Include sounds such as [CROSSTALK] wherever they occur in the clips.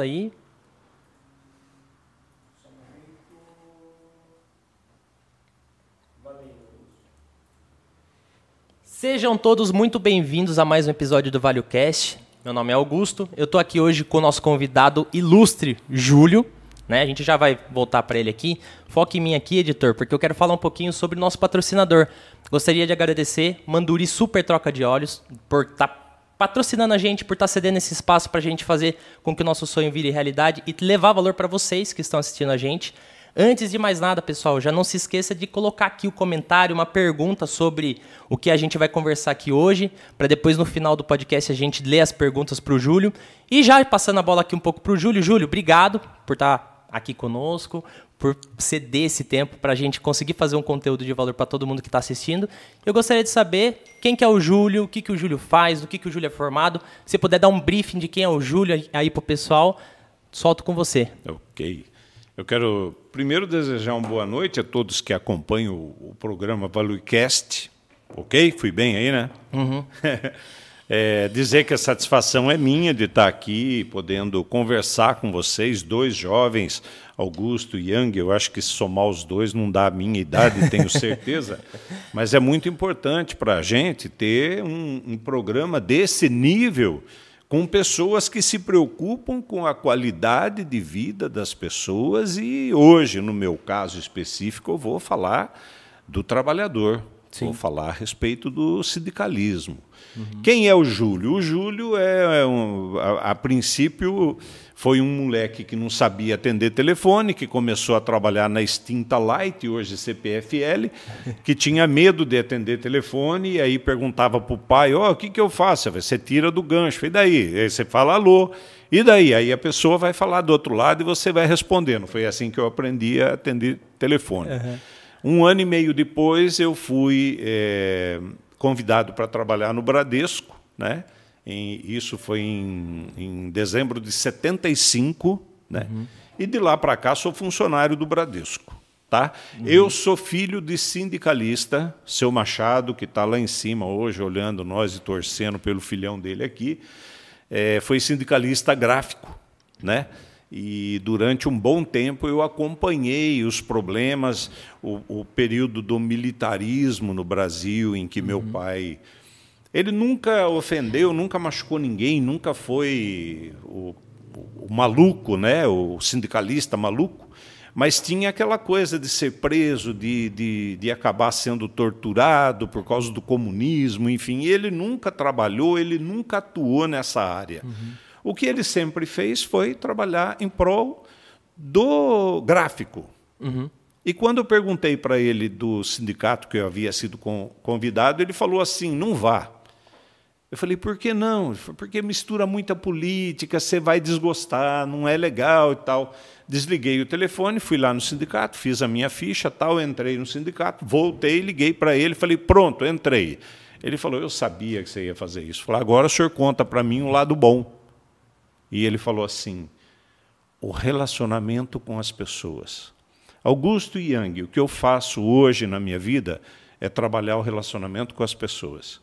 aí. Sejam todos muito bem-vindos a mais um episódio do ValioCast. Meu nome é Augusto. Eu estou aqui hoje com o nosso convidado ilustre, Júlio. Né? A gente já vai voltar para ele aqui. Foque em mim aqui, editor, porque eu quero falar um pouquinho sobre o nosso patrocinador. Gostaria de agradecer Manduri Super Troca de Olhos por estar tá patrocinando a gente, por estar tá cedendo esse espaço para a gente fazer com que o nosso sonho vire realidade e levar valor para vocês que estão assistindo a gente. Antes de mais nada, pessoal, já não se esqueça de colocar aqui o comentário, uma pergunta sobre o que a gente vai conversar aqui hoje, para depois no final do podcast a gente ler as perguntas para o Júlio. E já passando a bola aqui um pouco para o Júlio. Júlio, obrigado por estar tá aqui conosco, por ceder esse tempo para a gente conseguir fazer um conteúdo de valor para todo mundo que está assistindo. Eu gostaria de saber quem que é o Júlio, o que, que o Júlio faz, do que, que o Júlio é formado. Se puder dar um briefing de quem é o Júlio aí para o pessoal, solto com você. Ok. Eu quero primeiro desejar uma boa noite a todos que acompanham o, programa Valuecast. Ok? Fui bem aí, né? Uhum. [LAUGHS] É, dizer que a satisfação é minha de estar aqui, podendo conversar com vocês, dois jovens, Augusto e Yang. Eu acho que somar os dois não dá a minha idade, [LAUGHS] tenho certeza. Mas é muito importante para a gente ter um, um programa desse nível com pessoas que se preocupam com a qualidade de vida das pessoas e hoje, no meu caso específico, eu vou falar do trabalhador, Sim. vou falar a respeito do sindicalismo. Uhum. Quem é o Júlio? O Júlio é, é um, a, a, princípio foi um moleque que não sabia atender telefone, que começou a trabalhar na extinta Light, hoje CPFL, [LAUGHS] que tinha medo de atender telefone e aí perguntava para o pai: "Ó, oh, o que que eu faço?" Você tira do gancho. E daí? Aí você fala alô. E daí? Aí a pessoa vai falar do outro lado e você vai respondendo. Foi assim que eu aprendi a atender telefone. Uhum. Um ano e meio depois eu fui é, convidado para trabalhar no Bradesco, né? Em, isso foi em, em, dezembro de 75, né? Uhum. E de lá para cá sou funcionário do Bradesco. Tá? Uhum. Eu sou filho de sindicalista, seu Machado, que está lá em cima hoje olhando nós e torcendo pelo filhão dele aqui, é, foi sindicalista gráfico, né? E durante um bom tempo eu acompanhei os problemas, o, o período do militarismo no Brasil, em que uhum. meu pai. Ele nunca ofendeu, nunca machucou ninguém, nunca foi o, o, o maluco, né? o sindicalista maluco, mas tinha aquela coisa de ser preso, de, de, de acabar sendo torturado por causa do comunismo, enfim. Ele nunca trabalhou, ele nunca atuou nessa área. Uhum. O que ele sempre fez foi trabalhar em prol do gráfico. Uhum. E quando eu perguntei para ele do sindicato que eu havia sido convidado, ele falou assim: não vá. Eu falei, por que não? Porque mistura muita política, você vai desgostar, não é legal e tal. Desliguei o telefone, fui lá no sindicato, fiz a minha ficha, tal, entrei no sindicato, voltei, liguei para ele, falei, pronto, entrei. Ele falou, eu sabia que você ia fazer isso. Falei, agora o senhor conta para mim um lado bom. E ele falou assim: o relacionamento com as pessoas. Augusto Yang, o que eu faço hoje na minha vida é trabalhar o relacionamento com as pessoas.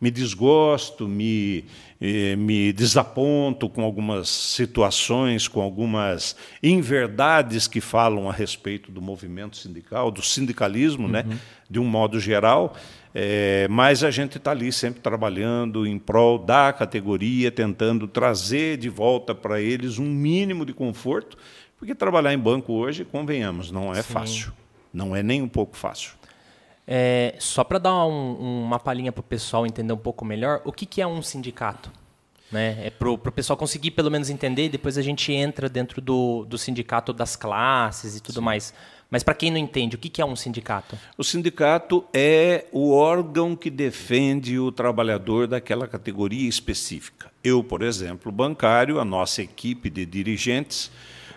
Me desgosto, me, eh, me desaponto com algumas situações, com algumas inverdades que falam a respeito do movimento sindical, do sindicalismo, né, uhum. né, de um modo geral, é, mas a gente está ali sempre trabalhando em prol da categoria, tentando trazer de volta para eles um mínimo de conforto, porque trabalhar em banco hoje, convenhamos, não é Sim. fácil. Não é nem um pouco fácil. É, só para dar um, uma palhinha para o pessoal entender um pouco melhor, o que, que é um sindicato? Né? É para o pessoal conseguir pelo menos entender e depois a gente entra dentro do, do sindicato das classes e tudo Sim. mais. Mas para quem não entende, o que é um sindicato? O sindicato é o órgão que defende o trabalhador daquela categoria específica. Eu, por exemplo, bancário, a nossa equipe de dirigentes,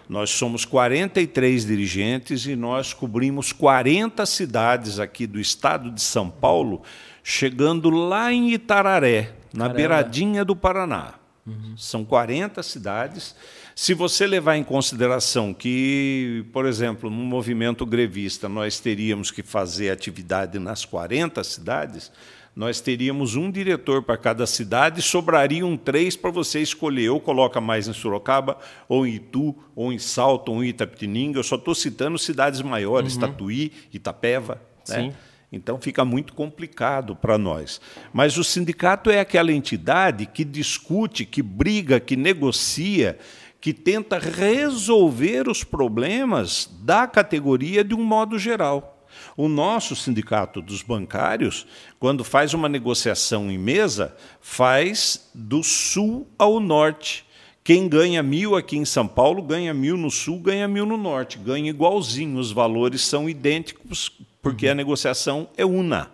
nós somos 43 dirigentes e nós cobrimos 40 cidades aqui do estado de São Paulo, chegando lá em Itararé, na Caramba. beiradinha do Paraná. Uhum. São 40 cidades. Se você levar em consideração que, por exemplo, no movimento grevista nós teríamos que fazer atividade nas 40 cidades, nós teríamos um diretor para cada cidade, sobrariam três para você escolher. Ou coloca mais em Sorocaba, ou em Itu, ou em Salto, ou em Itapetininga. Eu só estou citando cidades maiores, uhum. Tatuí, Itapeva. Né? Sim. Então fica muito complicado para nós. Mas o sindicato é aquela entidade que discute, que briga, que negocia, que tenta resolver os problemas da categoria de um modo geral. O nosso sindicato dos bancários, quando faz uma negociação em mesa, faz do sul ao norte. Quem ganha mil aqui em São Paulo ganha mil no sul, ganha mil no norte, ganha igualzinho, os valores são idênticos, porque a negociação é una.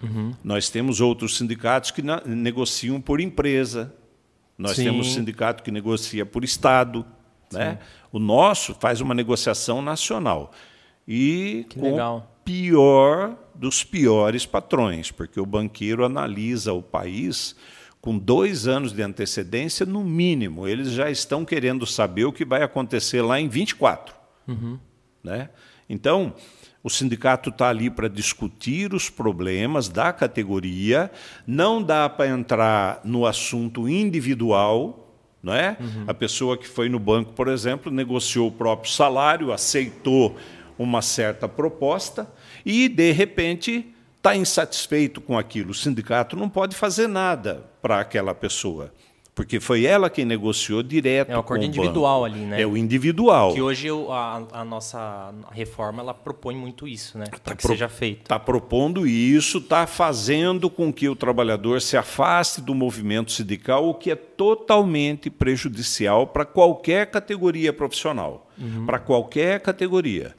Uhum. Nós temos outros sindicatos que negociam por empresa, nós Sim. temos sindicato que negocia por Estado. Né? O nosso faz uma negociação nacional. E que com legal pior dos piores patrões, porque o banqueiro analisa o país com dois anos de antecedência, no mínimo. Eles já estão querendo saber o que vai acontecer lá em 24. Uhum. Né? Então, o sindicato está ali para discutir os problemas da categoria, não dá para entrar no assunto individual. Não é? Uhum. A pessoa que foi no banco, por exemplo, negociou o próprio salário, aceitou uma certa proposta e, de repente, está insatisfeito com aquilo. O sindicato não pode fazer nada para aquela pessoa. Porque foi ela quem negociou direto. É o acordo individual ali, né? É o individual. Que hoje a, a nossa reforma ela propõe muito isso, né? Para que pro, seja feito. Está propondo isso, está fazendo com que o trabalhador se afaste do movimento sindical, o que é totalmente prejudicial para qualquer categoria profissional. Uhum. Para qualquer categoria.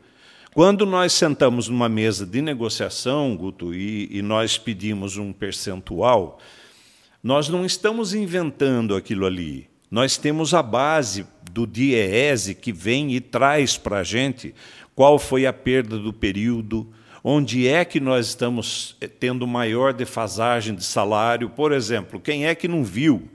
Quando nós sentamos numa mesa de negociação, Guto, e, e nós pedimos um percentual, nós não estamos inventando aquilo ali. Nós temos a base do DIEESE que vem e traz para a gente qual foi a perda do período, onde é que nós estamos eh, tendo maior defasagem de salário. Por exemplo, quem é que não viu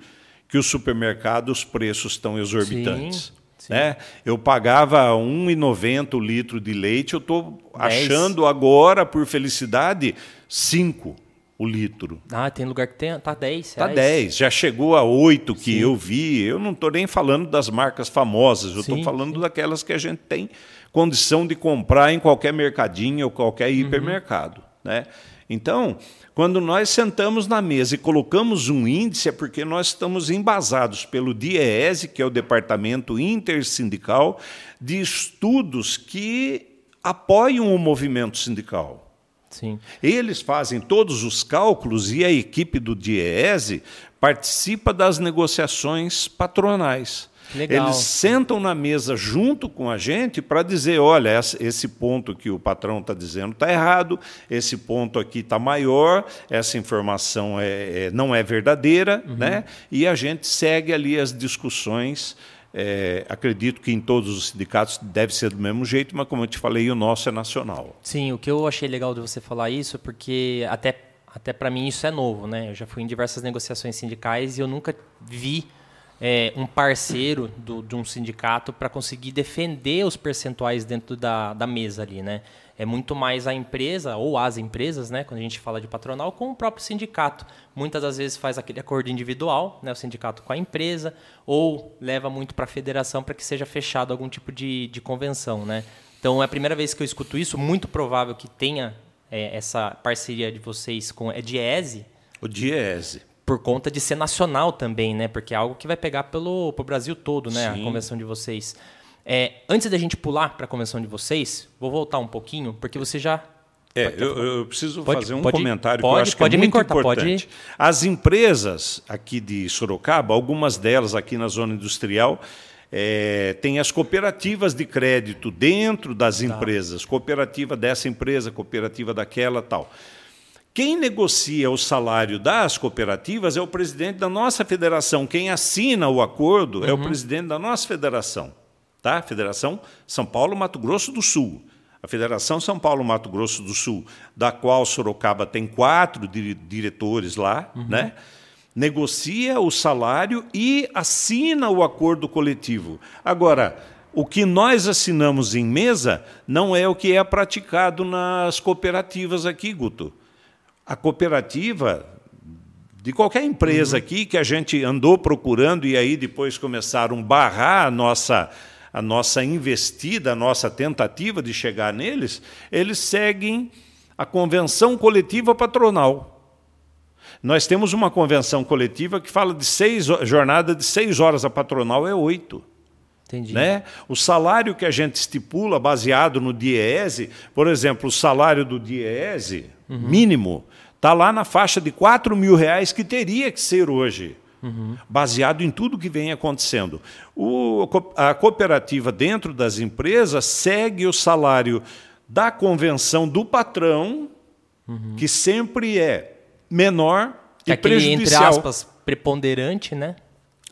que o supermercado os preços estão exorbitantes? Sim. Né? Eu pagava R$ 1,90 o litro de leite, eu estou achando agora, por felicidade, 5 o litro. Ah, tem lugar que tem, tá 10 Está 10, já chegou a 8 que sim. eu vi. Eu não estou nem falando das marcas famosas, eu estou falando sim. daquelas que a gente tem condição de comprar em qualquer mercadinho ou qualquer uhum. hipermercado. Né? Então, quando nós sentamos na mesa e colocamos um índice, é porque nós estamos embasados pelo DIEESE, que é o Departamento Intersindical de Estudos que apoiam o movimento sindical. Sim. Eles fazem todos os cálculos e a equipe do DIEESE participa das negociações patronais. Legal. Eles sentam na mesa junto com a gente para dizer: olha, esse ponto que o patrão está dizendo está errado, esse ponto aqui está maior, essa informação é, é, não é verdadeira, uhum. né? e a gente segue ali as discussões. É, acredito que em todos os sindicatos deve ser do mesmo jeito, mas como eu te falei, o nosso é nacional. Sim, o que eu achei legal de você falar isso porque até, até para mim isso é novo, né? Eu já fui em diversas negociações sindicais e eu nunca vi é, um parceiro do, de um sindicato para conseguir defender os percentuais dentro da, da mesa ali, né? É muito mais a empresa ou as empresas, né? Quando a gente fala de patronal, com o próprio sindicato. Muitas das vezes faz aquele acordo individual, né? O sindicato com a empresa, ou leva muito para a federação para que seja fechado algum tipo de, de convenção, né? Então é a primeira vez que eu escuto isso. Muito provável que tenha é, essa parceria de vocês com é Diese. O Diese por conta de ser nacional também, né? Porque é algo que vai pegar pelo pro Brasil todo, né? Sim. A convenção de vocês. É, antes da gente pular para a convenção de vocês, vou voltar um pouquinho, porque você já é, eu, eu, preciso pode, fazer um pode, comentário pode, que eu acho que é muito cortar, importante. As empresas aqui de Sorocaba, algumas delas aqui na zona industrial, é, tem as cooperativas de crédito dentro das tá. empresas, cooperativa dessa empresa, cooperativa daquela tal. Quem negocia o salário das cooperativas é o presidente da nossa federação. Quem assina o acordo uhum. é o uhum. presidente da nossa federação, tá? Federação São Paulo Mato Grosso do Sul. A Federação São Paulo Mato Grosso do Sul, da qual Sorocaba tem quatro diretores lá, uhum. né? Negocia o salário e assina o acordo coletivo. Agora, o que nós assinamos em mesa não é o que é praticado nas cooperativas aqui, Guto a cooperativa de qualquer empresa uhum. aqui que a gente andou procurando e aí depois começaram a barrar a nossa a nossa investida, a nossa tentativa de chegar neles, eles seguem a convenção coletiva patronal. Nós temos uma convenção coletiva que fala de seis jornada de seis horas, a patronal é oito. Entendi. Né? O salário que a gente estipula, baseado no DIEESE, por exemplo, o salário do DIEESE uhum. mínimo está lá na faixa de 4 mil reais que teria que ser hoje. Uhum. Baseado em tudo que vem acontecendo. O, a cooperativa, dentro das empresas, segue o salário da convenção do patrão, uhum. que sempre é menor que e aquele, prejudicial. entre aspas, preponderante, né?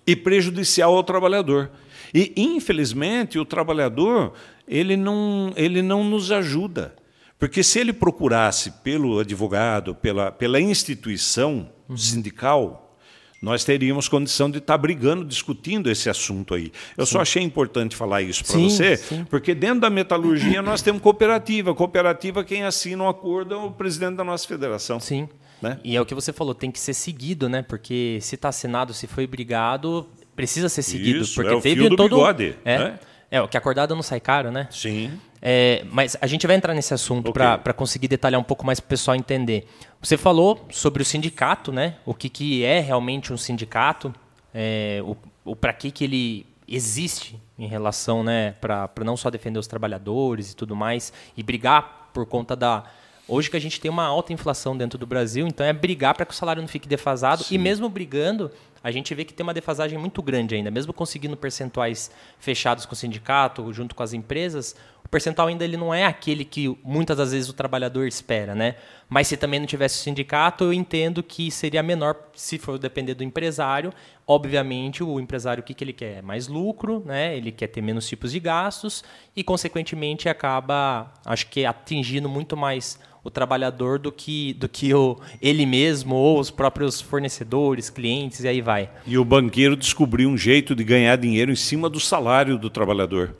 E prejudicial ao trabalhador. E, infelizmente, o trabalhador ele não, ele não nos ajuda. Porque se ele procurasse pelo advogado, pela, pela instituição uhum. sindical, nós teríamos condição de estar brigando, discutindo esse assunto aí. Eu sim. só achei importante falar isso para você, sim. porque dentro da metalurgia nós temos cooperativa. Cooperativa, quem assina um acordo é o presidente da nossa federação. Sim. Né? E é o que você falou, tem que ser seguido, né? Porque se está assinado, se foi brigado, precisa ser seguido. Isso, porque é o teve fio do todo. Bigode, é, né? é, o que acordado não sai caro, né? Sim. É, mas a gente vai entrar nesse assunto okay. para conseguir detalhar um pouco mais para o pessoal entender. Você falou sobre o sindicato, né? O que, que é realmente um sindicato, é, o, o para que, que ele existe em relação, né, para não só defender os trabalhadores e tudo mais, e brigar por conta da, Hoje que a gente tem uma alta inflação dentro do Brasil, então é brigar para que o salário não fique defasado. Sim. E mesmo brigando, a gente vê que tem uma defasagem muito grande ainda. Mesmo conseguindo percentuais fechados com o sindicato, junto com as empresas, o percentual ainda ele não é aquele que muitas das vezes o trabalhador espera, né? Mas se também não tivesse o sindicato, eu entendo que seria menor se for depender do empresário. Obviamente, o empresário o que, que ele quer? Mais lucro, né? Ele quer ter menos tipos de gastos e, consequentemente, acaba, acho que atingindo muito mais o trabalhador do que, do que o, ele mesmo ou os próprios fornecedores, clientes e aí vai. E o banqueiro descobriu um jeito de ganhar dinheiro em cima do salário do trabalhador.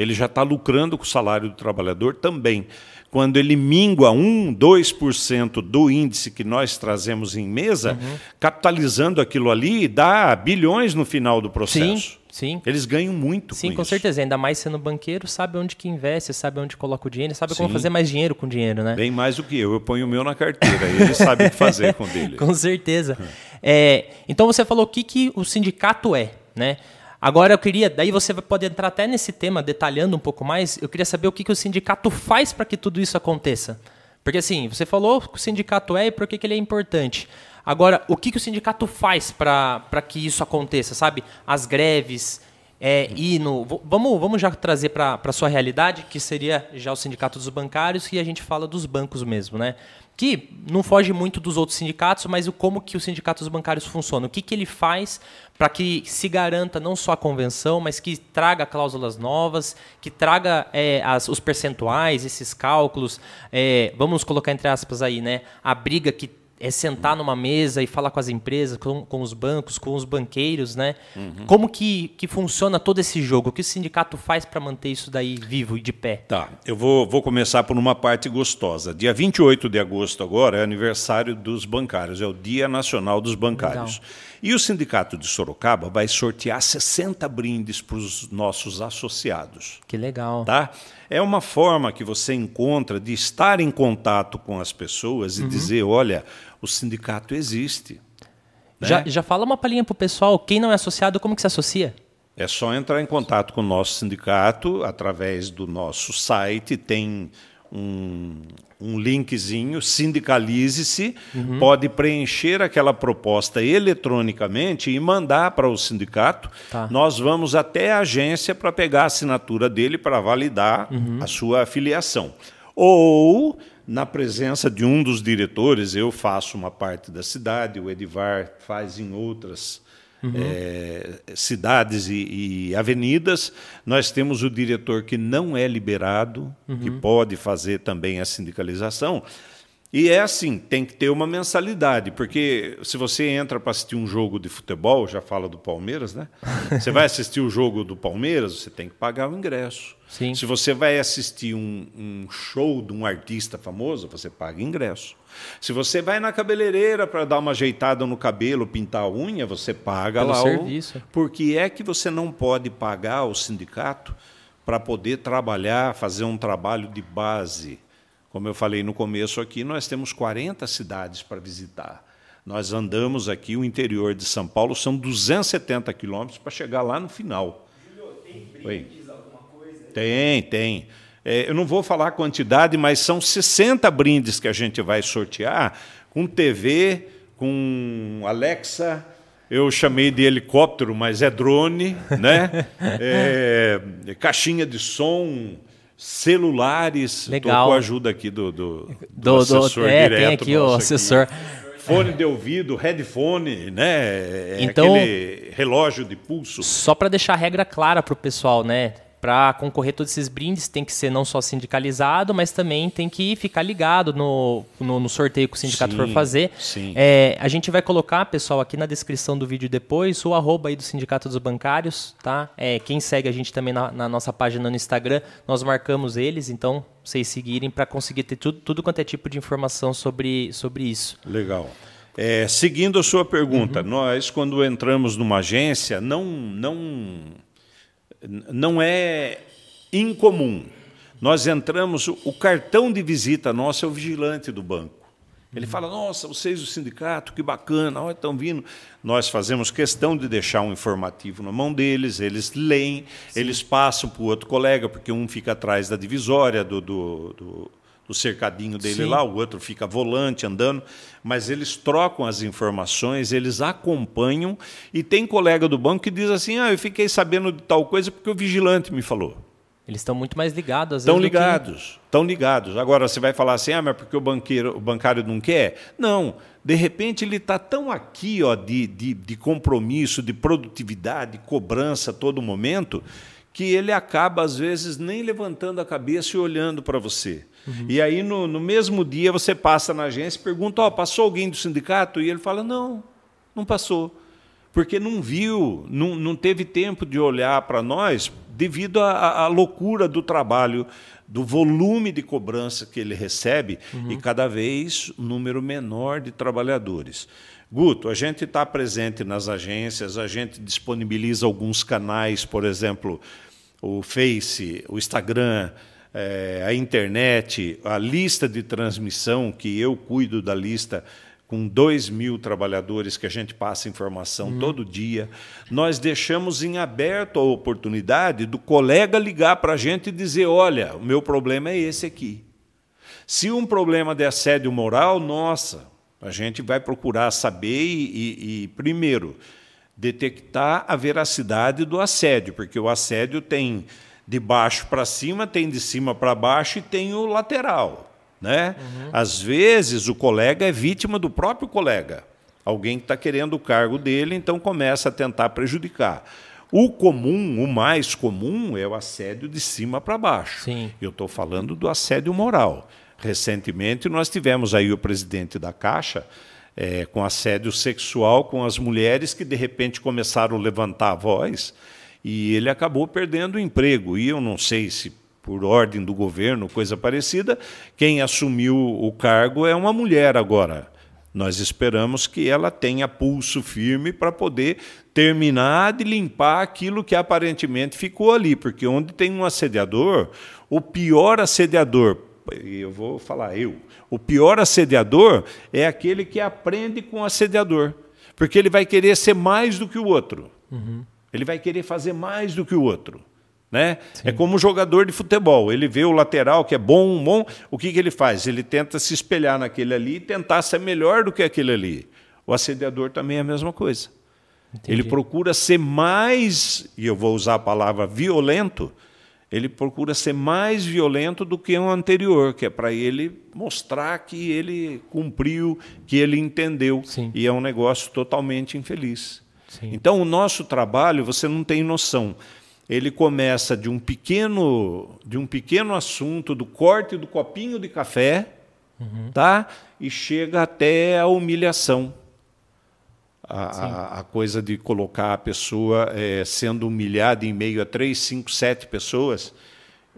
Ele já está lucrando com o salário do trabalhador também. Quando ele mingua 1, 2% do índice que nós trazemos em mesa, uhum. capitalizando aquilo ali, dá bilhões no final do processo. Sim. Sim. Eles ganham muito Sim, com, com certeza. Ainda mais sendo banqueiro, sabe onde que investe, sabe onde coloca o dinheiro, sabe Sim. como fazer mais dinheiro com dinheiro, né? Bem mais do que eu. Eu ponho o meu na carteira. Ele sabe o que fazer com [LAUGHS] dele. com certeza. É, então você falou o que, que o sindicato é, né? Agora eu queria, daí você pode entrar até nesse tema, detalhando um pouco mais. Eu queria saber o que, que o sindicato faz para que tudo isso aconteça. Porque assim, você falou que o sindicato é e por que, que ele é importante. Agora, o que, que o sindicato faz para que isso aconteça, sabe? As greves, é, e vamos, vamos já trazer para a sua realidade, que seria já o sindicato dos bancários, e a gente fala dos bancos mesmo, né? Que não foge muito dos outros sindicatos, mas o como que o sindicato dos bancários funciona, o que, que ele faz para que se garanta não só a convenção, mas que traga cláusulas novas, que traga é, as, os percentuais, esses cálculos, é, vamos colocar entre aspas aí, né? A briga que é sentar numa mesa e falar com as empresas, com, com os bancos, com os banqueiros, né? Uhum. Como que, que funciona todo esse jogo? O que o sindicato faz para manter isso daí vivo e de pé? Tá, eu vou, vou começar por uma parte gostosa. Dia 28 de agosto agora é aniversário dos bancários, é o Dia Nacional dos Bancários. Legal. E o Sindicato de Sorocaba vai sortear 60 brindes para os nossos associados. Que legal. Tá? É uma forma que você encontra de estar em contato com as pessoas e uhum. dizer, olha, o sindicato existe. Né? Já, já fala uma palhinha para o pessoal, quem não é associado, como que se associa? É só entrar em contato com o nosso sindicato através do nosso site, tem um, um linkzinho, sindicalize-se, uhum. pode preencher aquela proposta eletronicamente e mandar para o sindicato. Tá. Nós vamos até a agência para pegar a assinatura dele para validar uhum. a sua afiliação. Ou, na presença de um dos diretores, eu faço uma parte da cidade, o Edivar faz em outras uhum. é, cidades e, e, avenidas. Nós temos o diretor que não é liberado, uhum. que pode fazer também a sindicalização. E é assim, tem que ter uma mensalidade, porque se você entra para assistir um jogo de futebol, já fala do Palmeiras, né? [LAUGHS] Você vai assistir o jogo do Palmeiras, você tem que pagar o ingresso. Sim. Se você vai assistir um, um show de um artista famoso, você paga ingresso. Se você vai na cabeleireira para dar uma ajeitada no cabelo, pintar a unha, você paga Pelo lá serviço. o. Por que é que você não pode pagar ao sindicato para poder trabalhar, fazer um trabalho de base? Como eu falei no começo aqui, nós temos 40 cidades para visitar. Nós andamos aqui, o interior de São Paulo são 270 quilômetros para chegar lá no final. Oi. Tem, tem. É, eu não vou falar a quantidade, mas são 60 brindes que a gente vai sortear com TV, com Alexa. Eu chamei de helicóptero, mas é drone, né? [LAUGHS] É, caixinha de som, celulares. Legal. Estou com a ajuda aqui do, do, do Do, assessor é, direto tem aqui o assessor. Fone de ouvido, headphone, né? É Então- aquele relógio de pulso. Só para deixar a regra clara para o pessoal, né? Para concorrer todos esses brindes, tem que ser não só sindicalizado, mas também tem que ficar ligado no, no, no sorteio que o sindicato Sim, for fazer. sim. É, a gente vai colocar, pessoal, aqui na descrição do vídeo depois, o arroba aí do Sindicato dos Bancários, tá? É, quem segue a gente também na, na nossa página no Instagram, nós marcamos eles, então vocês seguirem para conseguir ter tudo, tudo quanto é tipo de informação sobre, sobre isso. Legal. É, seguindo a sua pergunta, nós, quando entramos numa agência, não, não, não é incomum. Nós entramos, o cartão de visita nosso é o vigilante do banco. Ele fala: Nossa, vocês do sindicato, que bacana, olha, estão vindo. Nós fazemos questão de deixar um informativo na mão deles, eles leem, eles passam para o outro colega, porque um fica atrás da divisória do, do, do, do cercadinho dele Sim. lá, o outro fica volante andando, mas eles trocam as informações, eles acompanham. E tem colega do banco que diz assim: Ah, eu fiquei sabendo de tal coisa porque o vigilante me falou. Eles estão muito mais ligados, às Estão que- ligados, estão ligados. Agora você vai falar assim, ah, mas porque o banqueiro, o bancário não quer? Não. De repente ele está tão aqui, ó, de, de, de compromisso, de produtividade, de cobrança a todo momento, que ele acaba às vezes nem levantando a cabeça e olhando para você. E aí no, no mesmo dia você passa na agência e pergunta, ó, passou alguém do sindicato? E ele fala, não, não passou porque não viu, não, não teve tempo de olhar para nós devido à, à- à loucura do trabalho, do volume de cobrança que ele recebe e cada vez um número menor de trabalhadores. Guto, a gente está presente nas agências, a gente disponibiliza alguns canais, por exemplo, o Face, o Instagram, eh, a internet, a lista de transmissão, que eu cuido da lista com 2 mil trabalhadores que a gente passa informação todo dia. Nós deixamos em aberto a oportunidade do colega ligar para a gente e dizer: olha, o meu problema é esse aqui. Se um problema de assédio moral, nossa, a gente vai procurar saber e, e- e, primeiro, detectar a veracidade do assédio, porque o assédio tem de baixo para cima, tem de cima para baixo e tem o lateral. Né? Às vezes o colega é vítima do próprio colega. Alguém que está querendo o cargo dele, então começa a tentar prejudicar. O comum, o mais comum, é o assédio de cima para baixo. Sim. Eu estou falando do assédio moral. Recentemente, nós tivemos aí o presidente da Caixa eh, com assédio sexual com as mulheres que, de repente, começaram a levantar a voz e ele acabou perdendo o emprego. E eu não sei se por ordem do governo, coisa parecida, quem assumiu o cargo é uma mulher agora. Nós esperamos que ela tenha pulso firme para poder terminar de limpar aquilo que aparentemente ficou ali, porque onde tem um assediador, o pior assediador, eu vou falar eu, o pior assediador é aquele que aprende com o assediador, porque ele vai querer ser mais do que o outro. Ele vai querer fazer mais do que o outro. Né? É como um jogador de futebol. Ele vê o lateral que é bom, bom. O que, que ele faz? Ele tenta se espelhar naquele ali e tentar ser melhor do que aquele ali. O assediador também é a mesma coisa. Ele procura ser mais, e eu vou usar a palavra violento, ele procura ser mais violento do que o anterior, que é para ele mostrar que ele cumpriu, que ele entendeu. Sim. E é um negócio totalmente infeliz. Sim. Então, o nosso trabalho, você não tem noção. Ele começa de um pequeno, de um pequeno assunto do corte do copinho de café, uhum. tá? E chega até a humilhação. A, a, a, coisa de colocar a pessoa é, sendo humilhada em meio a três, cinco, sete pessoas,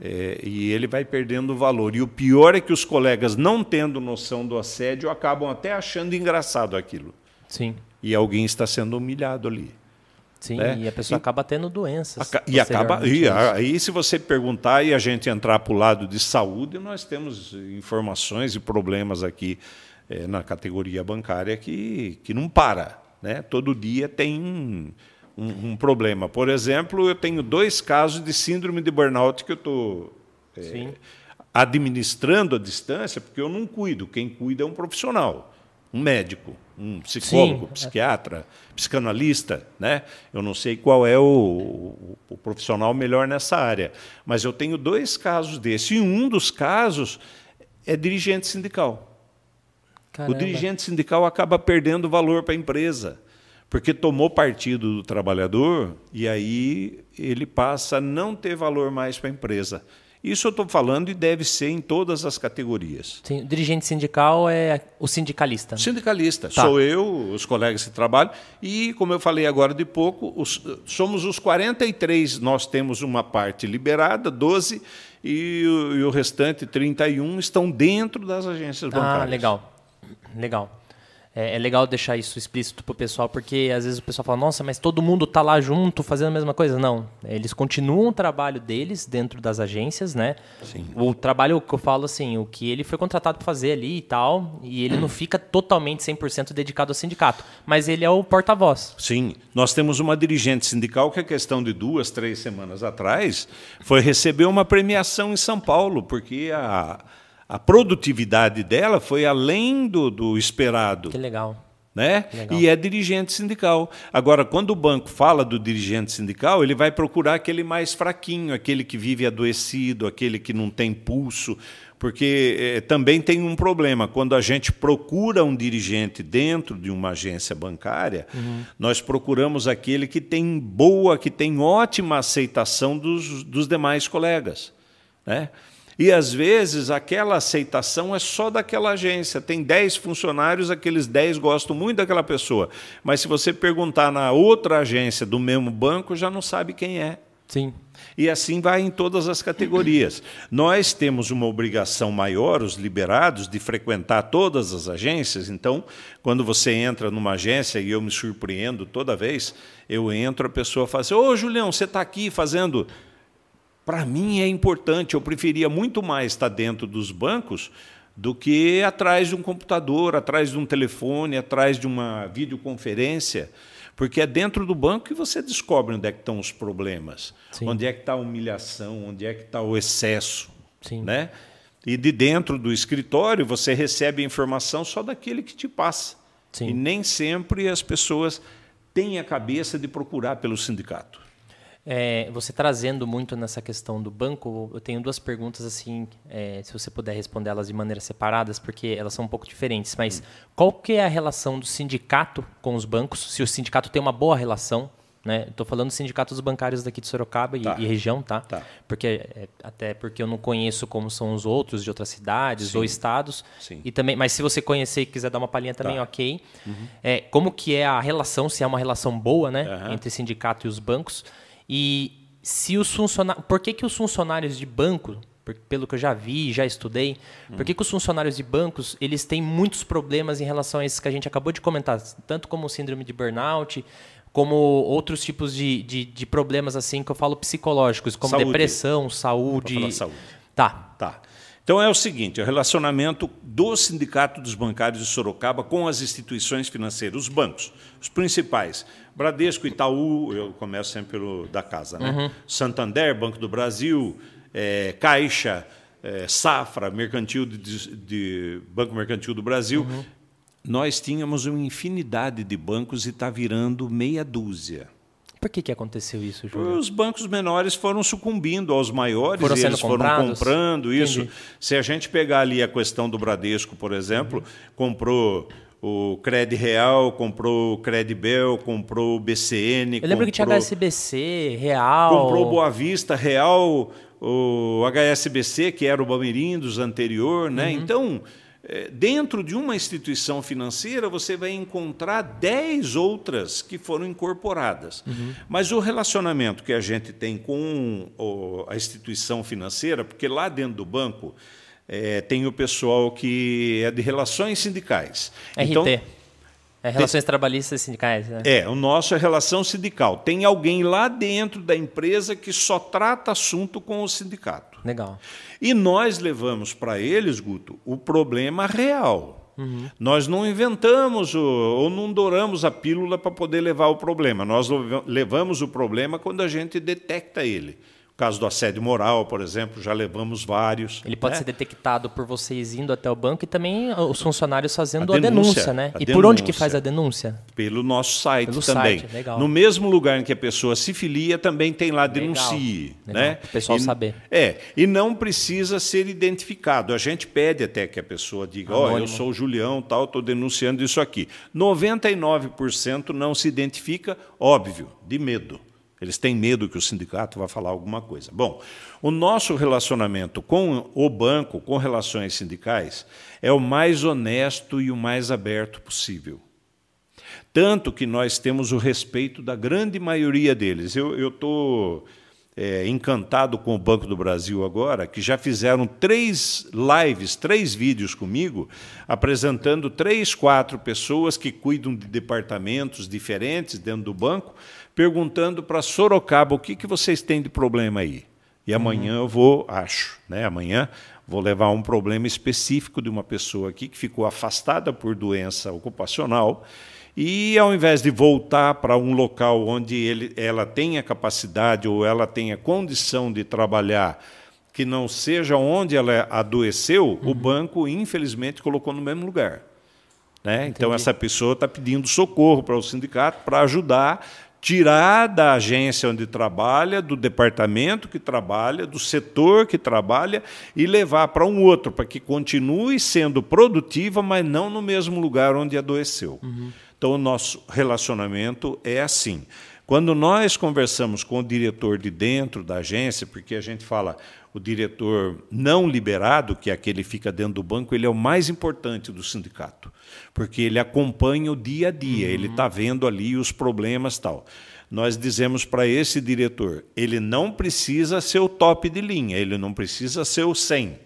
é, e ele vai perdendo valor. E o pior é que os colegas, não tendo noção do assédio, acabam até achando engraçado aquilo. Sim. E alguém está sendo humilhado ali. Sim, né? e a pessoa e, acaba tendo doenças. E acaba. E aí, se você perguntar e a gente entrar para o lado de saúde, nós temos informações e problemas aqui é, na categoria bancária que, que não para. Né? Todo dia tem um, um, um, problema. Por exemplo, eu tenho dois casos de síndrome de burnout que eu estou é, administrando à distância, porque eu não cuido. Quem cuida é um profissional, um médico um psicólogo, Sim. psiquiatra, psicanalista, né? Eu não sei qual é o, o, o, profissional melhor nessa área, mas eu tenho dois casos desse. E um dos casos é dirigente sindical. Caramba. O dirigente sindical acaba perdendo valor para a empresa, porque tomou partido do trabalhador e aí ele passa a não ter valor mais para a empresa. Isso eu estou falando e deve ser em todas as categorias. Sim, o dirigente sindical é o sindicalista. Né? Sindicalista. Tá. Sou eu, os colegas que trabalham. E, como eu falei agora de pouco, os, somos os 43. Nós temos uma parte liberada, 12, e o, e o restante, 31, estão dentro das agências ah, bancárias. Ah, legal. Legal. É, é, legal deixar isso explícito para o pessoal, porque às vezes o pessoal fala, nossa, mas todo mundo está lá junto fazendo a mesma coisa. Não, eles continuam o trabalho deles dentro das agências, né? Sim. O trabalho que eu falo assim, o que ele foi contratado para fazer ali e tal, e ele não fica totalmente 100% dedicado ao sindicato, mas ele é o porta-voz. Sim, nós temos uma dirigente sindical que a questão de duas, três semanas atrás foi receber uma premiação em São Paulo, porque a a produtividade dela foi além do, do esperado. Que legal. Né? Legal. E é dirigente sindical. Agora, quando o banco fala do dirigente sindical, ele vai procurar aquele mais fraquinho, aquele que vive adoecido, aquele que não tem pulso, porque eh, também tem um problema. Quando a gente procura um dirigente dentro de uma agência bancária, uhum. nós procuramos aquele que tem boa, que tem ótima aceitação dos, dos demais colegas. Né? E às vezes aquela aceitação é só daquela agência. Tem 10 funcionários, aqueles 10 gostam muito daquela pessoa. Mas se você perguntar na outra agência do mesmo banco, já não sabe quem é. Sim. E assim vai em todas as categorias. Nós temos uma obrigação maior, os liberados, de frequentar todas as agências. Então, quando você entra numa agência, e eu me surpreendo toda vez, eu entro, a pessoa fala assim: Ô Julião, você está aqui fazendo para mim é importante. Eu preferia muito mais estar dentro dos bancos do que atrás de um computador, atrás de um telefone, atrás de uma videoconferência. Porque é dentro do banco que você descobre onde é que estão os problemas, Sim. onde é que está a humilhação, onde é que está o excesso. Sim. Né? E de dentro do escritório você recebe a informação só daquele que te passa. Sim. E nem sempre as pessoas têm a cabeça de procurar pelo sindicato. É, você trazendo muito nessa questão do banco, eu tenho duas perguntas assim, é, se você puder responder elas de maneira separadas, porque elas são um pouco diferentes. Mas hum. qual que é a relação do sindicato com os bancos? Se o sindicato tem uma boa relação, né? Estou falando dos sindicatos bancários daqui de Sorocaba e, tá. e região, tá? tá. Porque é, até porque eu não conheço como são os outros de outras cidades Sim. ou estados. Sim. E também, mas se você conhecer e quiser dar uma palhinha também, tá. ok. Uhum. É, como que é a relação? Se é uma relação boa, né, uhum. entre sindicato e os bancos? E se os funcionários. Por que, que os funcionários de banco, pelo que eu já vi, já estudei, hum. por que, que os funcionários de bancos eles têm muitos problemas em relação a esses que a gente acabou de comentar, tanto como síndrome de burnout, como outros tipos de, de, de problemas assim que eu falo psicológicos, como saúde. depressão, saúde. saúde. Tá. Tá. Então é o seguinte, o relacionamento do Sindicato dos Bancários de Sorocaba com as instituições financeiras, os bancos, os principais, Bradesco, Itaú, eu começo sempre pelo da casa, né? Uhum. Santander, Banco do Brasil, é, Caixa, é, Safra, Mercantil de, de, Banco Mercantil do Brasil. Uhum. Nós tínhamos uma infinidade de bancos e está virando meia dúzia. Por que, que aconteceu isso, Júlio? Os bancos menores foram sucumbindo aos maiores foram e eles foram comprando isso. Entendi. Se a gente pegar ali a questão do Bradesco, por exemplo, uhum. comprou o Cred Real, comprou o Credbel, comprou o BCN. Eu lembro comprou, que tinha HSBC, Real. Comprou Boa Vista, Real, o HSBC, que era o Bamerindos anterior. Né? Uhum. Então, é, dentro de uma instituição financeira, você vai encontrar 10 outras que foram incorporadas. Uhum. Mas o relacionamento que a gente tem com a instituição financeira, porque lá dentro do banco é, tem o pessoal que é de relações sindicais. RT. Então, é relações tem, trabalhistas e sindicais, né? É, o nosso é relação sindical. Tem alguém lá dentro da empresa que só trata assunto com o sindicato. Legal. E nós levamos para eles, Guto, o problema real. Uhum. Nós não inventamos o, ou não douramos a pílula para poder levar o problema. Nós levamos o problema quando a gente detecta ele caso do assédio moral, por exemplo, já levamos vários. Ele pode né? ser detectado por vocês indo até o banco e também os funcionários fazendo a denúncia, a denúncia né? A e denúncia. por onde que faz a denúncia? Pelo nosso site Pelo também. Site, legal. No mesmo lugar em que a pessoa se filia, também tem lá denuncie. Legal. Né? O pessoal e, saber. É, e não precisa ser identificado. A gente pede até que a pessoa diga, ó, oh, eu sou o Julião, tal, estou denunciando isso aqui. 99% não se identifica, óbvio, de medo. Eles têm medo que o sindicato vá falar alguma coisa. Bom, o nosso relacionamento com o banco, com relações sindicais, é o mais honesto e o mais aberto possível. Tanto que nós temos o respeito da grande maioria deles. Eu estou é, encantado com o Banco do Brasil agora, que já fizeram três lives, três vídeos comigo, apresentando três, quatro pessoas que cuidam de departamentos diferentes dentro do banco perguntando para Sorocaba o que, que vocês têm de problema aí. E amanhã uhum. eu vou, acho, né? Amanhã vou levar um problema específico de uma pessoa aqui que ficou afastada por doença ocupacional e ao invés de voltar para um local onde ele, ela tenha capacidade ou ela tenha condição de trabalhar que não seja onde ela adoeceu, uhum. o banco infelizmente colocou no mesmo lugar. Né? Então essa pessoa está pedindo socorro para o sindicato para ajudar tirar da agência onde trabalha, do departamento que trabalha, do setor que trabalha e levar para um outro, para que continue sendo produtiva, mas não no mesmo lugar onde adoeceu. Uhum. Então, o nosso relacionamento é assim. Quando nós conversamos com o diretor de dentro da agência, porque a gente fala o diretor não liberado, que é aquele que fica dentro do banco, ele é o mais importante do sindicato porque ele acompanha o dia a dia, uhum. ele está vendo ali os problemas tal. Nós dizemos para esse diretor, ele não precisa ser o top de linha, ele não precisa ser o 100%,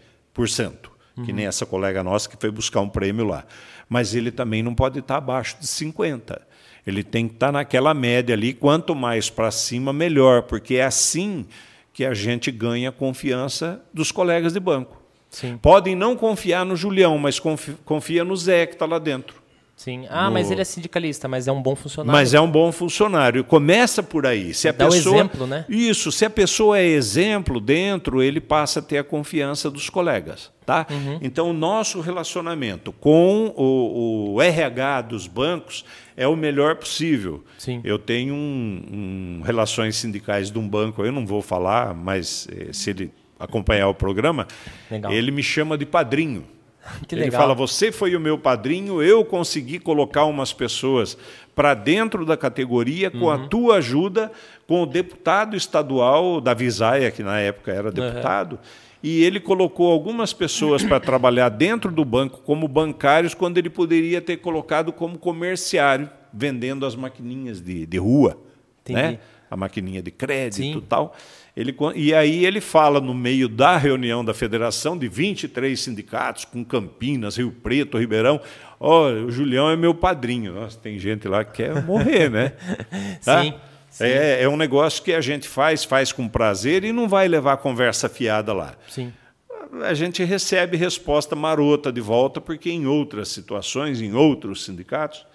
uhum. que nem essa colega nossa que foi buscar um prêmio lá. Mas ele também não pode estar tá abaixo de 50%. Ele tem que estar tá naquela média ali, quanto mais para cima, melhor, porque é assim que a gente ganha a confiança dos colegas de banco. Sim. Podem não confiar no Julião, mas confia no Zé que está lá dentro. Sim. Ah, no... mas ele é sindicalista, mas é um bom funcionário. Mas é um bom funcionário. Começa por aí. Se a Dá pessoa... o exemplo, né? Isso. Se a pessoa é exemplo dentro, ele passa a ter a confiança dos colegas. Tá? Uhum. Então, o nosso relacionamento com o, o, RH dos bancos é o melhor possível. Sim. Eu tenho um, um, relações sindicais de um banco, eu não vou falar, mas eh, se ele acompanhar o programa, legal. ele me chama de padrinho. [LAUGHS] Que ele legal. fala: Você foi o meu padrinho, eu consegui colocar umas pessoas para dentro da categoria com uhum. a tua ajuda, com o deputado estadual da Visaia, que na época era deputado. Uhum. E ele colocou algumas pessoas para trabalhar dentro do banco como bancários, quando ele poderia ter colocado como comerciário, vendendo as maquininhas de, de rua. Né? A maquininha de crédito e tal. Ele, e aí ele fala no meio da reunião da federação de 23 sindicatos, com Campinas, Rio Preto, Ribeirão. Olha, o Julião é meu padrinho. Nossa, tem gente lá que quer morrer, né? [LAUGHS] Tá? Sim. É, é um negócio que a gente faz, faz com prazer e não vai levar conversa fiada lá. Sim. A gente recebe resposta marota de volta, porque em outras situações, em outros sindicatos,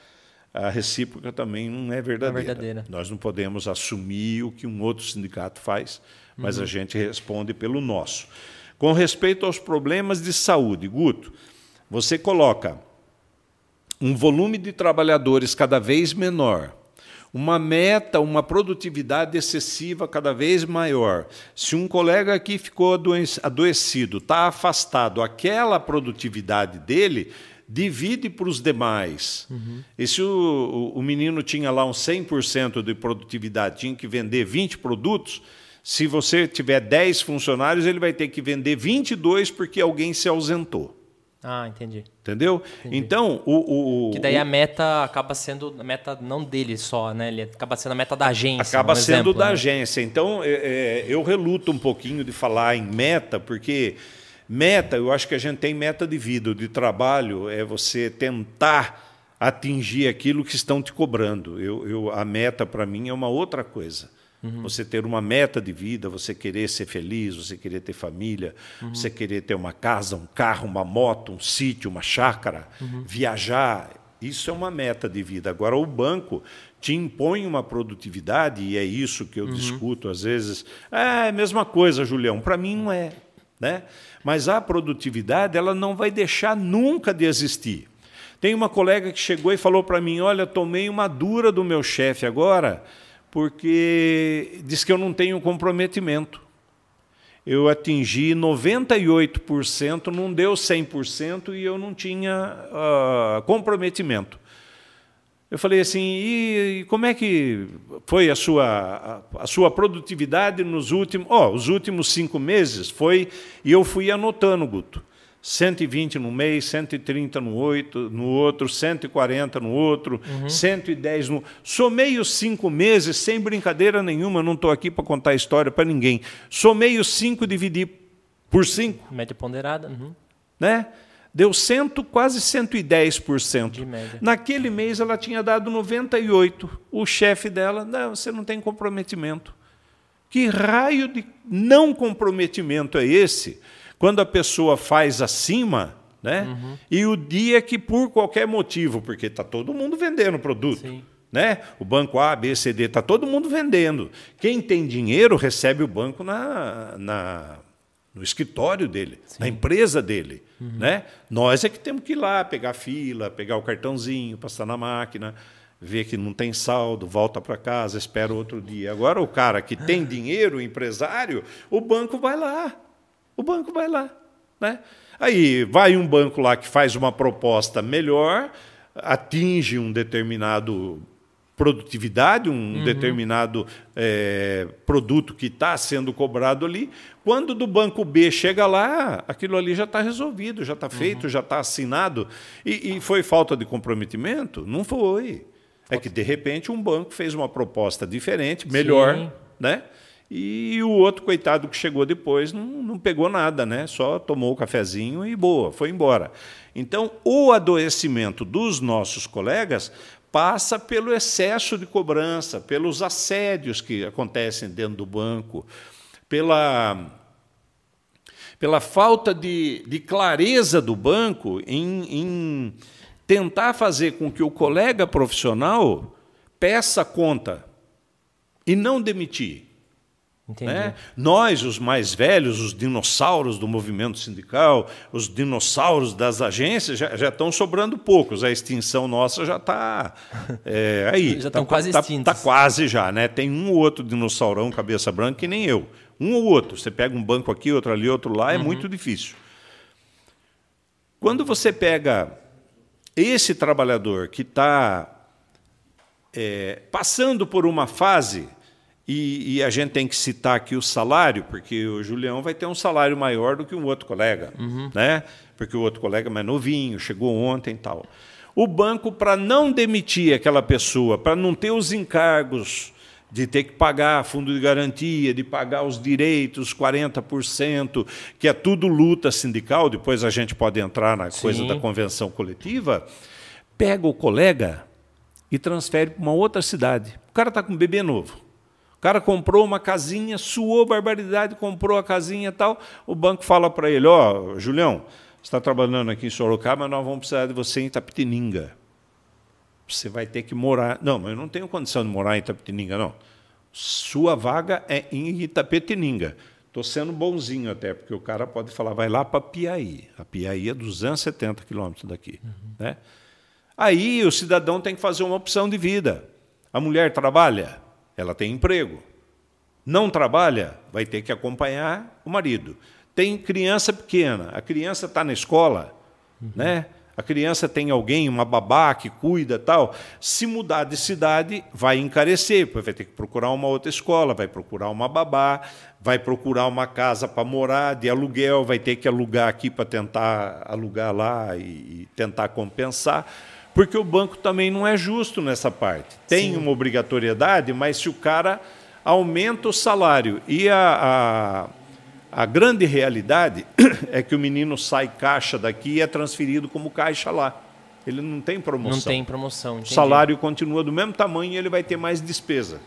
a recíproca também não é verdadeira. É verdadeira. Nós não podemos assumir o que um outro sindicato faz, mas uhum. a gente responde pelo nosso. Com respeito aos problemas de saúde, Guto, você coloca um volume de trabalhadores cada vez menor, uma meta, uma produtividade excessiva cada vez maior. Se um colega aqui ficou adoecido, está afastado, aquela produtividade dele divide para os demais. Uhum. E se o, o, menino tinha lá um 100% de produtividade, tinha que vender 20 produtos, se você tiver 10 funcionários, ele vai ter que vender 22 porque alguém se ausentou. Ah, entendi. Entendeu? Entendi. Então, o, o, Que daí o- a meta acaba sendo a meta não dele só, né? Ele acaba sendo a meta da agência. acaba um sendo exemplo, da né? agência. Então, é, é, eu reluto um pouquinho de falar em meta, porque meta, eu acho que a gente tem meta de vida, de trabalho, é você tentar atingir aquilo que estão te cobrando. Eu, eu, a meta, para mim, é uma outra coisa. Você ter uma meta de vida, você querer ser feliz, você querer ter família, você querer ter uma casa, um carro, uma moto, um sítio, uma chácara, viajar. Isso é uma meta de vida. Agora, o banco te impõe uma produtividade, e é isso que eu discuto às vezes. É a mesma coisa, Julião. Para mim não é. Né? Mas a produtividade ela não vai deixar nunca de existir. Tem uma colega que chegou e falou para mim: Olha, tomei uma dura do meu chefe agora, porque diz que eu não tenho comprometimento. Eu atingi 98%, não deu 100% e eu não tinha ah, comprometimento. Eu falei assim, e, e como é que foi a sua, a, a sua produtividade nos últimos, ó, os últimos cinco meses? Foi, e eu fui anotando, Guto. 120 no mês, 130 no, oito, no outro, 140 no outro, 110 no. Somei os cinco meses, sem brincadeira nenhuma, não estou aqui para contar história para ninguém. Somei os cinco e dividi por cinco, Média ponderada. uhum. né? Deu cento, quase 110%. De média. Naquele mês ela tinha dado 98. O chefe dela, não, você não tem comprometimento. Que raio de não comprometimento é esse? Quando a pessoa faz acima, né? Uhum. E o dia que por qualquer motivo, porque está todo mundo vendendo produto, Sim. né? O banco A, B, C, D, está todo mundo vendendo. Quem tem dinheiro recebe o banco na, na no escritório dele, na empresa dele, né? Nós é que temos que ir lá pegar fila, pegar o cartãozinho, passar na máquina, ver que não tem saldo, volta para casa, espera outro dia. Agora o cara que tem dinheiro, o empresário, o banco vai lá. O banco vai lá, né? Aí vai um banco lá que faz uma proposta melhor, atinge um determinado produtividade, um determinado eh, produto que está sendo cobrado ali. Quando do banco B chega lá, aquilo ali já está resolvido, já está feito, já está assinado. E, e foi falta de comprometimento? Não foi. É que, de repente, um banco fez uma proposta diferente, melhor, Sim. né? E o outro, coitado, que chegou depois, não, não pegou nada, né? Só tomou o cafezinho e boa, foi embora. Então, o adoecimento dos nossos colegas passa pelo excesso de cobrança, pelos assédios que acontecem dentro do banco, pela, pela falta de, de clareza do banco em, em tentar fazer com que o colega profissional peça conta e não demitir. Né? Nós, os mais velhos, os dinossauros do movimento sindical, os dinossauros das agências, já, já estão sobrando poucos. A extinção nossa já está é, aí. [LAUGHS] Já Tá- estão quase tá, extintos. tá quase já, né? Tem um ou outro dinossaurão cabeça branca que nem eu. Um ou outro. Você pega um banco aqui, outro ali, outro lá, é Uhum. muito difícil. Quando você pega esse trabalhador que está é, passando por uma fase, e, e a gente tem que citar aqui o salário, porque o Julião vai ter um salário maior do que um outro colega, né? porque o outro colega é mais novinho, chegou ontem e tal. O banco, para não demitir aquela pessoa, para não ter os encargos de ter que pagar fundo de garantia, de pagar os direitos, 40%, que é tudo luta sindical, depois a gente pode entrar na coisa Sim. da convenção coletiva, pega o colega e transfere para uma outra cidade. O cara está com um bebê novo. O cara comprou uma casinha, suou barbaridade, comprou a casinha e tal. O banco fala para ele: Ó, Julião, você está trabalhando aqui em Sorocaba, mas nós vamos precisar de você em Itapetininga. Você vai ter que morar. Não, mas eu não tenho condição de morar em Itapetininga, não. Sua vaga é em Itapetininga. Estou sendo bonzinho até, porque o cara pode falar, vai lá para Piaí. A Piaí é 270 quilômetros daqui. Né? Aí o cidadão tem que fazer uma opção de vida. A mulher trabalha, ela tem emprego. Não trabalha, vai ter que acompanhar o marido. Tem criança pequena, a criança está na escola, né? A criança tem alguém, uma babá que cuida tal. Se mudar de cidade, vai encarecer, porque vai ter que procurar uma outra escola, vai procurar uma babá, vai procurar uma casa para morar de aluguel, vai ter que alugar aqui para tentar alugar lá e, e, tentar compensar. Porque o banco também não é justo nessa parte. Tem Sim. uma obrigatoriedade, mas se o cara aumenta o salário e a, a a grande realidade [CLEARS THROAT] é que o menino sai caixa daqui e é transferido como caixa lá. Ele não tem promoção. Não tem promoção. Entendi. O salário continua do mesmo tamanho e ele vai ter mais despesa.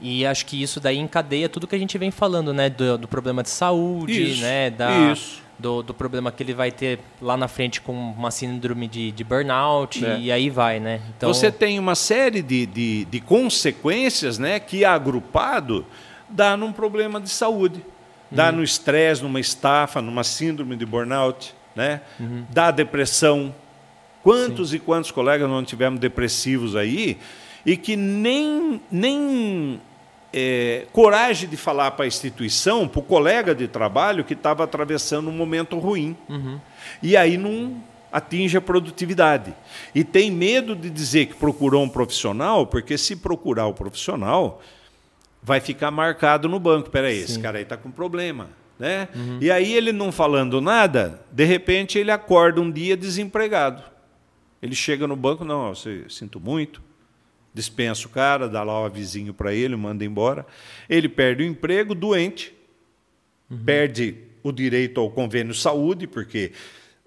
E acho que isso daí encadeia tudo que a gente vem falando, né? Do, do problema de saúde, isso, né? Da, isso. Do, do, problema que ele vai ter lá na frente com uma síndrome de, de burnout é. e aí vai, né? Então... Você tem uma série de, de, de consequências né, que agrupado dá num problema de saúde dá uhum. no estresse, numa estafa, numa síndrome de burnout, né? Uhum. dá depressão. Quantos Sim. e quantos colegas não tivemos depressivos aí e que nem, nem é, coragem de falar para a instituição, para o colega de trabalho que estava atravessando um momento ruim. Uhum. E aí não atinge a produtividade. E tem medo de dizer que procurou um profissional, porque se procurar o profissional, vai ficar marcado no banco. Peraí, esse cara aí está com problema. Né? Uhum. E aí ele não falando nada, de repente ele acorda um dia desempregado. Ele chega no banco, não, você sinto muito, dispensa o cara, dá lá o avisinho para ele, manda embora. Ele perde o emprego, doente, uhum. perde o direito ao convênio saúde, porque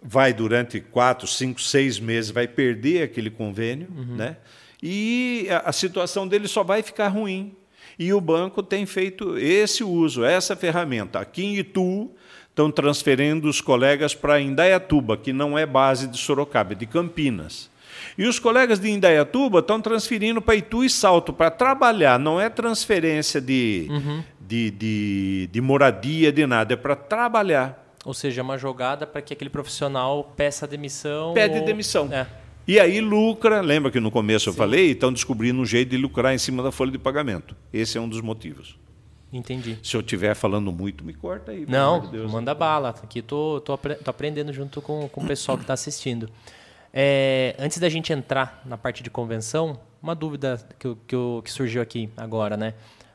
vai durante quatro, cinco, seis meses, vai perder aquele convênio, uhum. né? E a, a situação dele só vai ficar ruim. E o banco tem feito esse uso, essa ferramenta. Aqui em Itu, estão transferindo os colegas para Indaiatuba, que não é base de Sorocaba, é de Campinas. E os colegas de Indaiatuba estão transferindo para Itu e Salto para trabalhar, não é transferência de, uhum. de, de, de moradia, de nada, é para trabalhar. Ou seja, é uma jogada para que aquele profissional peça demissão. Pede ou... demissão. É. E aí lucra, lembra que no começo Sim. eu falei? Estão descobrindo um jeito de lucrar em cima da folha de pagamento. Esse é um dos motivos. Entendi. Se eu estiver falando muito, me corta aí. Não, de manda bala. Aqui tô, tô, tô, aprendendo junto com, com o pessoal que está assistindo. É, antes da gente entrar na parte de convenção, uma dúvida que, que, que surgiu aqui agora, né?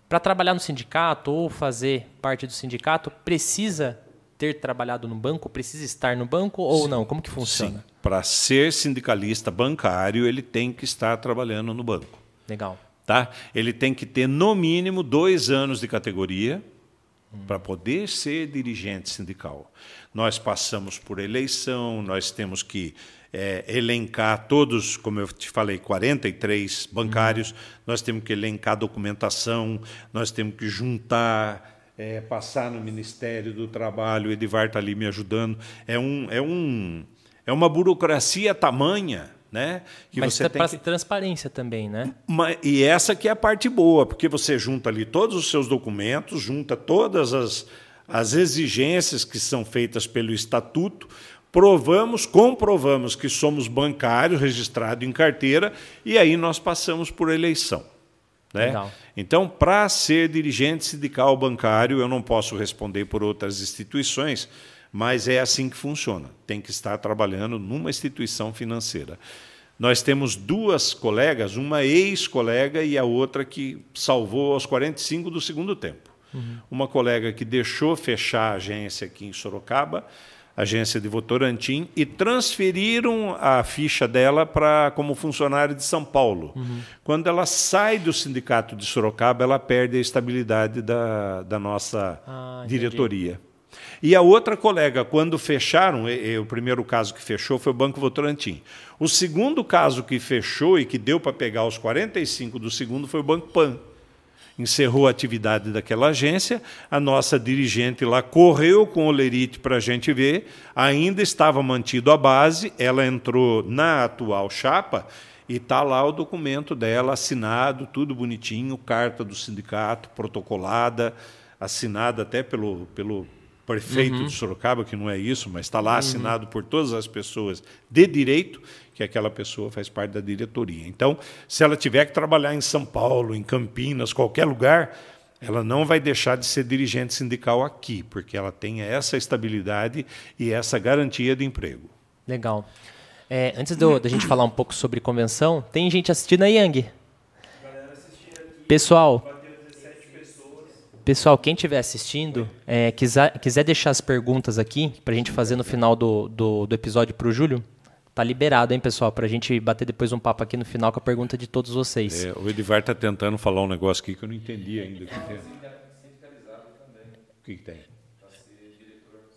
Para trabalhar no sindicato ou fazer parte do sindicato, precisa ter trabalhado no banco? Precisa estar no banco ou Sim. não? Como que funciona? Para ser sindicalista bancário, ele tem que estar trabalhando no banco. Legal. Tá? Ele tem que ter, no mínimo, dois anos de categoria hum. para poder ser dirigente sindical. Nós passamos por eleição, nós temos que é, elencar todos, como eu te falei, 43 bancários, hum. nós temos que elencar documentação, nós temos que juntar, é, passar no Ministério do Trabalho, o Edivar está ali me ajudando. É um, é um, é uma burocracia tamanha, né? Que Mas você tem que... transparência também, né? E essa que é a parte boa, porque você junta ali todos os seus documentos, junta todas as, as exigências que são feitas pelo estatuto, provamos, comprovamos que somos bancários registrados em carteira e aí nós passamos por eleição. Né? Então, para ser dirigente sindical bancário, eu não posso responder por outras instituições, mas é assim que funciona. Tem que estar trabalhando numa instituição financeira. Nós temos duas colegas, uma ex-colega e a outra que salvou aos 45 do segundo tempo. Uhum. Uma colega que deixou fechar a agência aqui em Sorocaba, agência de Votorantim, e transferiram a ficha dela para como funcionária de São Paulo. Uhum. Quando ela sai do sindicato de Sorocaba, ela perde a estabilidade da, da nossa ah, diretoria. E a outra colega, quando fecharam, e, e, o primeiro caso que fechou foi o Banco Votorantim. O segundo caso que fechou e que deu para pegar os 45 do segundo foi o Banco Pan. Encerrou a atividade daquela agência, a nossa dirigente lá correu com o Lerite para a gente ver, ainda estava mantido a base, ela entrou na atual chapa e está lá o documento dela assinado, tudo bonitinho, carta do sindicato, protocolada, assinada até pelo, pelo prefeito uhum. de Sorocaba, que não é isso, mas está lá uhum. assinado por todas as pessoas de direito, que aquela pessoa faz parte da diretoria. Então, se ela tiver que trabalhar em São Paulo, em Campinas, qualquer lugar, ela não vai deixar de ser dirigente sindical aqui, porque ela tem essa estabilidade e essa garantia de emprego. Legal. É, antes da gente falar um pouco sobre convenção, tem gente assistindo aí, Yang? Pessoal, pessoal, quem estiver assistindo, é, quiser, quiser deixar as perguntas aqui para a gente fazer no final do, do, do episódio para o Júlio, tá liberado, hein, pessoal, para a gente bater depois um papo aqui no final com a pergunta de todos vocês. É, o Edivar está tentando falar um negócio aqui que eu não entendi ainda. O que, tem? O que, que tem?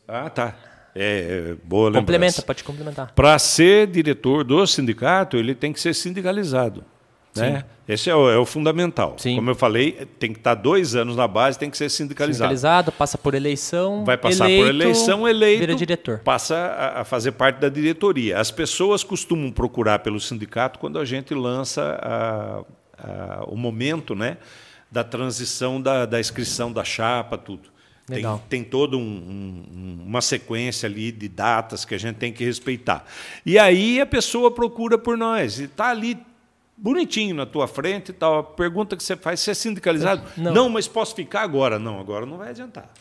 Ah, tá. É, é boa lembrança. Complementa, pode complementar. Para ser diretor do sindicato, ele tem que ser sindicalizado. Né? Esse é o, é o fundamental. Sim. Como eu falei, tem que estar dois anos na base, tem que ser sindicalizado. Sindicalizado, passa por eleição. Vai passar eleito, por eleição, eleito. Vira diretor. Passa a, a, fazer parte da diretoria. As pessoas costumam procurar pelo sindicato quando a gente lança a, o momento né, da transição da, da inscrição da chapa, tudo. Tem, tem toda um, um, uma sequência ali de datas que a gente tem que respeitar. E aí a pessoa procura por nós. E está ali bonitinho na tua frente e tal. A pergunta que você faz, você é sindicalizado? [LAUGHS] Não. não, mas posso ficar agora? Não, agora não vai adiantar.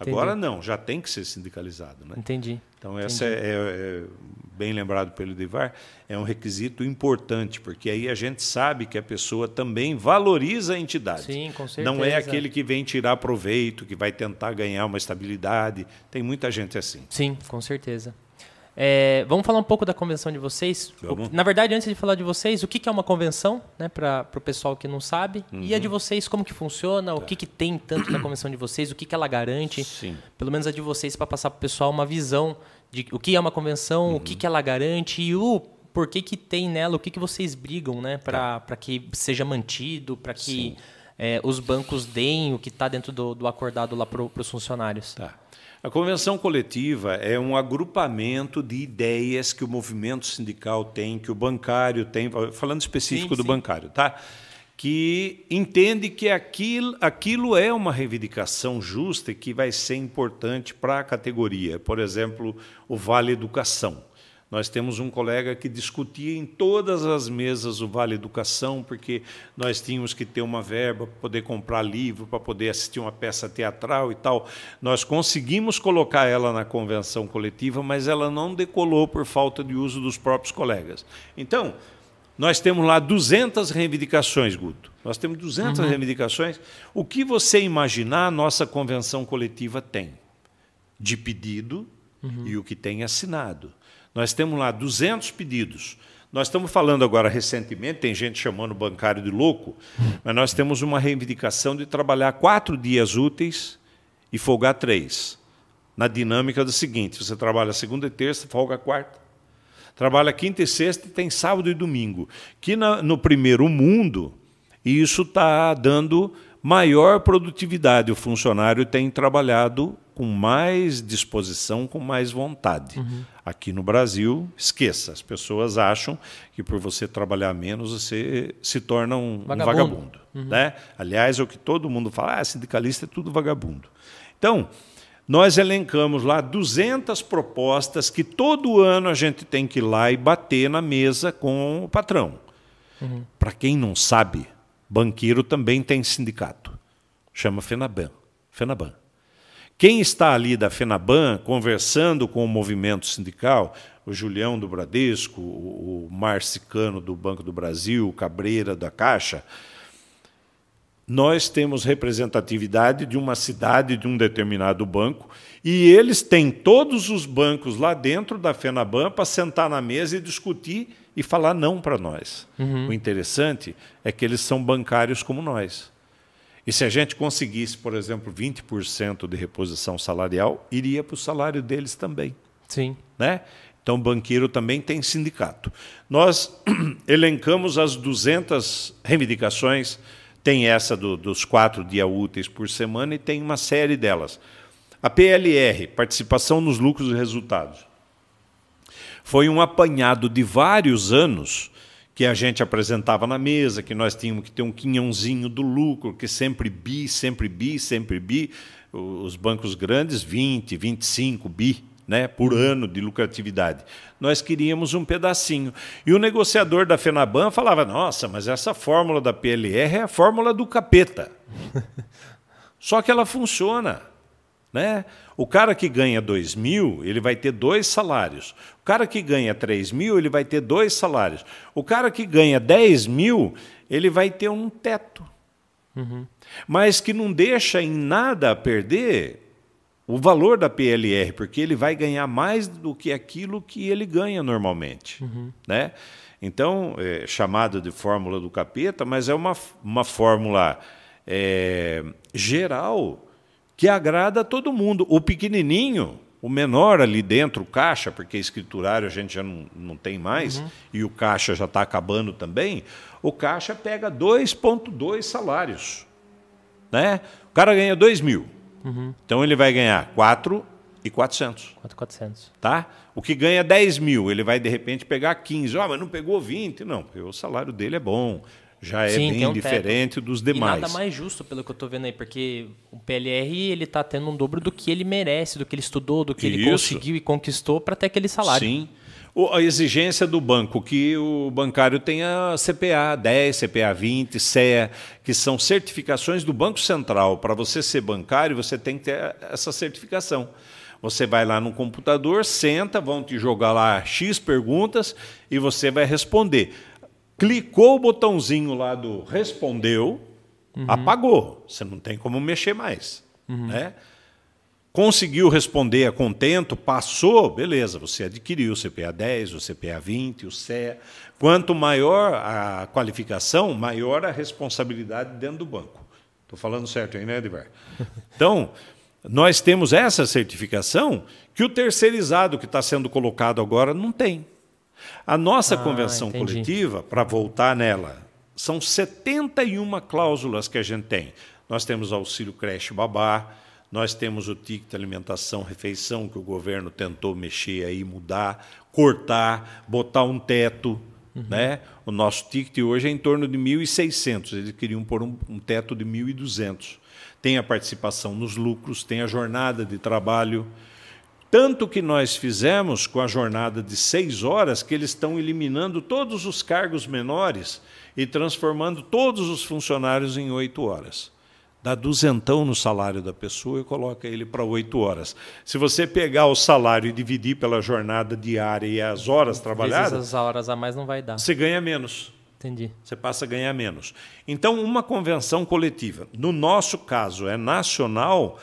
Agora Entendi. não, já tem que ser sindicalizado. Né? Entendi. Então, essa é, é, bem lembrado pelo Divar, é um requisito importante, porque aí a gente sabe que a pessoa também valoriza a entidade. Sim, com certeza. Não é aquele que vem tirar proveito, que vai tentar ganhar uma estabilidade. Tem muita gente assim. Sim, com certeza. É, vamos falar um pouco da convenção de vocês. Na verdade, antes de falar de vocês, o que, que é uma convenção, né, para o pessoal que não sabe, uhum. e a de vocês, como que funciona, o que, que tem tanto na convenção de vocês, o que, que ela garante, Sim. pelo menos a de vocês, para passar para o pessoal uma visão de o que é uma convenção, uhum. o que, que ela garante e o por que, que tem nela, o que, que vocês brigam né, para tá. que seja mantido, para que é, os bancos deem o que está dentro do, do acordado lá para os funcionários. Tá. A convenção coletiva é um agrupamento de ideias que o movimento sindical tem, que o bancário tem, falando específico sim, do sim. bancário, tá? Que entende que aquilo, aquilo é uma reivindicação justa e que vai ser importante para a categoria. Por exemplo, o Vale Educação. Nós temos um colega que discutia em todas as mesas o Vale Educação, porque nós tínhamos que ter uma verba para poder comprar livro, para poder assistir uma peça teatral e tal. Nós conseguimos colocar ela na convenção coletiva, mas ela não decolou por falta de uso dos próprios colegas. Então, nós temos lá 200 reivindicações, Guto. Nós temos 200 uhum. reivindicações. O que você imaginar, a nossa convenção coletiva tem de pedido uhum. e o que tem assinado. Nós temos lá 200 pedidos. Nós estamos falando agora recentemente, tem gente chamando o bancário de louco, mas nós temos uma reivindicação de trabalhar quatro dias úteis e folgar três. Na dinâmica do seguinte: você trabalha segunda e terça, folga quarta. Trabalha quinta e sexta e tem sábado e domingo. Que na, no primeiro mundo, isso está dando maior produtividade. O funcionário tem trabalhado com mais disposição, com mais vontade. Uhum. Aqui no Brasil, esqueça. As pessoas acham que por você trabalhar menos você se torna um vagabundo. Um vagabundo uhum. né? Aliás, é o que todo mundo fala: ah, sindicalista é tudo vagabundo. Então, nós elencamos lá 200 propostas que todo ano a gente tem que ir lá e bater na mesa com o patrão. Uhum. Para quem não sabe, banqueiro também tem sindicato. Chama FENABAN. FENABAN. Quem está ali da FENABAN conversando com o movimento sindical, o Julião do Bradesco, o Marcicano do Banco do Brasil, o Cabreira da Caixa, nós temos representatividade de uma cidade, de um determinado banco, e eles têm todos os bancos lá dentro da FENABAN para sentar na mesa e discutir e falar não para nós. Uhum. O interessante é que eles são bancários como nós. E se a gente conseguisse, por exemplo, 20% de reposição salarial, iria para o salário deles também. Sim. Né? Então, o banqueiro também tem sindicato. Nós [CLEARS THROAT] elencamos as 200 reivindicações, tem essa do, dos quatro dias úteis por semana e tem uma série delas. A PLR, Participação nos Lucros e Resultados, foi um apanhado de vários anos que a gente apresentava na mesa, que nós tínhamos que ter um quinhãozinho do lucro, que sempre bi, sempre bi, sempre bi. Os bancos grandes, 20, 25 bi né, por uhum. ano de lucratividade. Nós queríamos um pedacinho. E o negociador da FENABAN falava: nossa, mas essa fórmula da PLR é a fórmula do capeta. [LAUGHS] Só que ela funciona. Né? O cara que ganha 2 mil, ele vai ter dois salários. O cara que ganha 3 mil, ele vai ter dois salários. O cara que ganha 10 mil, ele vai ter um teto. Uhum. Mas que não deixa em nada a perder o valor da PLR, porque ele vai ganhar mais do que aquilo que ele ganha normalmente. Uhum. Né? Então, é chamado de fórmula do capeta, mas é uma, uma fórmula é, geral que agrada a todo mundo. O pequenininho, o menor ali dentro, o caixa, porque escriturário a gente já não, não tem mais, uhum. e o caixa já está acabando também, o caixa pega 2,2 salários. Né? O cara ganha 2 mil. Uhum. Então ele vai ganhar 4 e 400. 4,400. Tá? O que ganha 10 mil, ele vai de repente pegar 15. Ah, mas não pegou 20. Não, porque o salário dele é bom já é Sim, bem um diferente teto. dos demais. E nada mais justo, pelo que eu estou vendo aí, porque o PLR ele está tendo um dobro do que ele merece, do que ele estudou, do que Isso. ele conseguiu e conquistou para ter aquele salário. Sim. A exigência do banco que o bancário tenha CPA 10, CPA 20, CEA, que são certificações do Banco Central. Para você ser bancário, você tem que ter essa certificação. Você vai lá no computador, senta, vão te jogar lá X perguntas e você vai responder clicou o botãozinho lá do respondeu, uhum. apagou. Você não tem como mexer mais. Uhum. Né? Conseguiu responder a contento, passou, beleza, você adquiriu o CPA 10, o CPA 20, o CEA. Quanto maior a qualificação, maior a responsabilidade dentro do banco. Estou falando certo aí, né, Edvar? [LAUGHS] Então, nós temos essa certificação que o terceirizado que está sendo colocado agora não tem. A nossa ah, convenção entendi. coletiva, para voltar nela, são 71 cláusulas que a gente tem. Nós temos auxílio creche babá, nós temos o ticket alimentação refeição que o governo tentou mexer aí, mudar, cortar, botar um teto, uhum. né? O nosso ticket hoje é em torno de 1.600, eles queriam pôr um, um teto de 1.200. Tem a participação nos lucros, tem a jornada de trabalho, tanto que nós fizemos com a jornada de seis horas que eles estão eliminando todos os cargos menores e transformando todos os funcionários em oito horas. Dá duzentão no salário da pessoa e coloca ele para oito horas. Se você pegar o salário e dividir pela jornada diária e as horas trabalhadas. As horas a mais não vai dar. Você ganha menos. Entendi. Você passa a ganhar menos. Então, uma convenção coletiva, no nosso caso é nacional,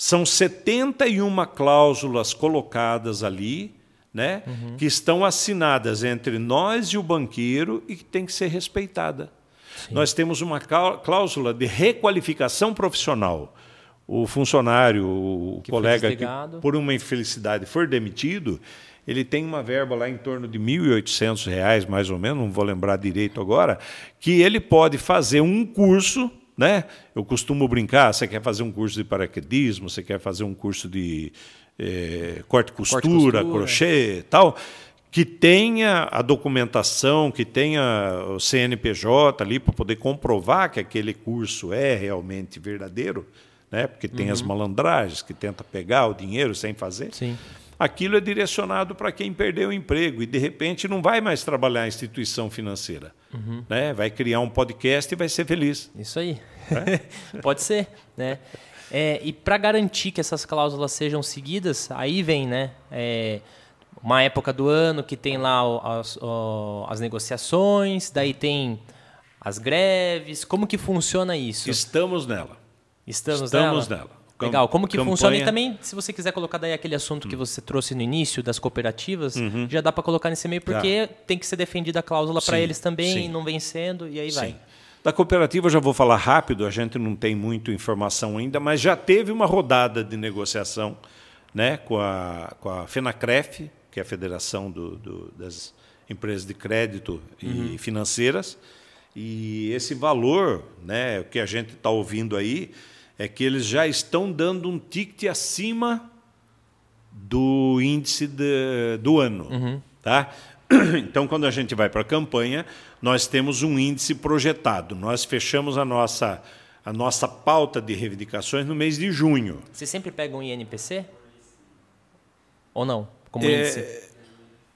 são 71 cláusulas cláusulas ali, né, uhum. que estão assinadas entre nós e o banqueiro e que tem que ser respeitada. Sim. Nós temos uma cláusula de requalificação profissional. O funcionário, o que colega que por uma infelicidade for demitido, ele tem uma verba lá em torno de R$ 1.800, mais ou menos, não vou lembrar direito agora, que ele pode fazer um curso né? Eu costumo brincar, você quer fazer um curso de paraquedismo, você quer fazer um curso de é, corte, costura, corte costura, crochê, tal, que tenha a documentação, que tenha o CNPJ ali para poder comprovar que aquele curso é realmente verdadeiro, né? Porque tem uhum. as malandragens que tenta pegar o dinheiro sem fazer. Sim aquilo é direcionado para quem perdeu o emprego e, de repente, não vai mais trabalhar em instituição financeira. Uhum. Né? Vai criar um podcast e vai ser feliz. Isso aí. É? [LAUGHS] Pode ser. Né? É, e para garantir que essas cláusulas sejam seguidas, aí vem né, é, uma época do ano que tem lá as, as negociações, daí tem as greves. Como que funciona isso? Estamos nela. Estamos, Estamos nela. nela. Legal. Como que campanha... funciona? E também, se você quiser colocar daí aquele assunto hum. que você trouxe no início das cooperativas, uhum. já dá para colocar nesse meio, porque tem que ser defendida a cláusula para eles também, sim. não vencendo, e aí sim. vai. Da cooperativa eu já vou falar rápido, a gente não tem muita informação ainda, mas já teve uma rodada de negociação né, com, a, com a FENACREF, que é a Federação do, do, das Empresas de Crédito e uhum. Financeiras, e esse valor, né, o que a gente está ouvindo aí, é que eles já estão dando um ticket acima do índice de, do ano. Uhum. Tá? [CLEARS THROAT] Então, quando a gente vai para a campanha, nós temos um índice projetado. Nós fechamos a nossa, a nossa pauta de reivindicações no mês de junho. Você sempre pega um INPC? Ou não? Como é, índice?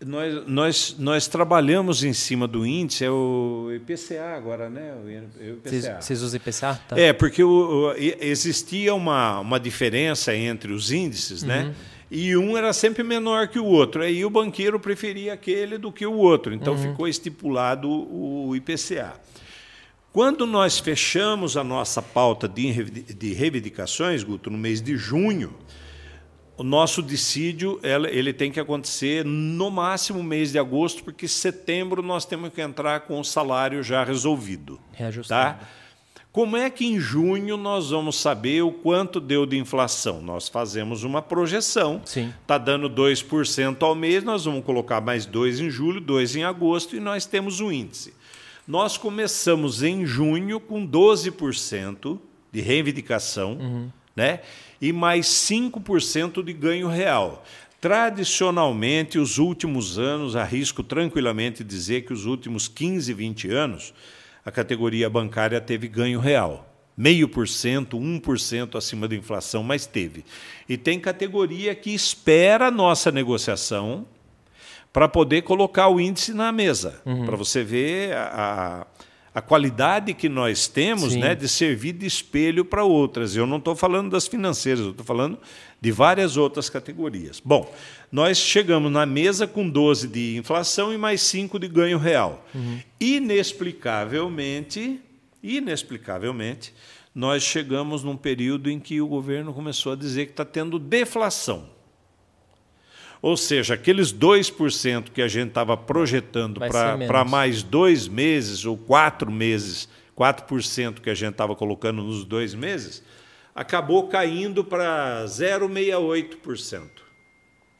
Nós, nós, nós trabalhamos em cima do índice, é o IPCA agora, né? O IPCA. Vocês usam IPCA? Tá. É, porque o, o, existia uma, uma diferença entre os índices, né? uhum. né? E um era sempre menor que o outro. Aí o banqueiro preferia aquele do que o outro. Então uhum. ficou estipulado o IPCA. Quando nós fechamos a nossa pauta de reivindicações, Guto, no mês de junho, o nosso dissídio ele tem que acontecer no máximo mês de agosto, porque setembro nós temos que entrar com o salário já resolvido. Reajustado. Tá? Como é que em junho nós vamos saber o quanto deu de inflação? Nós fazemos uma projeção. Está dando 2% ao mês, nós vamos colocar mais 2 em julho, 2 em agosto e nós temos o índice. Nós começamos em junho com 12% de reivindicação. Uhum né? E mais 5% de ganho real. Tradicionalmente, os últimos anos, arrisco tranquilamente dizer que os últimos 15, 20 anos, a categoria bancária teve ganho real. Meio por cento, 1% acima da inflação, mas teve. E tem categoria que espera a nossa negociação para poder colocar o índice na mesa, uhum. para você ver a, a a qualidade que nós temos né, de servir de espelho para outras. Eu não estou falando das financeiras, eu estou falando de várias outras categorias. Bom, nós chegamos na mesa com 12 de inflação e mais 5 de ganho real. Uhum. Inexplicavelmente, inexplicavelmente, nós chegamos num período em que o governo começou a dizer que está tendo deflação. Ou seja, aqueles 2% que a gente estava projetando para mais dois meses ou quatro meses, 4% que a gente estava colocando nos dois meses, acabou caindo para 0,68%.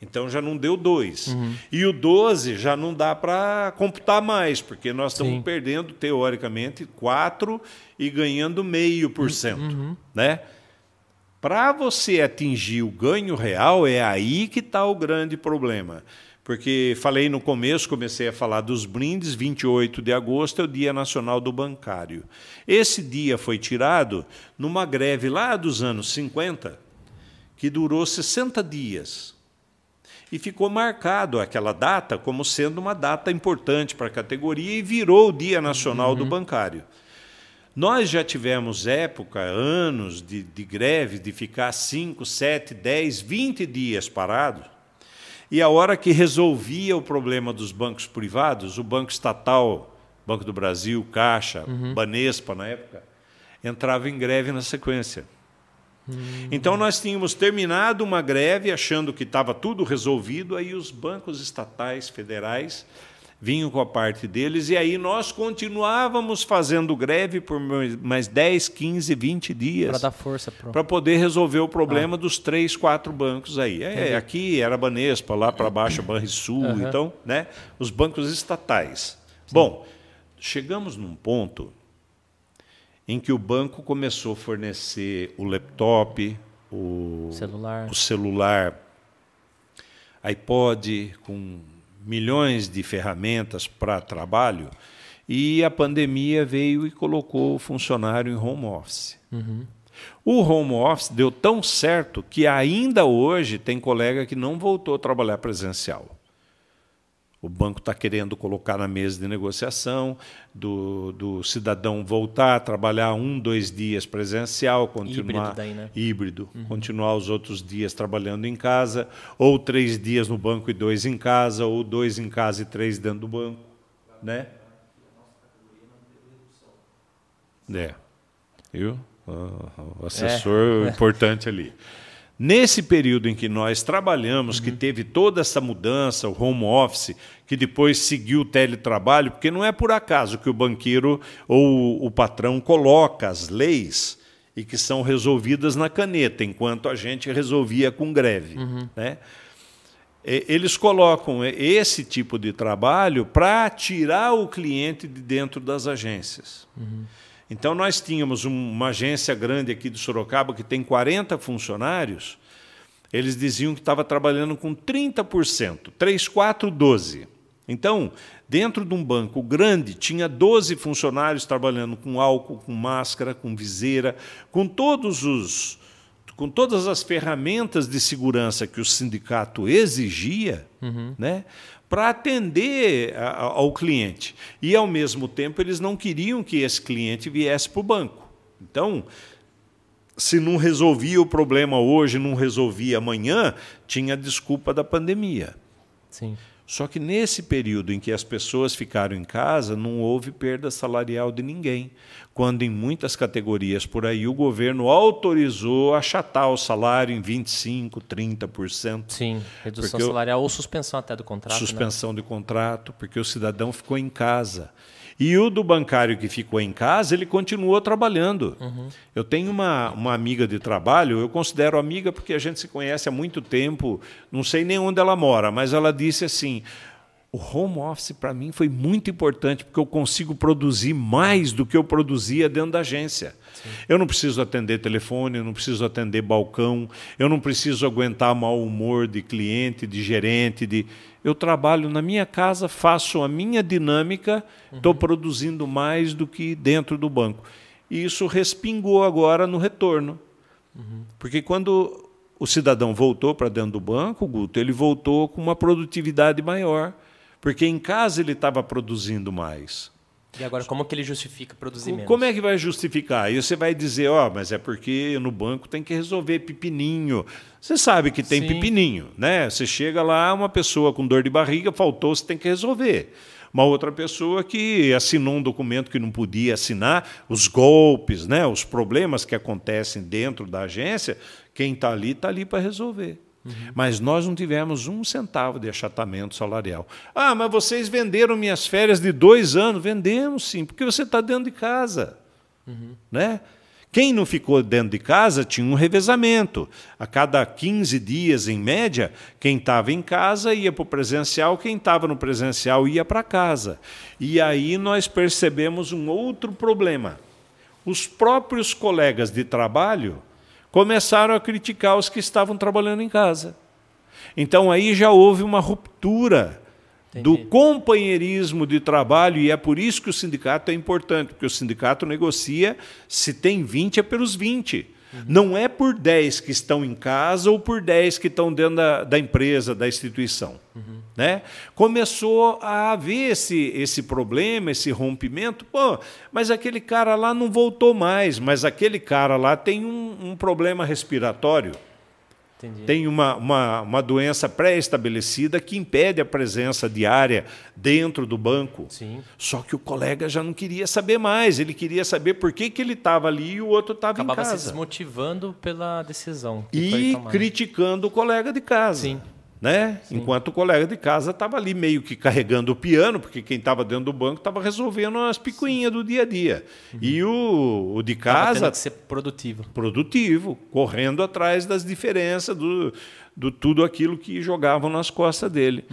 Então já não deu 2. Uhum. E o 12 já não dá para computar mais, porque nós estamos Sim. perdendo, teoricamente, 4 e ganhando meio por cento. Uhum. Né? Para você atingir o ganho real, é aí que está o grande problema. Porque falei no começo, comecei a falar dos brindes, 28 de agosto é o Dia Nacional do Bancário. Esse dia foi tirado numa greve lá dos anos 50, que durou 60 dias. E ficou marcado aquela data como sendo uma data importante para a categoria e virou o Dia Nacional uhum. do Bancário. Nós já tivemos época, anos de, de greve, de ficar 5, 7, 10, 20 dias parado. E a hora que resolvia o problema dos bancos privados, o Banco Estatal, Banco do Brasil, Caixa, uhum. Banespa na época, entrava em greve na sequência. Uhum. Então nós tínhamos terminado uma greve achando que estava tudo resolvido, aí os bancos estatais, federais, vinham com a parte deles, e aí nós continuávamos fazendo greve por mais 10, 15, 20 dias. Para dar força. Para poder resolver o problema ah. dos três, quatro bancos aí. É, aqui era Banespa, lá para baixo Banrisul, uhum. então, né, os bancos estatais. Sim. Bom, chegamos num ponto em que o banco começou a fornecer o laptop, o celular, o celular iPod com milhões de ferramentas para trabalho e a pandemia veio e colocou o funcionário em home office. Uhum. O home office deu tão certo que ainda hoje tem colega que não voltou a trabalhar presencial. O banco está querendo colocar na mesa de negociação do, do, cidadão voltar a trabalhar um, dois dias presencial, continuar híbrido, daí, né? híbrido uhum. continuar os outros dias trabalhando em casa, ou três dias no banco e dois em casa, ou dois em casa e três dentro do banco, né? É, viu? O assessor é. importante ali. [LAUGHS] Nesse período em que nós trabalhamos, uhum. que teve toda essa mudança, o home office, que depois seguiu o teletrabalho, porque não é por acaso que o banqueiro ou o patrão coloca as leis e que são resolvidas na caneta, enquanto a gente resolvia com greve. Uhum. Né? Eles colocam esse tipo de trabalho para tirar o cliente de dentro das agências. Uhum. Então, nós tínhamos uma agência grande aqui de Sorocaba que tem 40 funcionários. Eles diziam que estava trabalhando com 30%, 3, 4, 12. Então, dentro de um banco grande, tinha 12 funcionários trabalhando com álcool, com máscara, com viseira, com todos os com todas as ferramentas de segurança que o sindicato exigia, Uhum. né, para atender a- ao cliente. E, ao mesmo tempo, eles não queriam que esse cliente viesse para o banco. Então, se não resolvia o problema hoje, não resolvia amanhã, tinha a desculpa da pandemia. Sim. Só que nesse período em que as pessoas ficaram em casa, não houve perda salarial de ninguém. Quando em muitas categorias por aí o governo autorizou achatar o salário em 25%, 30%. Sim. Redução Porque eu- salarial ou suspensão até do contrato. né? Suspensão de contrato, porque o cidadão ficou em casa. E o do bancário que ficou em casa, ele continuou trabalhando. Eu tenho uma, uma amiga de trabalho, eu considero amiga porque a gente se conhece há muito tempo, não sei nem onde ela mora, mas ela disse assim: o home office para mim foi muito importante porque eu consigo produzir mais do que eu produzia dentro da agência. Eu não preciso atender telefone, eu não preciso atender balcão, eu não preciso aguentar mau humor de cliente, de gerente, de eu trabalho na minha casa, faço a minha dinâmica, estou produzindo mais do que dentro do banco. E isso respingou agora no retorno. Porque quando o cidadão voltou para dentro do banco, Guto, ele voltou com uma produtividade maior. Porque em casa ele estava produzindo mais. E agora, como que ele justifica produzir menos? Como é que vai justificar? Aí você vai dizer, ó, mas é porque no banco tem que resolver pepininho. Você sabe que tem Sim. pepininho, né? Você chega lá, uma pessoa com dor de barriga, faltou, você tem que resolver. Uma outra pessoa que assinou um documento que não podia assinar, os golpes, né? os problemas que acontecem dentro da agência, quem está ali, está ali para resolver. Mas nós não tivemos um centavo de achatamento salarial. Ah, mas vocês venderam minhas férias de dois anos. Vendemos sim, porque você está dentro de casa. Né? Quem não ficou dentro de casa tinha um revezamento. A cada 15 dias, em média, quem estava em casa ia para o presencial, quem estava no presencial ia para casa. E aí nós percebemos um outro problema. Os próprios colegas de trabalho começaram a criticar os que estavam trabalhando em casa. Então aí já houve uma ruptura do Entendi. companheirismo de trabalho e é por isso que o sindicato é importante, porque o sindicato negocia se tem 20 é pelos 20. Não é por 10 que estão em casa ou por 10 que estão dentro da, da empresa, da instituição. Né? Começou a haver esse, esse problema, esse rompimento. Pô, mas aquele cara lá não voltou mais, mas aquele cara lá tem um, um problema respiratório Entendi. tem uma, uma, uma doença pré-estabelecida que impede a presença diária dentro do banco. Sim. Só que o colega já não queria saber mais, ele queria saber por que, que ele estava ali e o outro estava em Acabava se casa. desmotivando pela decisão. E criticando o colega de casa. Sim. Né? Enquanto o colega de casa estava ali meio que carregando o piano, porque quem estava dentro do banco estava resolvendo as picuinhas do dia a dia. E o, o de Tava casa tendo que ser produtivo. produtivo, correndo atrás das diferenças do, do tudo aquilo que jogavam nas costas dele.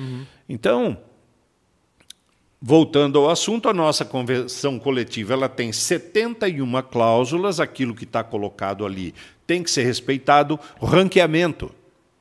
Então, voltando ao assunto, a nossa convenção coletiva ela tem 71 cláusulas, aquilo que está colocado ali tem que ser respeitado, ranqueamento.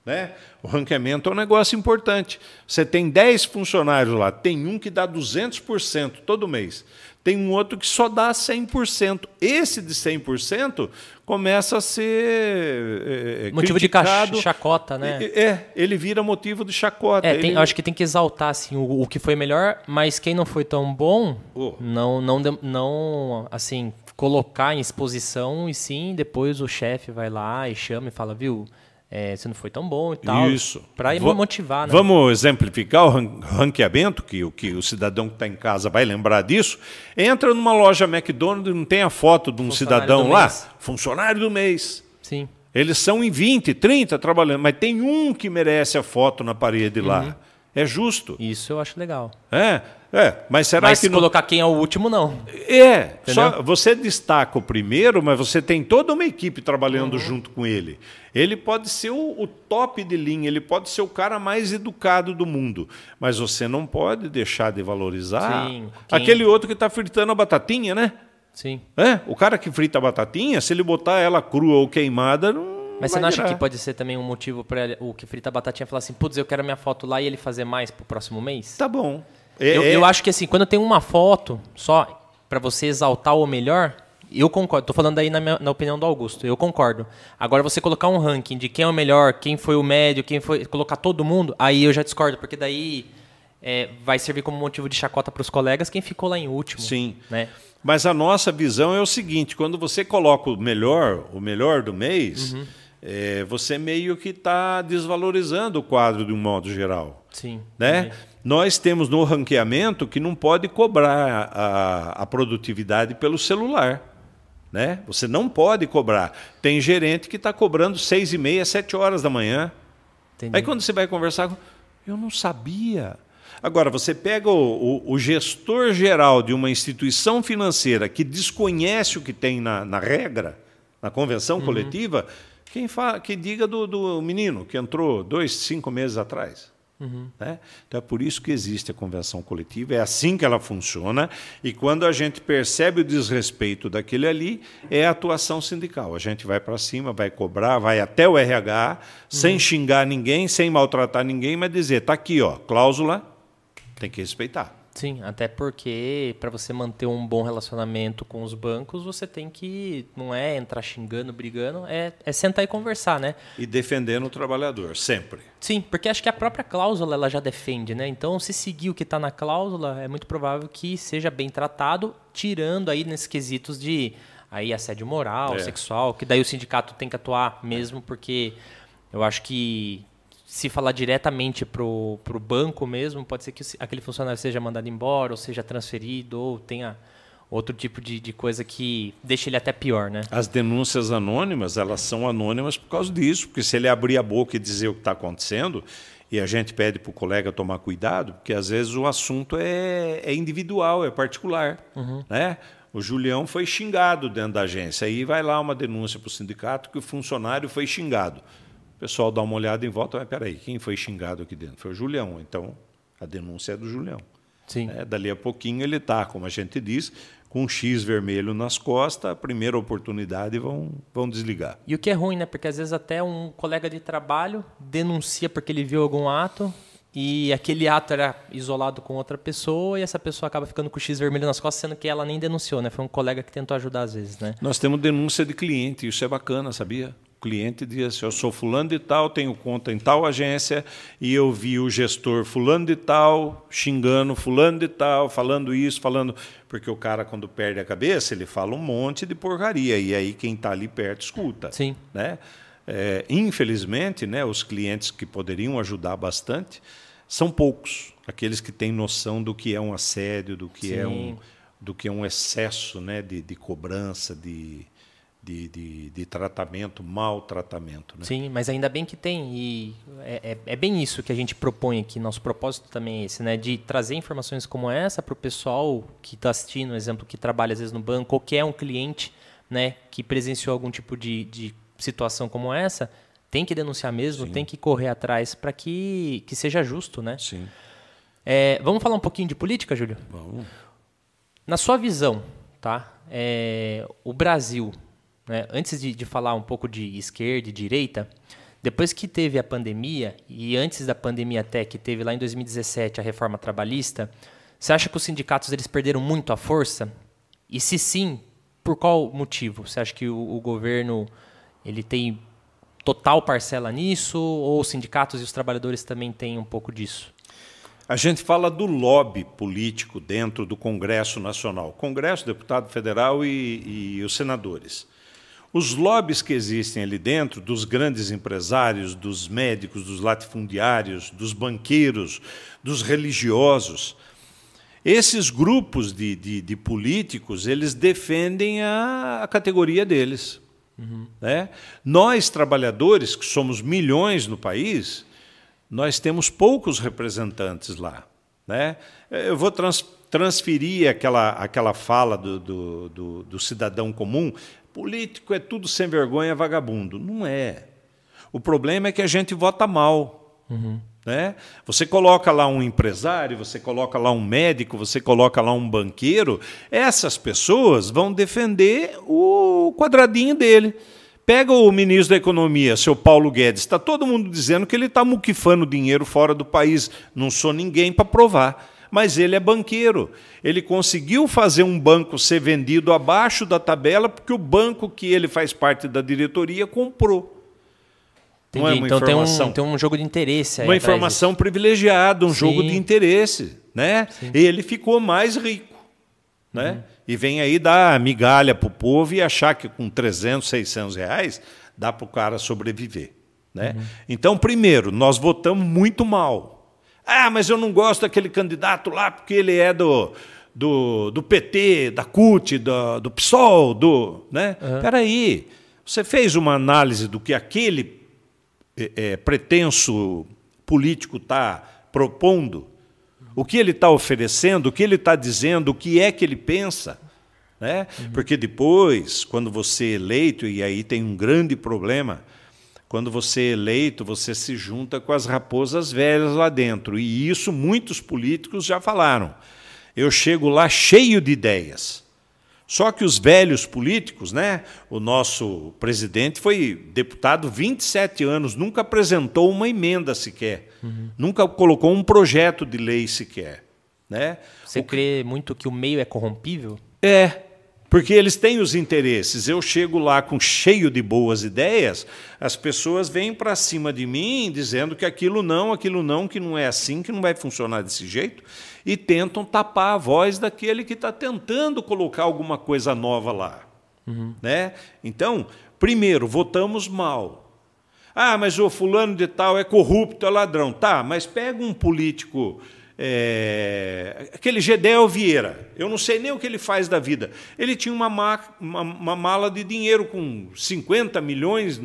Né? O ranqueamento é um negócio importante. Você tem 10 funcionários lá, tem um que dá 200% todo mês, tem um outro que só dá 100%. Esse de 100% começa a ser é, Motivo de criticado. ca- chacota, né? É, é, ele vira motivo de chacota. É, Ele- acho que tem que exaltar assim, o, o que foi melhor, mas quem não foi tão bom, Oh. não, não, não assim, colocar em exposição, e sim, depois o chefe vai lá e chama e fala, viu, é, você não foi tão bom e tal. Isso. Pra Va- motivar, né? Vamos exemplificar o ran- ranqueamento, que, o- que o cidadão que está em casa vai lembrar disso. Entra numa loja McDonald's e não tem a foto de um cidadão lá, mês. funcionário do mês. Sim. Eles são em 20, 30 trabalhando, mas tem um que merece a foto na parede Uhum. lá. É justo. Isso eu acho legal. É, é. Mas será mas que se não... colocar quem é o último, não. É, Entendeu? só você destaca o primeiro, mas você tem toda uma equipe trabalhando Uhum. junto com ele. Ele pode ser o, o top de linha, ele pode ser o cara mais educado do mundo, mas você não pode deixar de valorizar Sim, quem- aquele outro que está fritando a batatinha, né? Sim. É, o cara que frita a batatinha, se ele botar ela crua ou queimada, não Mas você não acha virar. que pode ser também um motivo para o que frita a batatinha falar assim, putz, eu quero minha foto lá e ele fazer mais pro próximo mês? Tá bom. É- eu, é- eu acho que assim, quando tem uma foto só pra você exaltar o melhor, Eu concordo. Tô falando aí na, minha, na opinião do Augusto. Eu concordo. Agora, você colocar um ranking de quem é o melhor, quem foi o médio, quem foi. Colocar todo mundo, aí eu já discordo, porque daí é, vai servir como motivo de chacota para os colegas quem ficou lá em último. Sim. Né? Mas a nossa visão é o seguinte: quando você coloca o melhor, o melhor do mês, uhum. É, você meio que está desvalorizando o quadro de um modo geral. Sim. Né? Nós temos no ranqueamento que não pode cobrar a, a produtividade pelo celular. Né? Você não pode cobrar. Tem gerente que está cobrando seis e meia, sete horas da manhã. Entendi. Aí quando você vai conversar, eu não sabia. Agora, você pega o, o, o, gestor geral de uma instituição financeira que desconhece o que tem na, na regra, na convenção uhum. coletiva, quem fala, que diga do, do menino que entrou dois, cinco meses atrás. Uhum. Né? Então é por isso que existe a convenção coletiva, é assim que ela funciona, e quando a gente percebe o desrespeito daquele ali, é a atuação sindical. A gente vai para cima, vai cobrar, vai até o RH, uhum. sem xingar ninguém, sem maltratar ninguém, mas dizer: está aqui, ó, cláusula, tem que respeitar. Sim, até porque para você manter um bom relacionamento com os bancos, você tem que, não é entrar xingando, brigando, é, é sentar e conversar, né? E defendendo o trabalhador, sempre. Sim, porque acho que a própria cláusula ela já defende, né? Então, se seguir o que está na cláusula, é muito provável que seja bem tratado, tirando aí nesses quesitos de aí assédio moral, é. sexual, que daí o sindicato tem que atuar mesmo, porque eu acho que se falar diretamente pro, pro banco mesmo, pode ser que aquele funcionário seja mandado embora, ou seja transferido, ou tenha outro tipo de, de coisa que deixa ele até pior, né? As denúncias anônimas, elas são anônimas por causa disso, porque se ele abrir a boca e dizer o que está acontecendo, e a gente pede para o colega tomar cuidado, porque às vezes o assunto é, é individual, é particular, uhum. né? O Julião foi xingado dentro da agência, aí vai lá uma denúncia para o sindicato que o funcionário foi xingado. O pessoal dá uma olhada em volta, mas peraí, quem foi xingado aqui dentro? Foi o Julião. Então, a denúncia é do Julião. Sim. É, dali a pouquinho ele está, como a gente diz, com um X vermelho nas costas, a primeira oportunidade vão, vão desligar. E o que é ruim, né? Porque às vezes até um colega de trabalho denuncia porque ele viu algum ato e aquele ato era isolado com outra pessoa e essa pessoa acaba ficando com o X vermelho nas costas, sendo que ela nem denunciou, né? Foi um colega que tentou ajudar às vezes, né? Nós temos denúncia de cliente, isso é bacana, sabia? Cliente diz assim, eu sou fulano de tal, tenho conta em tal agência e eu vi o gestor fulano de tal xingando fulano de tal, falando isso, falando porque o cara quando perde a cabeça ele fala um monte de porcaria e aí quem está ali perto escuta, Sim. né? É, infelizmente, né, os clientes que poderiam ajudar bastante são poucos, aqueles que têm noção do que é um assédio, do que é Sim. é um do que é um excesso, né, de, de cobrança, de de, de, de, tratamento, maltratamento. Né? Sim, mas ainda bem que tem. E é, é, é, bem isso que a gente propõe aqui. Nosso propósito também é esse, né? De trazer informações como essa para o pessoal que está assistindo, exemplo, que trabalha às vezes no banco, ou que é um cliente né, que presenciou algum tipo de, de situação como essa, tem que denunciar mesmo, Sim. tem que correr atrás para que, que seja justo, né? Sim. É, vamos falar um pouquinho de política, Júlio? Vamos. Na sua visão, tá? É, o Brasil né? Antes de, de falar um pouco de esquerda e direita, depois que teve a pandemia, e antes da pandemia até, que teve lá em 2017 a reforma trabalhista, você acha que os sindicatos eles perderam muito a força? E se sim, por qual motivo? Você acha que o, o governo ele tem total parcela nisso, ou os sindicatos e os trabalhadores também têm um pouco disso? A gente fala do lobby político dentro do Congresso Nacional, Congresso, deputado federal e, e os senadores. Os lobbies que existem ali dentro, dos grandes empresários, dos médicos, dos latifundiários, dos banqueiros, dos religiosos, esses grupos de, de, de políticos, eles defendem a, a categoria deles. Uhum. Né? Nós, trabalhadores, que somos milhões no país, nós temos poucos representantes lá. Né? Eu vou trans, transferir aquela, aquela fala do, do, do, do cidadão comum Político é tudo sem vergonha, vagabundo. Não é. O problema é que a gente vota mal. Uhum. Né? Você coloca lá um empresário, você coloca lá um médico, você coloca lá um banqueiro, essas pessoas vão defender o quadradinho dele. Pega o ministro da Economia, seu Paulo Guedes, está todo mundo dizendo que ele está muquifando dinheiro fora do país. Não sou ninguém para provar. Mas ele é banqueiro. Ele conseguiu fazer um banco ser vendido abaixo da tabela porque o banco que ele faz parte da diretoria comprou. Entendi. Não é uma então informação. Tem, um, tem um jogo de interesse aí. Uma informação disso. privilegiada, um Sim. jogo de interesse. Né? E ele ficou mais rico. Né? Uhum. E vem aí dar migalha para o povo e achar que com 300, 600 reais dá para o cara sobreviver. Né? Uhum. Então, primeiro, nós votamos muito mal. Ah, mas eu não gosto daquele candidato lá porque ele é do, do, do PT, da CUT, do, do PSOL, do. Né? Uhum. Peraí, você fez uma análise do que aquele é, é, pretenso político está propondo? O que ele está oferecendo, o que ele está dizendo, o que é que ele pensa? Né? Uhum. Porque depois, quando você é eleito, e aí tem um grande problema, quando você é eleito, você se junta com as raposas velhas lá dentro. E isso muitos políticos já falaram. Eu chego lá cheio de ideias. Só que os velhos políticos, né? O nosso presidente foi deputado 27 anos, nunca apresentou uma emenda sequer, uhum. nunca colocou um projeto de lei sequer, né? Você o... crê muito que o meio é corrompível? É, porque eles têm os interesses. Eu chego lá com cheio de boas ideias, as pessoas vêm para cima de mim dizendo que aquilo não, aquilo não, que não é assim, que não vai funcionar desse jeito, e tentam tapar a voz daquele que está tentando colocar alguma coisa nova lá. Uhum. Né? Então, primeiro, votamos mal. Ah, mas o fulano de tal é corrupto, é ladrão. Tá, mas pega um político é, aquele Gedel Vieira, eu não sei nem o que ele faz da vida. Ele tinha uma, ma uma, uma mala de dinheiro com 50 milhões.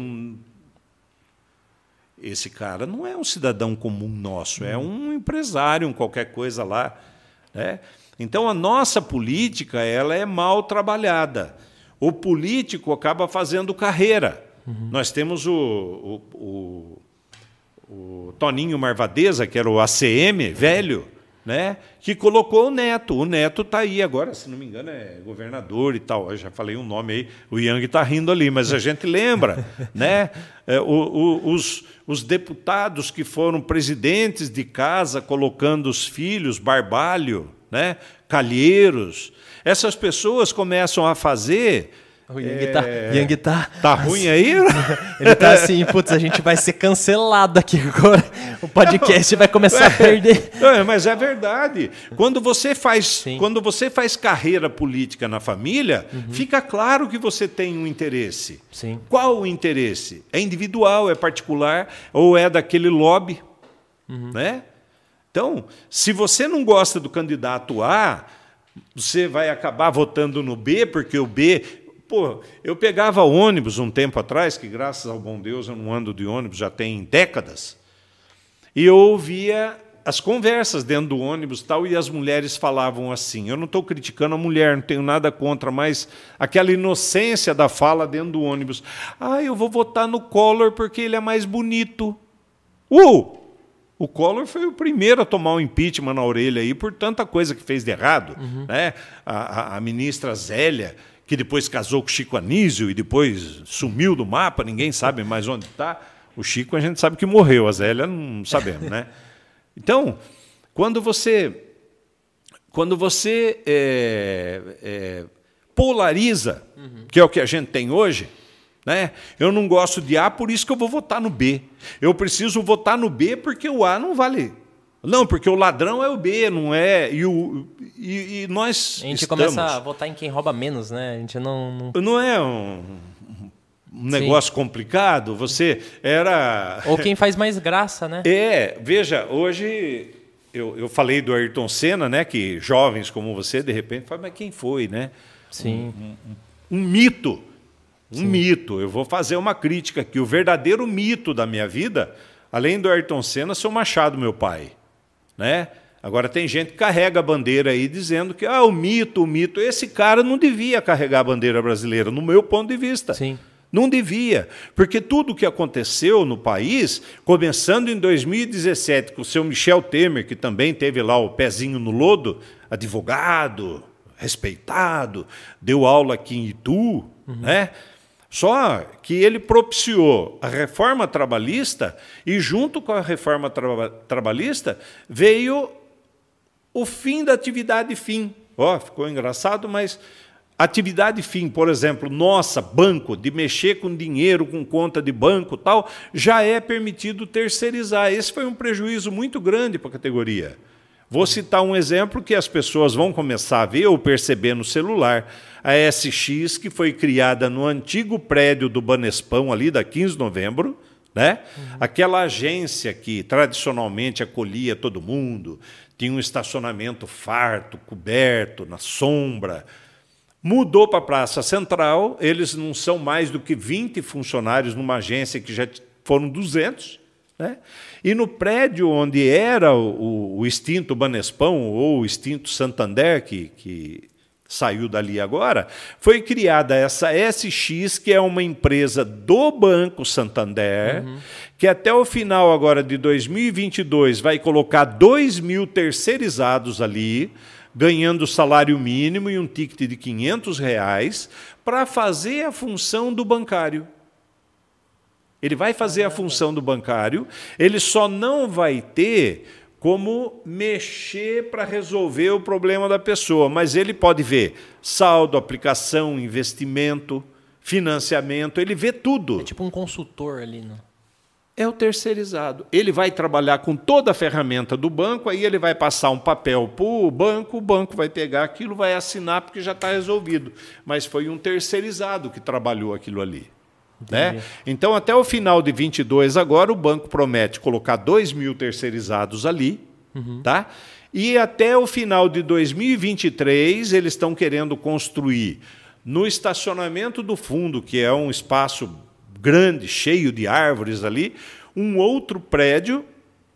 Esse cara não é um cidadão comum nosso, é um empresário, um qualquer coisa lá. Né? Então a nossa política ela é mal trabalhada. O político acaba fazendo carreira. Uhum. Nós temos o, o, o o Toninho Marvadeza, que era o ACM, velho, né, que colocou o Neto. O Neto está aí agora, se não me engano, é governador e tal. Eu já falei um nome aí, o Yang está rindo ali, mas a gente lembra. [LAUGHS] né, é, o, o, os, os deputados que foram presidentes de casa colocando os filhos, Barbalho, né, Calheiros, essas pessoas começam a fazer o Yang, tá, é... tá, Yang tá. Tá ruim aí? [LAUGHS] Ele tá assim, putz, a gente vai ser cancelado aqui agora. O podcast vai começar a [LAUGHS] perder. É, mas é verdade. Quando você faz, quando você faz carreira política na família, uhum. fica claro que você tem um interesse. Sim. Qual o interesse? É individual, é particular ou é daquele lobby, uhum. né? Então, se você não gosta do candidato A, você vai acabar votando no B, porque o B Pô, eu pegava ônibus um tempo atrás, que graças ao bom Deus eu não ando de ônibus já tem décadas, e eu ouvia as conversas dentro do ônibus tal, e as mulheres falavam assim. Eu não estou criticando a mulher, não tenho nada contra, mas aquela inocência da fala dentro do ônibus. Ah, eu vou votar no Collor porque ele é mais bonito. Uh! O Collor foi o primeiro a tomar um impeachment na orelha aí por tanta coisa que fez de errado. Uhum. Né? A, a, a ministra Zélia que depois casou com Chico Anísio e depois sumiu do mapa, ninguém sabe mais onde está. O Chico a gente sabe que morreu, a Zélia não sabemos, né? [LAUGHS] Então, quando você quando você é, é, polariza, uhum. que é o que a gente tem hoje, né? Eu não gosto de A, por isso que eu vou votar no B. Eu preciso votar no B porque o A não vale não, porque o ladrão é o B, não é. E, o, e, e nós. A gente estamos... começa a votar em quem rouba menos, né? A gente não. Não, não é um, um negócio Sim. complicado. Você era. [LAUGHS] Ou quem faz mais graça, né? É, veja, hoje eu, eu falei do Ayrton Senna, né? Que jovens como você, de repente, falam, mas quem foi, né? Sim. Um, um, um mito. Um Sim. mito. Eu vou fazer uma crítica aqui. O verdadeiro mito da minha vida, além do Ayrton Senna, seu Machado, meu pai. Né? Agora tem gente que carrega a bandeira aí dizendo que ah, o mito, o mito. Esse cara não devia carregar a bandeira brasileira, no meu ponto de vista. Sim. Não devia, porque tudo o que aconteceu no país, começando em 2017 com o seu Michel Temer, que também teve lá o pezinho no lodo, advogado, respeitado, deu aula aqui em Itu, uhum. né? Só que ele propiciou a reforma trabalhista e, junto com a reforma tra trabalhista, veio o fim da atividade fim. Ó, oh, ficou engraçado, mas atividade fim, por exemplo, nossa, banco, de mexer com dinheiro, com conta de banco, tal, já é permitido terceirizar. Esse foi um prejuízo muito grande para a categoria. Vou citar um exemplo que as pessoas vão começar a ver ou perceber no celular. A SX, que foi criada no antigo prédio do Banespão, ali da 15 de novembro, né? Uhum. Aquela agência que tradicionalmente acolhia todo mundo, tinha um estacionamento farto, coberto, na sombra. Mudou para a Praça Central, eles não são mais do que 20 funcionários numa agência que já foram 200. Né? E no prédio onde era o, o extinto Banespão ou o extinto Santander, que, que saiu dali agora, foi criada essa SX, que é uma empresa do Banco Santander, uhum. que até o final agora de 2022 vai colocar 2 mil terceirizados ali, ganhando salário mínimo e um ticket de 500 reais, para fazer a função do bancário. Ele vai fazer a função do bancário, ele só não vai ter como mexer para resolver o problema da pessoa, mas ele pode ver saldo, aplicação, investimento, financiamento, ele vê tudo. É tipo um consultor ali, não? É o terceirizado. Ele vai trabalhar com toda a ferramenta do banco, aí ele vai passar um papel para o banco, o banco vai pegar aquilo, vai assinar porque já está resolvido. Mas foi um terceirizado que trabalhou aquilo ali. Né? Então, até o final de 22 agora, o banco promete colocar 2 mil terceirizados ali, uhum. tá? E até o final de 2023, eles estão querendo construir no estacionamento do fundo, que é um espaço grande, cheio de árvores ali, um outro prédio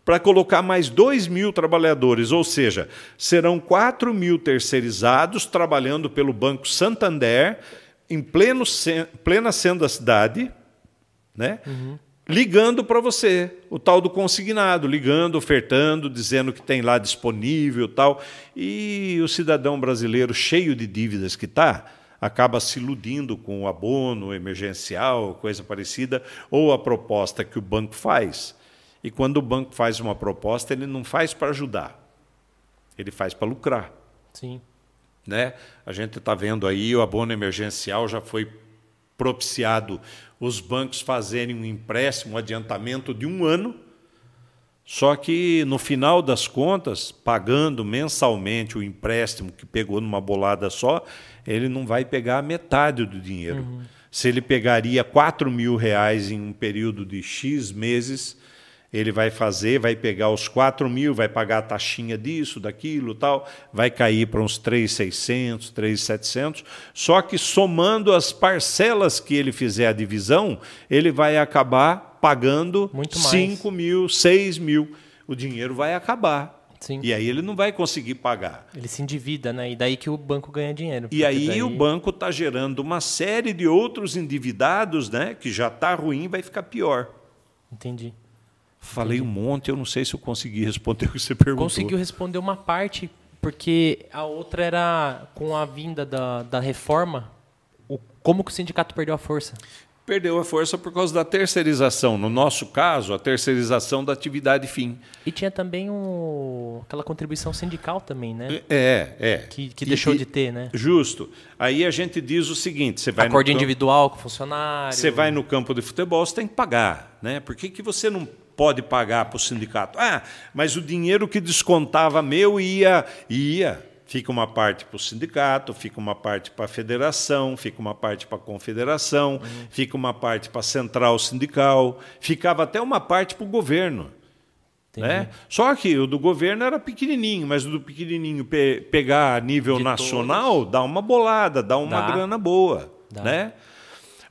para colocar mais 2 mil trabalhadores, ou seja, serão 4 mil terceirizados trabalhando pelo Banco Santander em pleno, plena centro da cidade, né? Uhum. ligando para você, o tal do consignado, ligando, ofertando, dizendo que tem lá disponível tal. E o cidadão brasileiro, cheio de dívidas que está, acaba se iludindo com o abono emergencial, coisa parecida, ou a proposta que o banco faz. E quando o banco faz uma proposta, ele não faz para ajudar, ele faz para lucrar. Sim. Né? A gente está vendo aí o abono emergencial já foi propiciado os bancos fazerem um empréstimo, um adiantamento de um ano, só que no final das contas, pagando mensalmente o empréstimo que pegou numa bolada só, ele não vai pegar a metade do dinheiro. Uhum. Se ele pegaria 4 mil reais em um período de X meses, ele vai fazer, vai pegar os 4 mil, vai pagar a taxinha disso, daquilo, tal, vai cair para uns 3.600, 3.700. Só que somando as parcelas que ele fizer a divisão, ele vai acabar pagando Muito 5 mil, 6 mil. O dinheiro vai acabar. Sim. E aí ele não vai conseguir pagar. Ele se endivida, né? E daí que o banco ganha dinheiro. E aí daí... o banco está gerando uma série de outros endividados, né? Que já está ruim, vai ficar pior. Entendi. Falei um monte, eu não sei se eu consegui responder [LAUGHS] o que você perguntou. Conseguiu responder uma parte, porque a outra era com a vinda da, da reforma, o, como que o sindicato perdeu a força? Perdeu a força por causa da terceirização. No nosso caso, a terceirização da atividade fim. E tinha também o, aquela contribuição sindical também, né? É, é. Que, que deixou e, de ter, né? Justo. Aí a gente diz o seguinte: você vai Acorde individual com o funcionário. Você vai no campo de futebol, você tem que pagar. Né? Por que, que você não pode pagar para o sindicato. Ah, mas o dinheiro que descontava meu ia. ia. Fica uma parte para o sindicato, fica uma parte para a federação, fica uma parte para a confederação, uhum. fica uma parte para a central sindical, ficava até uma parte para o governo. Né? Só que o do governo era pequenininho, mas o do pequenininho pe pegar a nível De nacional todos. dá uma bolada, dá uma dá. grana boa. Dá. Né?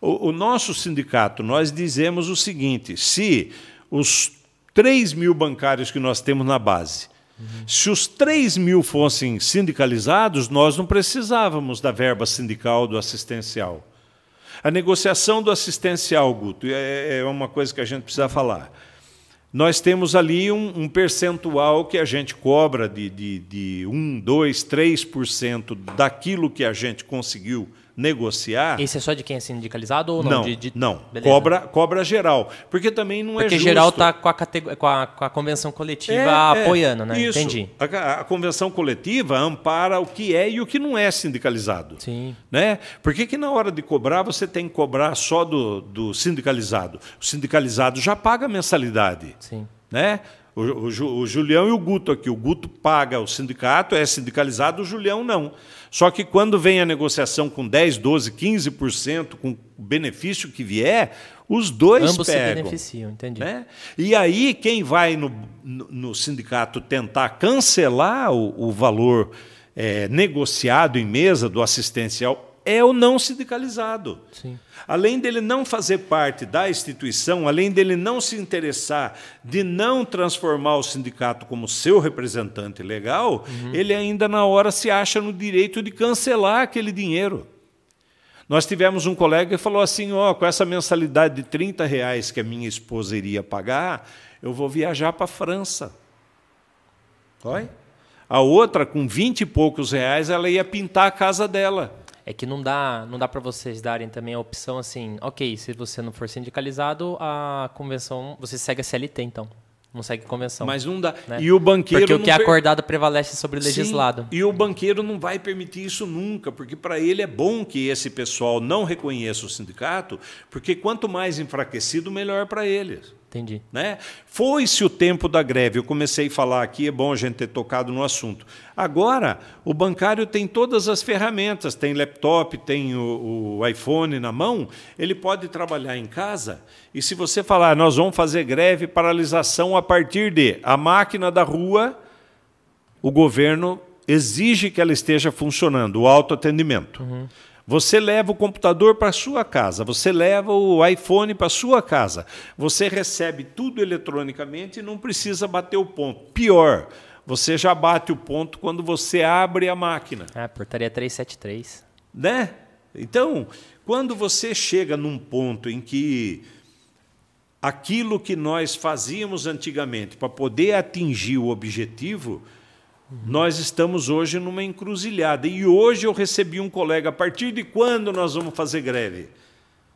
O, o nosso sindicato, nós dizemos o seguinte: se os 3 mil bancários que nós temos na base. Uhum. Se os 3 mil fossem sindicalizados, nós não precisávamos da verba sindical do assistencial. A negociação do assistencial, Guto, é, é uma coisa que a gente precisa falar. Nós temos ali um, um percentual que a gente cobra de, de, de 1, 2, 3% daquilo que a gente conseguiu negociar. Esse é só de quem é sindicalizado ou não? Não, de, de... não. Beleza. Cobra, cobra geral. Porque também não é Porque justo. geral está com a, categ... com, a, com a convenção coletiva É, é, apoiando, né? Isso. Entendi. A, a convenção coletiva ampara o que é e o que não é sindicalizado. Sim. Né? Por que, que na hora de cobrar você tem que cobrar só do, do sindicalizado? O sindicalizado já paga mensalidade. Sim. Né? O, o o Julião e o Guto aqui. O Guto paga o sindicato, é sindicalizado, o Julião não. Só que quando vem a negociação com 10, 12, 15%, com o benefício que vier, os dois Ambos se pegam. beneficiam, entendi. Né? E aí, quem vai no, no- sindicato tentar cancelar o, o valor eh, negociado em mesa do assistencial é o não sindicalizado. Sim. Além dele não fazer parte da instituição, além dele não se interessar de não transformar o sindicato como seu representante legal, ele ainda na hora se acha no direito de cancelar aquele dinheiro. Nós tivemos um colega que falou assim: ó, com essa mensalidade de 30 reais que a minha esposa iria pagar, eu vou viajar para a França. Oi? A outra, com 20 e poucos reais, ela ia pintar a casa dela. É que não dá, não dá para vocês darem também a opção assim, ok, se você não for sindicalizado, a convenção, você segue a CLT então. Não segue a convenção. Mas não dá. né? E o banqueiro. Porque o que é per- acordado prevalece sobre o legislado. Sim, e o banqueiro não vai permitir isso nunca, porque para ele é bom que esse pessoal não reconheça o sindicato, porque quanto mais enfraquecido, melhor para eles. Entendi. Né? Foi-se o tempo da greve. Eu comecei a falar aqui, é bom a gente ter tocado no assunto. Agora, o bancário tem todas as ferramentas, tem laptop, tem o, o iPhone na mão, ele pode trabalhar em casa. E se você falar, nós vamos fazer greve, paralisação a partir de a máquina da rua, o governo exige que ela esteja funcionando, o autoatendimento. Você leva o computador para sua casa, você leva o iPhone para sua casa, você recebe tudo eletronicamente e não precisa bater o ponto. Pior, você já bate o ponto quando você abre a máquina Ah, portaria 373. né? Então, quando você chega num ponto em que aquilo que nós fazíamos antigamente para poder atingir o objetivo, nós estamos hoje numa encruzilhada. E hoje eu recebi um colega, a partir de quando nós vamos fazer greve?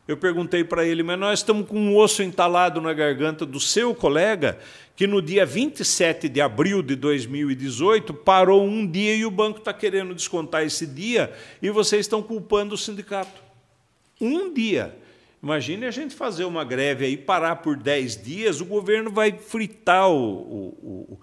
Eu perguntei para ele, mas nós estamos com um osso entalado na garganta do seu colega, que no dia 27 de abril de 2018 parou um dia e o banco está querendo descontar esse dia e vocês estão culpando o sindicato. Um dia. Imagine a gente fazer uma greve aí, parar por 10 dias, o governo vai fritar o. o- o-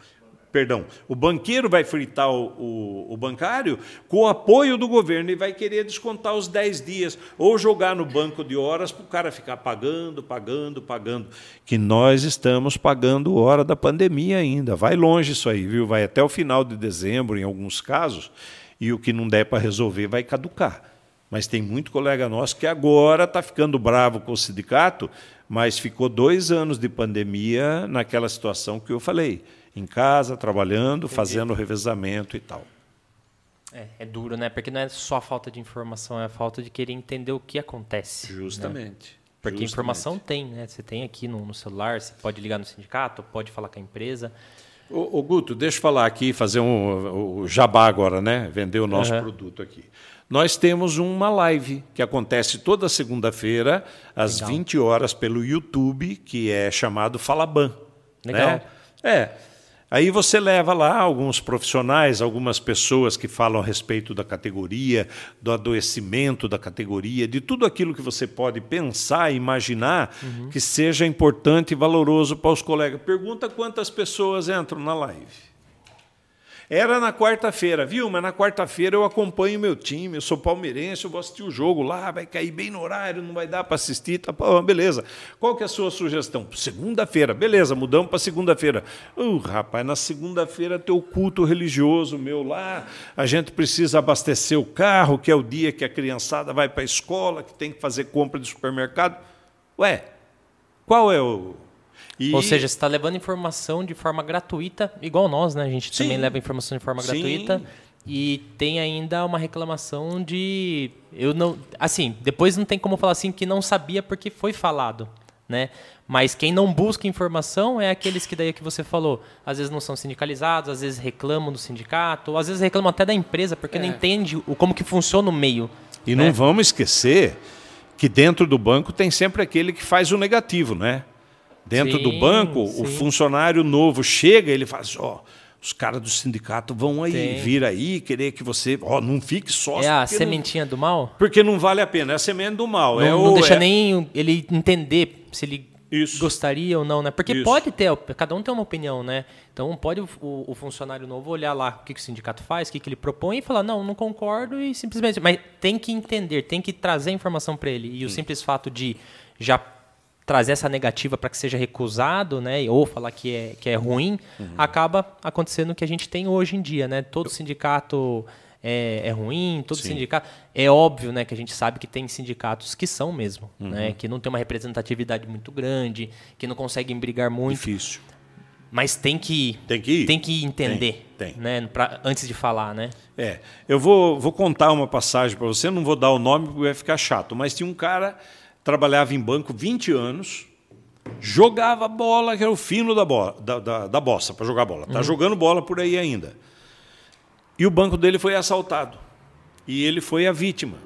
perdão, o banqueiro vai fritar o, o- o bancário com o apoio do governo e vai querer descontar os 10 dias, ou jogar no banco de horas para o cara ficar pagando, pagando, pagando. Que nós estamos pagando hora da pandemia ainda. Vai longe isso aí, viu? Vai até o final de dezembro, em alguns casos, e o que não der para resolver vai caducar. Mas tem muito colega nosso que agora está ficando bravo com o sindicato, mas ficou dois anos de pandemia naquela situação que eu falei. Em casa, trabalhando, fazendo revezamento e tal. É, é duro, né? Porque não é só a falta de informação, é a falta de querer entender o que acontece. né? Justamente. Porque Justamente. informação tem, né? Você tem aqui no, no celular, você pode ligar no sindicato, pode falar com a empresa. Ô, ô, Guto, deixa eu falar aqui, fazer um, o jabá agora, né? Vender o nosso Aham. produto aqui. Nós temos uma live que acontece toda segunda-feira, às Legal. 20 horas, pelo YouTube, que é chamado Falaban. Legal. Né? É. Aí você leva lá alguns profissionais, algumas pessoas que falam a respeito da categoria, do adoecimento da categoria, de tudo aquilo que você pode pensar e imaginar Uhum. que seja importante e valoroso para os colegas. Pergunta quantas pessoas entram na live. Era na quarta-feira, viu? Mas na quarta-feira eu acompanho meu time, eu sou palmeirense, eu vou assistir o jogo lá, vai cair bem no horário, não vai dar para assistir, tá beleza. Qual que é a sua sugestão? Segunda-feira, beleza, mudamos para segunda-feira. Uh, rapaz, na segunda-feira tem o culto religioso meu lá, a gente precisa abastecer o carro, que é o dia que a criançada vai para a escola, que tem que fazer compra de supermercado. Ué, qual é o... E- Ou seja, você está levando informação de forma gratuita, igual nós, né? A gente Sim. também leva informação de forma Sim. gratuita. E tem ainda uma reclamação de. Eu não. Assim, depois não tem como falar assim que não sabia porque foi falado. Né? Mas quem não busca informação é aqueles que daí que você falou. Às vezes não são sindicalizados, às vezes reclamam do sindicato, ou às vezes reclamam até da empresa porque não É. entende o, como que funciona o meio. E né? não vamos esquecer que dentro do banco tem sempre aquele que faz o negativo, né? Dentro do Sim, banco, o sim. funcionário novo chega, ele faz, ó, os caras do sindicato vão aí, Tem. vir aí, querer que você, ó, não fique sócio. É a porque não- sementinha do mal? porque não vale a pena, é a semente do mal. Não, é não o- deixa é- nem ele entender se ele Isso. gostaria ou não, né? Porque Isso. pode ter, cada um tem uma opinião, né? Então pode o, o- o funcionário novo olhar lá o que, que o sindicato faz, o que, que ele propõe e falar, não, não concordo e simplesmente. Mas tem que entender, tem que trazer a informação para ele. E o simples fato de já trazer essa negativa para que seja recusado, né? Ou falar que é, que é ruim, Uhum. acaba acontecendo o que a gente tem hoje em dia, né? Todo sindicato é, é ruim, todo Sim. sindicato. É óbvio, né, que a gente sabe que tem sindicatos que são mesmo, Uhum. né? Que não tem uma representatividade muito grande, que não conseguem brigar muito, Difícil. mas tem que Tem que ir? tem que entender, Tem, tem. né, pra, antes de falar, né? É, eu vou, vou contar uma passagem para você, não vou dar o nome porque vai ficar chato, mas tinha um cara, trabalhava em banco 20 anos, jogava bola, que era o fino da, bola, da, da, da bossa, para jogar bola. Tá jogando bola por aí ainda. E o banco dele foi assaltado. E ele foi a vítima.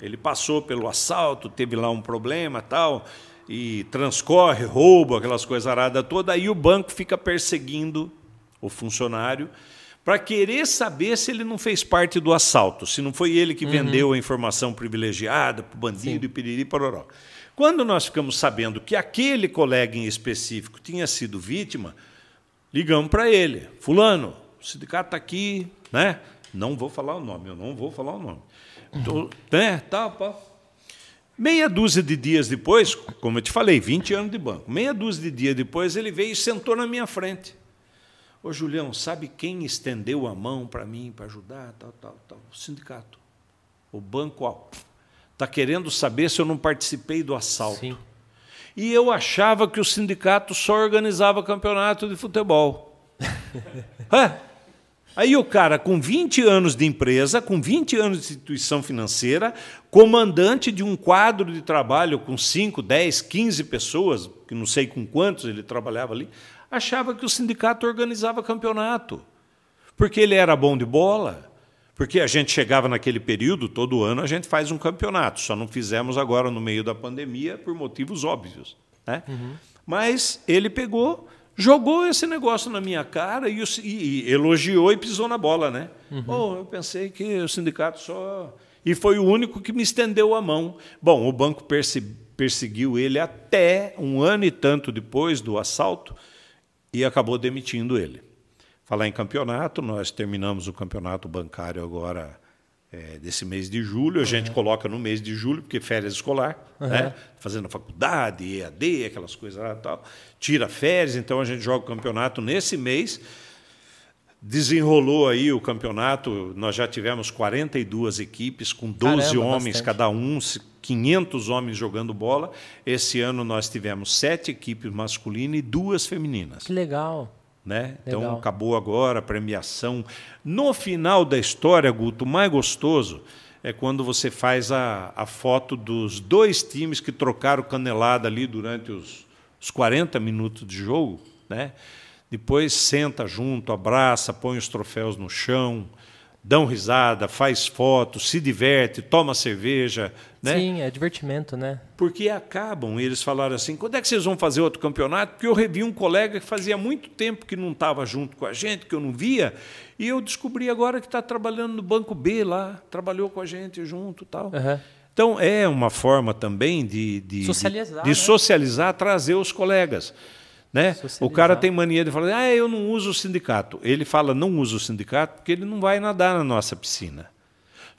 Ele passou pelo assalto, teve lá um problema tal, e transcorre, roubo, aquelas coisas aradas todas. Aí o banco fica perseguindo o funcionário para querer saber se ele não fez parte do assalto, se não foi ele que vendeu a informação privilegiada para o bandido e piriri pororó. Quando nós ficamos sabendo que aquele colega em específico tinha sido vítima, ligamos para ele. Fulano, o sindicato está aqui, né? Não vou falar o nome, eu não vou falar o nome. Né? Tá, pá. Meia dúzia de dias depois, como eu te falei, 20 anos de banco, meia dúzia de dias depois, ele veio e sentou na minha frente. Ô, Julião, sabe quem estendeu a mão para mim, para ajudar, tal, tal, tal? O sindicato. O banco, ó, está querendo saber se eu não participei do assalto. Sim. E eu achava que o sindicato só organizava campeonato de futebol. [LAUGHS] É. Aí o cara, com 20 anos de empresa, com 20 anos de instituição financeira, comandante de um quadro de trabalho com 5, 10, 15 pessoas, que não sei com quantos ele trabalhava ali, achava que o sindicato organizava campeonato. Porque ele era bom de bola. Porque a gente chegava naquele período, todo ano a gente faz um campeonato. Só não fizemos agora no meio da pandemia por motivos óbvios. Né? Mas ele pegou, jogou esse negócio na minha cara e, e- e elogiou e pisou na bola. Né? Pô, eu pensei que o sindicato só. E foi o único que me estendeu a mão. Bom, o banco perse- perseguiu ele até um ano e tanto depois do assalto e acabou demitindo ele. Falar em campeonato, nós terminamos o campeonato bancário agora é, desse mês de julho. A gente coloca no mês de julho, porque férias escolar, né? fazendo faculdade, EAD, aquelas coisas lá e tal. Tira férias, então a gente joga o campeonato nesse mês. Desenrolou aí o campeonato, nós já tivemos 42 equipes com 12 Caramba, homens bastante. cada um, 500 homens jogando bola. Esse ano nós tivemos sete equipes masculinas e duas femininas Que legal. Né? Então acabou agora a premiação. No final da história, Guto, o mais gostoso é quando você faz a, a foto dos dois times que trocaram canelada ali durante os, os 40 minutos de jogo, né? Depois senta junto, abraça, põe os troféus no chão, dão risada, faz foto, se diverte, toma cerveja, né? Sim, é divertimento, né? Porque acabam, eles falaram assim: quando é que vocês vão fazer outro campeonato? Porque eu revi um colega que fazia muito tempo que não estava junto com a gente, que eu não via, e eu descobri agora que está trabalhando no Banco B lá, trabalhou com a gente junto e tal. Aham. Então é uma forma também de, de Socializar, de, de né? socializar, trazer os colegas. Né? O cara tem mania de falar, ah, eu não uso o sindicato. Ele fala, não usa o sindicato porque ele não vai nadar na nossa piscina.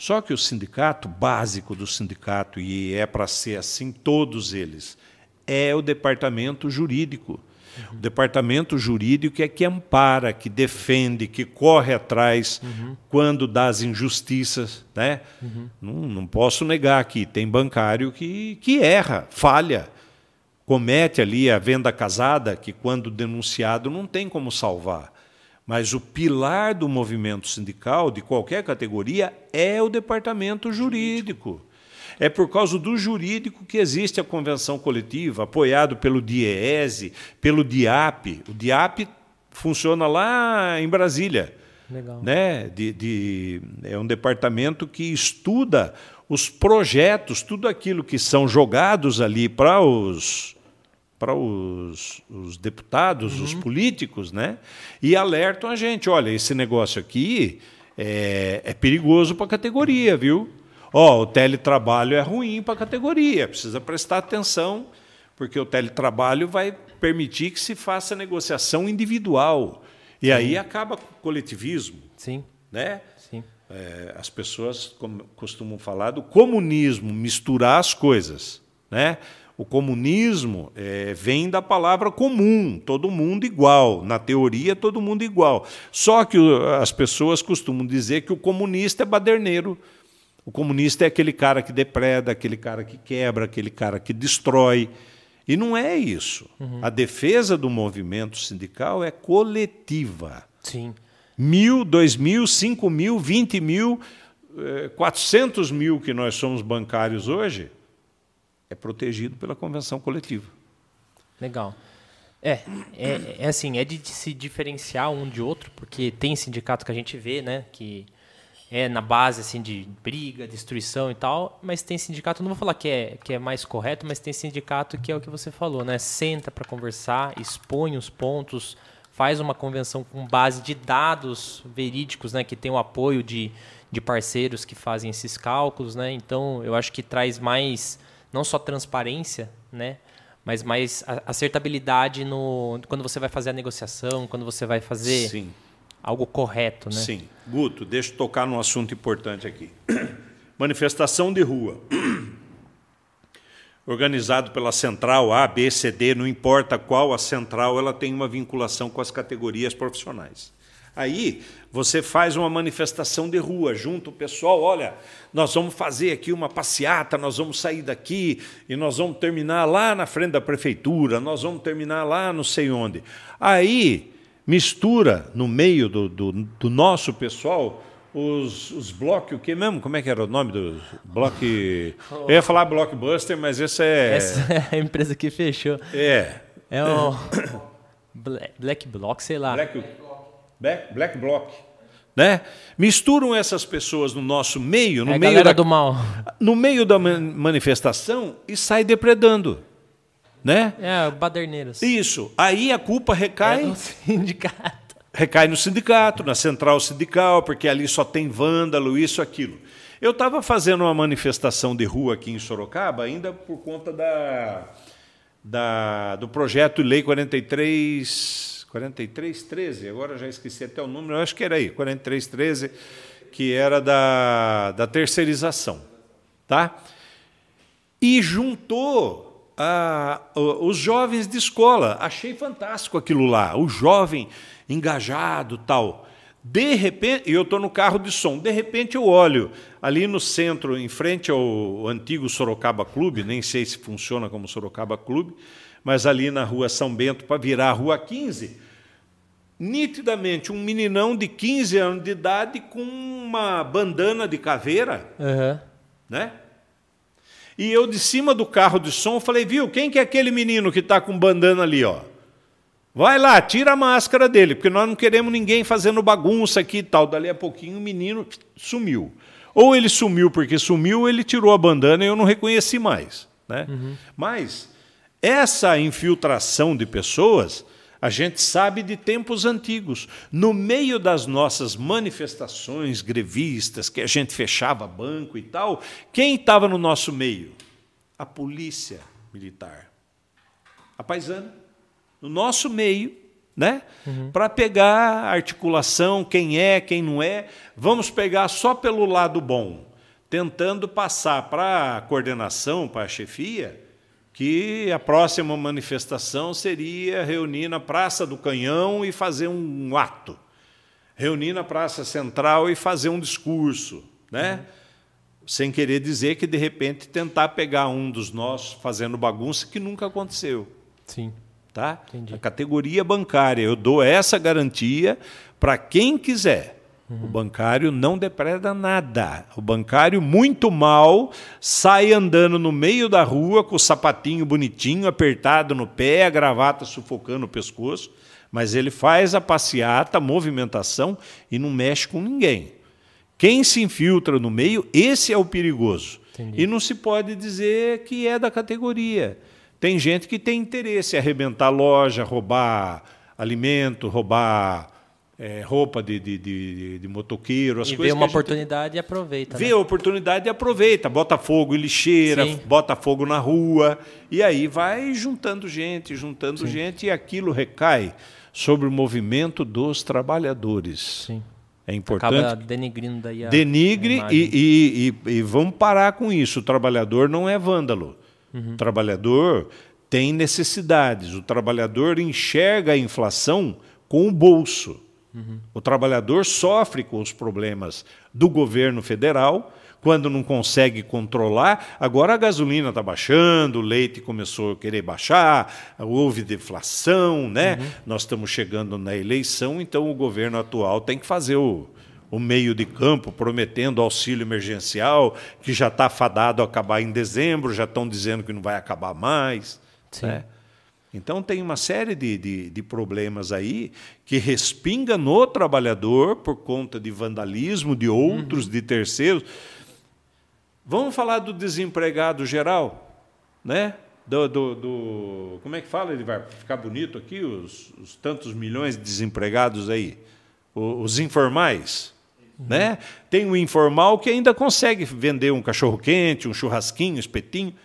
Só que o sindicato, básico do sindicato, e é para ser assim todos eles, é o departamento jurídico. O departamento jurídico é que ampara, que defende, que corre atrás quando dá as injustiças. Né? Não, não posso negar que tem bancário que, que erra, falha, comete ali a venda casada, que quando denunciado não tem como salvar. Mas o pilar do movimento sindical, de qualquer categoria, é o departamento jurídico. É por causa do jurídico que existe a convenção coletiva, apoiado pelo DIEESE, pelo DIAP. O DIAP funciona lá em Brasília. Legal. Né? De, de- é um departamento que estuda os projetos, tudo aquilo que são jogados ali para os para os, os deputados, uhum. os políticos, né? E alertam a gente, olha, esse negócio aqui é, é perigoso para a categoria, viu? Ó, o teletrabalho é ruim para a categoria, precisa prestar atenção, porque o teletrabalho vai permitir que se faça negociação individual. E Sim. aí acaba com o coletivismo. Sim. Né? Sim. É, as pessoas costumam falar do comunismo, misturar as coisas. Né? O comunismo é, vem da palavra comum, todo mundo igual. Na teoria, todo mundo igual. Só que as pessoas costumam dizer que o comunista é baderneiro. O comunista é aquele cara que depreda, aquele cara que quebra, aquele cara que destrói. E não é isso. Uhum. A defesa do movimento sindical é coletiva. Sim. Mil, dois mil, cinco mil, vinte mil, eh, quatrocentos mil que nós somos bancários hoje, é protegido pela convenção coletiva. Legal. É, é, é assim, é de se diferenciar um de outro, porque tem sindicato que a gente vê, né, que é na base assim de briga, destruição e tal, mas tem sindicato, não vou falar que é que é mais correto, mas tem sindicato que é o que você falou, né? Senta para conversar, expõe os pontos, faz uma convenção com base de dados verídicos, né, que tem o apoio de, de parceiros que fazem esses cálculos, né? Então, eu acho que traz mais não só transparência, né? Mas mais acertabilidade no quando você vai fazer a negociação, quando você vai fazer Sim. algo correto, né? Sim. Guto, deixa eu tocar num assunto importante aqui. [CLEARS THROAT] Manifestação de rua. [CLEARS THROAT] Organizado pela central A, B, C, D, não importa qual a central, ela tem uma vinculação com as categorias profissionais. Aí você faz uma manifestação de rua, junto o pessoal, olha, nós vamos fazer aqui uma passeata, nós vamos sair daqui e nós vamos terminar lá na frente da prefeitura, nós vamos terminar lá não sei onde. Aí mistura no meio do, do, do nosso pessoal os, os blocos, o que mesmo? Como é que era o nome do bloco? Eu ia falar blockbuster, mas esse é. Essa [LAUGHS] é a empresa que fechou. É. É [COUGHS] o. Black Block, sei lá. Black... Black, Black Bloc. Né? Misturam essas pessoas no nosso meio, no é meio da, do mal. [LAUGHS] no meio da manifestação e sai depredando, né? É, baderneiros. Isso. Aí a culpa recai é no [LAUGHS] sindicato. Recai no sindicato, na central sindical, porque ali só tem vândalo, isso, aquilo. Eu estava fazendo uma manifestação de rua aqui em Sorocaba, ainda por conta da, da do projeto Lei 43 4313, agora já esqueci até o número, acho que era aí, 4313, que era da, da terceirização. Tá? E juntou a, os jovens de escola. Achei fantástico aquilo lá, o jovem engajado tal. De repente, eu estou no carro de som, de repente eu olho ali no centro, em frente ao antigo Sorocaba Clube, nem sei se funciona como Sorocaba Clube, mas ali na rua São Bento, para virar a rua 15, nitidamente um meninão de 15 anos de idade com uma bandana de caveira, uhum. né? E eu de cima do carro de som falei, viu, quem que é aquele menino que está com bandana ali, ó? Vai lá, tira a máscara dele, porque nós não queremos ninguém fazendo bagunça aqui e tal. Dali a pouquinho o menino sumiu. Ou ele sumiu porque sumiu, ou ele tirou a bandana e eu não reconheci mais. Né? Uhum. Mas essa infiltração de pessoas a gente sabe de tempos antigos. No meio das nossas manifestações grevistas, que a gente fechava banco e tal, quem estava no nosso meio? A polícia militar. A paisana. No nosso meio, né? Uhum. Para pegar a articulação, quem é, quem não é. Vamos pegar só pelo lado bom, tentando passar para a coordenação, para a chefia, que a próxima manifestação seria reunir na Praça do Canhão e fazer um ato, reunir na Praça Central e fazer um discurso, né? Uhum. Sem querer dizer que de repente tentar pegar um dos nossos fazendo bagunça que nunca aconteceu. Sim. Tá? Entendi. A categoria bancária, eu dou essa garantia para quem quiser. Uhum. O bancário não depreda nada. O bancário, muito mal, sai andando no meio da rua com o sapatinho bonitinho, apertado no pé, a gravata sufocando o pescoço, mas ele faz a passeata, a movimentação e não mexe com ninguém. Quem se infiltra no meio, esse é o perigoso. Entendi. E não se pode dizer que é da categoria. Tem gente que tem interesse em arrebentar loja, roubar alimento, roubar é, roupa de, de, de, de, motoqueiro, as e coisas. Vê uma oportunidade e aproveita. Vê né? a oportunidade e aproveita. Bota fogo em lixeira, Sim. bota fogo na rua. E aí vai juntando gente, juntando Sim. gente, e aquilo recai sobre o movimento dos trabalhadores. Sim. É importante. Acaba denigrindo daí a Denigre e, e, e, e, vamos parar com isso. O trabalhador não é vândalo. Uhum. O trabalhador tem necessidades. O trabalhador enxerga a inflação com o bolso. Uhum. O trabalhador sofre com os problemas do governo federal quando não consegue controlar. Agora a gasolina está baixando, o leite começou a querer baixar, houve deflação, né? Uhum. Nós estamos chegando na eleição, então o governo atual tem que fazer o, o meio de campo, prometendo auxílio emergencial, que já está fadado a acabar em dezembro, já estão dizendo que não vai acabar mais. Né? Então tem uma série de, de, de, problemas aí que respinga no trabalhador por conta de vandalismo de outros, uhum. de terceiros. Vamos falar do desempregado geral, né? Do, do, do, como é que fala? Ele vai ficar bonito aqui, os, os tantos milhões de desempregados aí, os, os informais. Uhum. Né? Tem o informal que ainda consegue vender um cachorro-quente, um churrasquinho, um espetinho,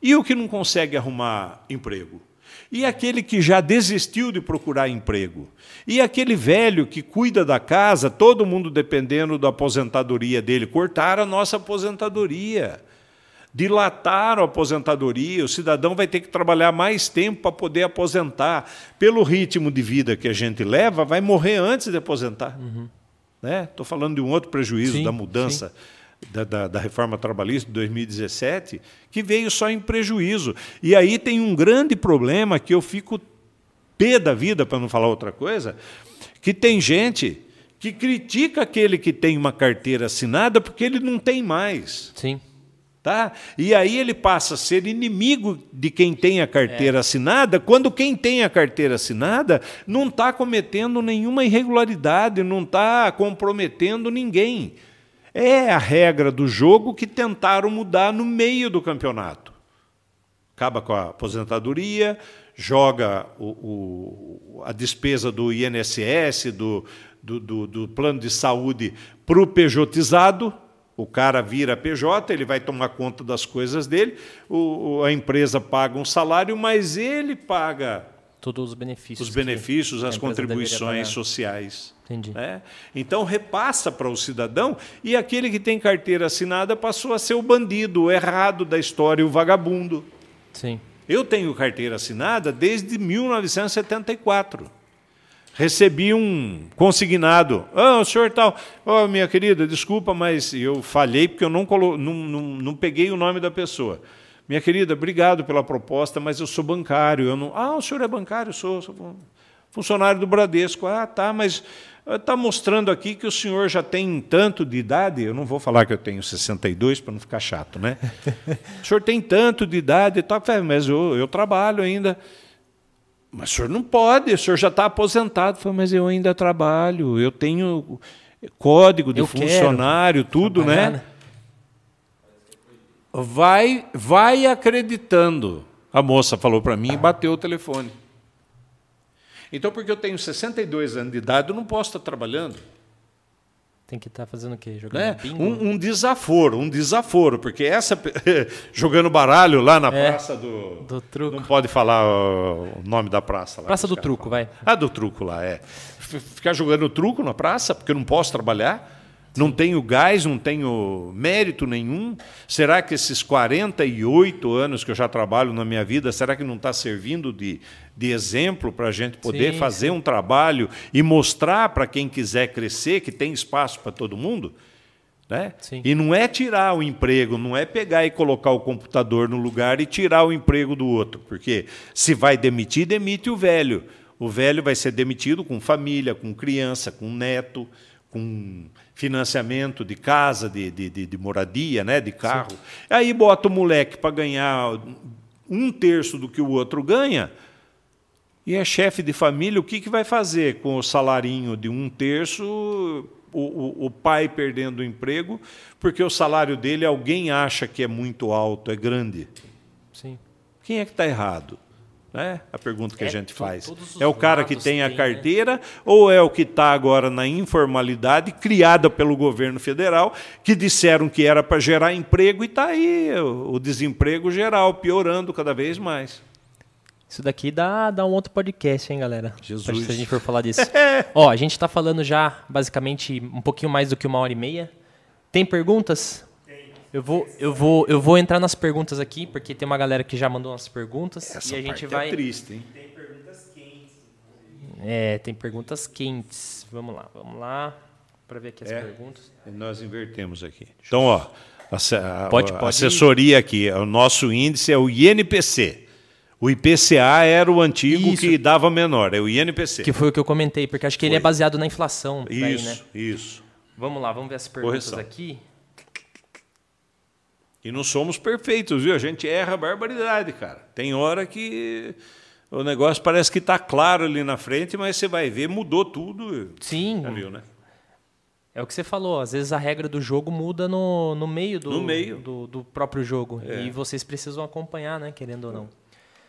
e o que não consegue arrumar emprego. E aquele que já desistiu de procurar emprego. E aquele velho que cuida da casa, todo mundo dependendo da aposentadoria dele. Cortaram a nossa aposentadoria. Dilataram a aposentadoria. O cidadão vai ter que trabalhar mais tempo para poder aposentar. Pelo ritmo de vida que a gente leva, vai morrer antes de aposentar. Estou uhum. né? falando de um outro prejuízo sim, da mudança. Sim da, da, da, reforma trabalhista de 2017, que veio só em prejuízo. E aí tem um grande problema que eu fico pé da vida, para não falar outra coisa, que tem gente que critica aquele que tem uma carteira assinada porque ele não tem mais. Sim. Tá? E aí ele passa a ser inimigo de quem tem a carteira é. assinada, quando quem tem a carteira assinada não está cometendo nenhuma irregularidade, não está comprometendo ninguém. É a regra do jogo que tentaram mudar no meio do campeonato. Acaba com a aposentadoria, joga o, o, a despesa do INSS, do, do, do, do plano de saúde, para o pejotizado. O cara vira PJ, ele vai tomar conta das coisas dele, o, a empresa paga um salário, mas ele paga todos os benefícios. Os benefícios, as contribuições sociais. Entendi. Né? Então repassa para o cidadão e aquele que tem carteira assinada passou a ser o bandido, o errado da história, o vagabundo. Sim. Eu tenho carteira assinada desde 1974. Recebi um consignado. Ah, o senhor tal. Oh, minha querida, desculpa, mas eu falhei porque eu não, colo... não, não, não peguei o nome da pessoa. Minha querida, obrigado pela proposta, mas eu sou bancário. Eu não... Ah, o senhor é bancário? Eu sou, sou funcionário do Bradesco. Ah, tá, mas está mostrando aqui que o senhor já tem tanto de idade. Eu não vou falar que eu tenho 62 para não ficar chato, né? o senhor tem tanto de idade e tal. Mas eu, eu trabalho ainda. Mas o senhor não pode, o senhor já está aposentado. Falei, mas eu ainda trabalho, eu tenho código de eu funcionário, tudo, né? Trabalhar, né? Vai, vai acreditando. A moça falou para mim e bateu o telefone. Então, porque eu tenho 62 anos de idade, eu não posso estar trabalhando. Tem que estar fazendo o quê? Jogando né? um, um, desaforo, um desaforo, porque essa [LAUGHS] jogando baralho lá na é, praça do, do truco. Não pode falar o nome da praça lá. Praça do truco, falam. vai. Ah, do truco lá, é. Ficar jogando truco na praça, porque eu não posso trabalhar. Não tenho gás, não tenho mérito nenhum. Será que esses 48 anos que eu já trabalho na minha vida, será que não está servindo de, de exemplo para a gente poder sim, fazer um trabalho e mostrar para quem quiser crescer que tem espaço para todo mundo? Né? E não é tirar o emprego, não é pegar e colocar o computador no lugar e tirar o emprego do outro, porque se vai demitir, demite o velho. O velho vai ser demitido com família, com criança, com neto, com financiamento de casa, de, de, de, de moradia, né, de carro. Sim. Aí bota o moleque para ganhar um terço do que o outro ganha, e é chefe de família, o que, que vai fazer com o salarinho de um terço o, o, o pai perdendo o emprego porque o salário dele alguém acha que é muito alto, é grande. Sim. Quem é que está errado? É a pergunta que É a gente faz. É o cara que tem a né? carteira ou é o que está agora na informalidade criada pelo governo federal, que disseram que era para gerar emprego e está aí o, o desemprego geral piorando cada vez mais. Isso daqui dá, dá um outro podcast, hein, galera? Jesus. Se a gente for falar disso. [LAUGHS] Ó, a gente tá falando já, basicamente, um pouquinho mais do que uma hora e meia. Tem perguntas? Eu vou, eu vou, eu vou entrar nas perguntas aqui, porque tem uma galera que já mandou umas perguntas Essa e a gente parte vai. é triste, hein? É, tem perguntas quentes. Vamos lá, vamos lá para ver aqui as É. perguntas. Nós invertemos aqui. Então, ó, a, a- Pode- pode ir. assessoria aqui, o nosso índice é o INPC. O IPCA era o antigo Isso. que dava menor, é o INPC. Que foi o que eu comentei, porque acho que ele é Foi. baseado na inflação. daí, Isso, né? isso. Vamos lá, vamos ver as perguntas Correção. aqui. E não somos perfeitos, viu? A gente erra a barbaridade, cara. Tem hora que o negócio parece que está claro ali na frente, mas você vai ver, mudou tudo. Sim, Já viu, né? É o que você falou, às vezes a regra do jogo muda no, no meio, do, No meio. É. do, do próprio jogo. E vocês precisam acompanhar, né? Querendo ou não.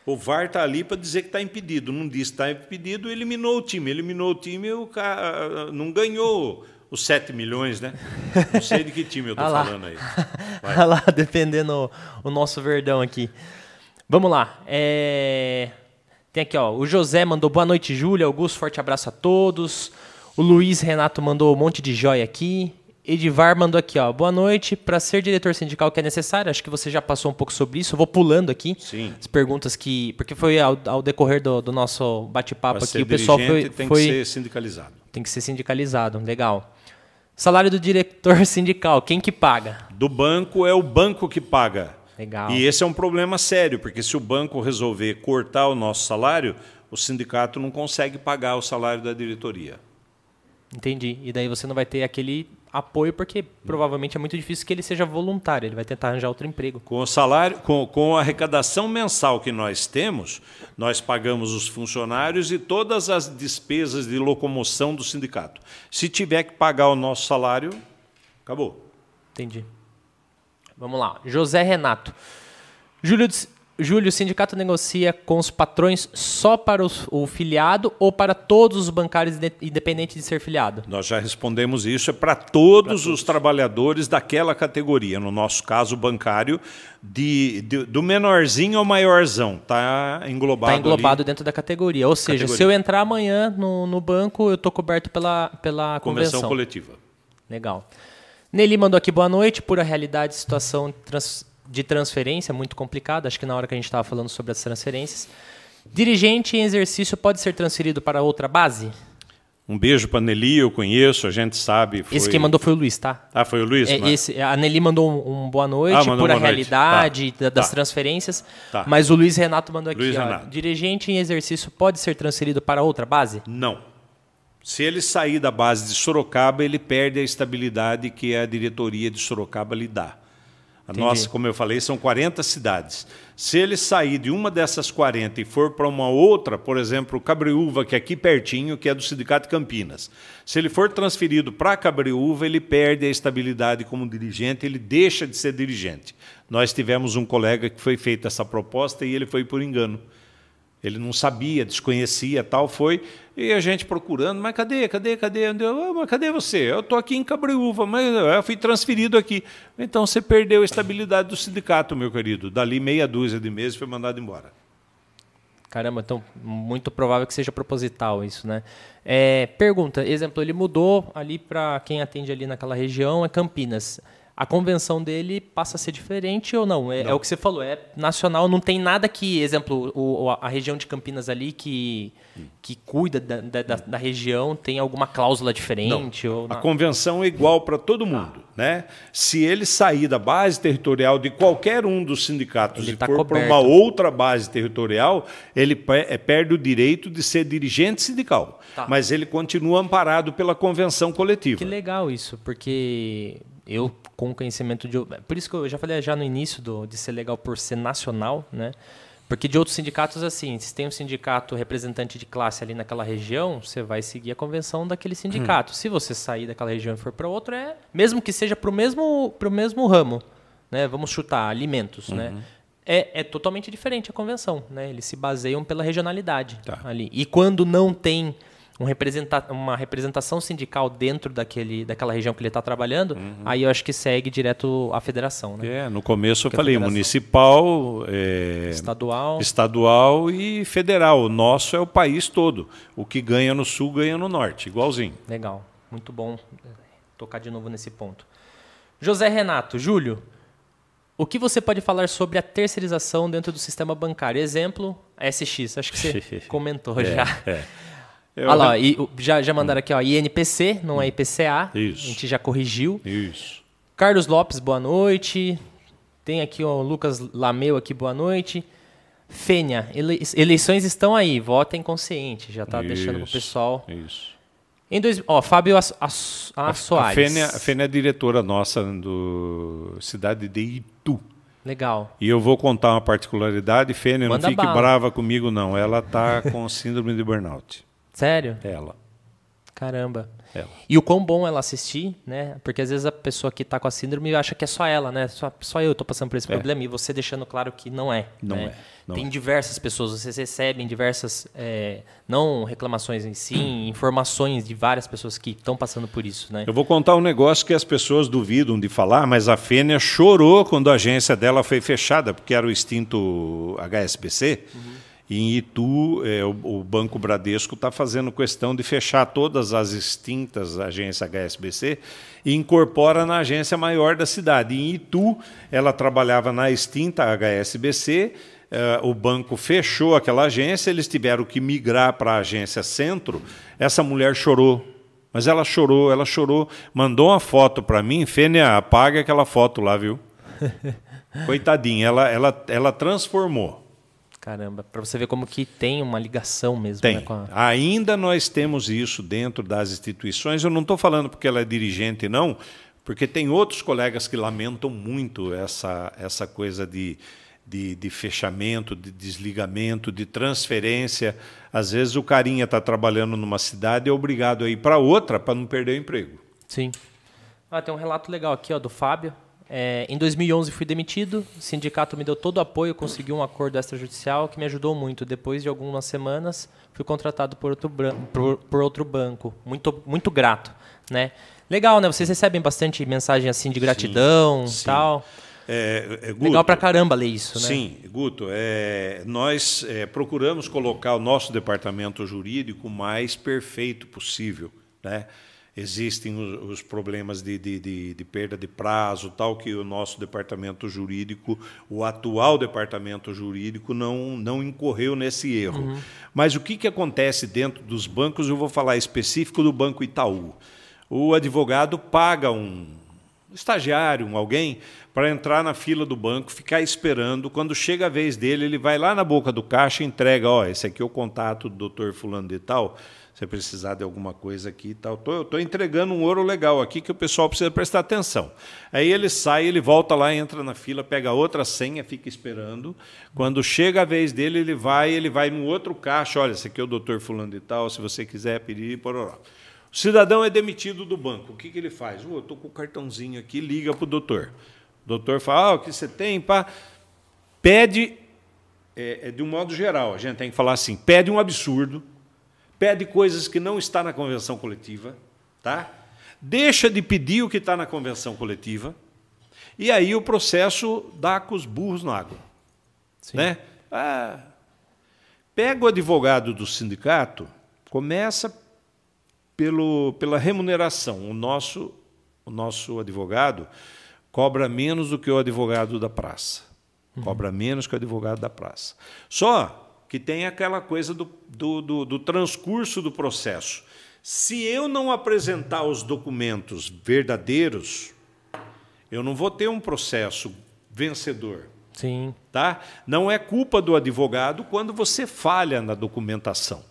O VAR está ali para dizer que está impedido. Não diz que está impedido, eliminou o time. Eliminou o time, o cara não ganhou os 7 milhões, né? Não sei de que time eu Ah [LAUGHS] lá. falando aí. [LAUGHS] Vai. Olha lá, defendendo o, o nosso verdão aqui. Vamos lá. é, Tem aqui, ó. O José mandou boa noite, Júlia. Augusto, forte abraço a todos. O Luiz Renato mandou um monte de joia aqui. Edivar mandou aqui, ó. Boa noite. Para ser diretor sindical que é necessário, acho que você já passou um pouco sobre isso. Eu vou pulando aqui Sim. as perguntas que. Porque foi ao, ao decorrer do, do nosso bate-papo aqui. O pessoal foi. tem foi que ser sindicalizado. tem que ser sindicalizado. Legal. Salário do diretor [LAUGHS] sindical, quem que paga? Do banco é o banco que paga. Legal. E esse é um problema sério, porque se o banco resolver cortar o nosso salário, o sindicato não consegue pagar o salário da diretoria. Entendi. E daí você não vai ter aquele apoio, porque provavelmente é muito difícil que ele seja voluntário. Ele vai tentar arranjar outro emprego. Com o salário, com, com a arrecadação mensal que nós temos, nós pagamos os funcionários e todas as despesas de locomoção do sindicato. Se tiver que pagar o nosso salário, acabou. Entendi. Vamos lá. José Renato. Júlio, Júlio, o sindicato negocia com os patrões só para os- o filiado ou para todos os bancários inde- independente de ser filiado? Nós já respondemos isso, é para todos os trabalhadores daquela categoria. No nosso caso, bancário, de, de- do menorzinho ao maiorzão. Está englobado. Está englobado ali, dentro da categoria. Ou seja, Categoria. se eu entrar amanhã no, no banco, eu estou coberto pela, pela convenção convenção. coletiva. Legal. Nelly mandou aqui boa noite. Pura realidade, situação trans- de transferência muito complicada. Acho que na hora que a gente estava falando sobre as transferências. Dirigente em exercício pode ser transferido para outra base? Um beijo para a Nelly, eu conheço, a gente sabe. Foi... Esse quem mandou foi o Luiz, tá? Ah, foi o Luiz? É, Mas- esse, a Nelly mandou um, um boa noite, Ah, boa noite. realidade Tá. da- das Tá. transferências. Tá. Mas o Luiz Renato mandou aqui, Luiz ó, Renato. dirigente em exercício pode ser transferido para outra base? Não. Se ele sair da base de Sorocaba, ele perde a estabilidade que a diretoria de Sorocaba lhe dá. Entendi. nossa, como eu falei, são 40 cidades. Se ele sair de uma dessas 40 e for para uma outra, por exemplo, Cabreúva, que é aqui pertinho, que é do Sindicato de Campinas. Se ele for transferido para Cabreúva, ele perde a estabilidade como dirigente, ele deixa de ser dirigente. Nós tivemos um colega que foi feita essa proposta e ele foi por engano. Ele não sabia, desconhecia, tal, foi. E a gente procurando, mas cadê, cadê, cadê? Eu, "Ah, mas cadê você? Eu estou aqui em Cabreúva, mas eu fui transferido aqui. Então você perdeu a estabilidade do sindicato, meu querido. Dali meia dúzia de meses foi mandado embora. Caramba, então muito provável que seja proposital isso, né? É, pergunta, exemplo, ele mudou ali para quem atende ali naquela região, é Campinas. A convenção dele passa a ser diferente ou não? É, é o que você falou, é nacional, não tem nada que, exemplo, o- a região de Campinas ali que, que cuida da, da- da- região tem alguma cláusula diferente? Ou A não? convenção é igual para todo mundo. Né? Se ele sair da base territorial de qualquer um dos sindicatos Ele e tá for para uma outra base territorial, ele eh, perde o direito de ser dirigente sindical. Tá. Mas ele continua amparado pela convenção coletiva. Que legal isso, porque eu com conhecimento de. Por isso que eu já falei já no início do, de ser legal por ser nacional, né? Porque de outros sindicatos, assim, se tem um sindicato representante de classe ali naquela região, você vai seguir a convenção daquele sindicato. Hum. Se você sair daquela região e for para outro, é mesmo que seja para o mesmo, pro mesmo ramo, né? Vamos chutar alimentos, né? uhum. né? É, é, totalmente diferente a convenção, né? Eles se baseiam pela regionalidade tá. ali. E quando não tem um representa uma representação sindical dentro daquele, daquela região que ele está trabalhando, uhum. aí eu acho que segue direto à federação. Né? É, no começo eu falei municipal, é, estadual. estadual e federal. O nosso é o país todo. O que ganha no sul ganha no norte, igualzinho. Legal, muito bom tocar de novo nesse ponto. José Renato, Júlio, o que você pode falar sobre a terceirização dentro do sistema bancário? Exemplo, SX, acho que você [LAUGHS] comentou é, já. É. Olha lá, e, já, já mandaram aqui, ó, INPC, não é IPCA. Isso. A gente já corrigiu. Isso. Carlos Lopes, boa noite. Tem aqui o Lucas Lameu aqui, boa noite. Fênia, ele, eleições estão aí, votem consciente. Já está deixando pro pessoal. Isso. Em dois, ó, Fábio As, As, a, Soares. A Fênia, a Fênia é diretora nossa do cidade de Itu. Legal. E eu vou contar uma particularidade, Fênia, Manda não fique bala. brava comigo não. Ela está com [LAUGHS] síndrome de burnout. Sério? Ela. Caramba. Ela. E o quão bom ela assistir, né? Porque às vezes a pessoa que está com a síndrome acha que é só ela, né? Só, só eu estou passando por esse é. problema e você deixando claro que não é. Não né? é. Não Tem é. diversas pessoas, vocês recebem diversas, é, não reclamações em si, [CLEARS THROAT] informações de várias pessoas que estão passando por isso, né? Eu vou contar um negócio que as pessoas duvidam de falar, mas a Fênia chorou quando a agência dela foi fechada, porque era o extinto HSBC. Uhum. Em Itu, é, o, o, Banco Bradesco está fazendo questão de fechar todas as extintas agências HSBC e incorpora na agência maior da cidade. Em Itu, ela trabalhava na extinta HSBC, é, o banco fechou aquela agência, eles tiveram que migrar para a agência Centro. Essa mulher chorou. Mas ela chorou, ela chorou, mandou uma foto para mim. Fênia, apaga aquela foto lá, viu? [LAUGHS] Coitadinha, ela, ela, ela transformou. Caramba, para você ver como que tem uma ligação mesmo. Tem. Né, a... Ainda nós temos isso dentro das instituições. Eu não estou falando porque ela é dirigente, não, porque tem outros colegas que lamentam muito essa, essa coisa de, de, de fechamento, de desligamento, de transferência. Às vezes o carinha está trabalhando numa cidade e é obrigado a ir para outra para não perder o emprego. Sim. Ah, tem um relato legal aqui ó, do Fábio. É, em 2011 fui demitido, o sindicato me deu todo o apoio, consegui um acordo extrajudicial que me ajudou muito. Depois de algumas semanas, fui contratado por outro, por, por outro banco. Muito, muito grato. Né? Legal, né? Vocês recebem bastante mensagem assim de gratidão e tal. É, é, Guto, Legal pra caramba ler isso, né? Sim, Guto, é, nós é, procuramos colocar o nosso departamento jurídico o mais perfeito possível, né? Existem os, problemas de, de, de, de, perda de prazo, tal que o nosso departamento jurídico, o atual departamento jurídico, não, não incorreu nesse erro. Uhum. Mas o que, que acontece dentro dos bancos, eu vou falar específico do Banco Itaú. O advogado paga um estagiário, um alguém, para entrar na fila do banco, ficar esperando. Quando chega a vez dele, ele vai lá na boca do caixa e entrega, ó, esse aqui é o contato do doutor fulano de tal, você precisar de alguma coisa aqui e tal. Tô, estou entregando um ouro legal aqui que o pessoal precisa prestar atenção. Aí ele sai, ele volta lá, entra na fila, pega outra senha, fica esperando. Quando chega a vez dele, ele vai, ele vai no outro caixa, olha, esse aqui é o doutor fulano de tal, se você quiser pedir, por lá. O cidadão é demitido do banco. O que, que ele faz? Oh, eu estou com o cartãozinho aqui, liga para o doutor. O doutor fala, ah, o que você tem? Pá. Pede, é, é, de um modo geral, a gente tem que falar assim, pede um absurdo, pede coisas que não está na convenção coletiva, tá? deixa de pedir o que está na convenção coletiva, e aí o processo dá com os burros na água. Sim. Né? Ah, pega o advogado do sindicato, começa pelo, pela remuneração. O nosso, o nosso advogado cobra menos do que o advogado da praça. Uhum. Cobra menos que o advogado da praça. Só que tem aquela coisa do, do, do, do transcurso do processo. Se eu não apresentar os documentos verdadeiros, eu não vou ter um processo vencedor. Sim. Tá? Não é culpa do advogado quando você falha na documentação.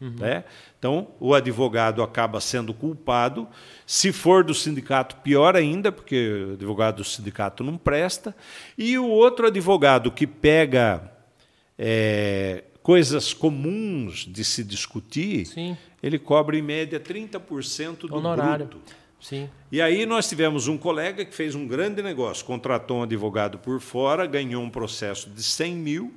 Uhum. Né? Então, o advogado acaba sendo culpado. Se for do sindicato, pior ainda, porque o advogado do sindicato não presta. E o outro advogado que pega é, coisas comuns de se discutir, Sim. ele cobra em média 30% do Honorário. bruto. Sim. E aí nós tivemos um colega que fez um grande negócio, contratou um advogado por fora, ganhou um processo de 100 mil,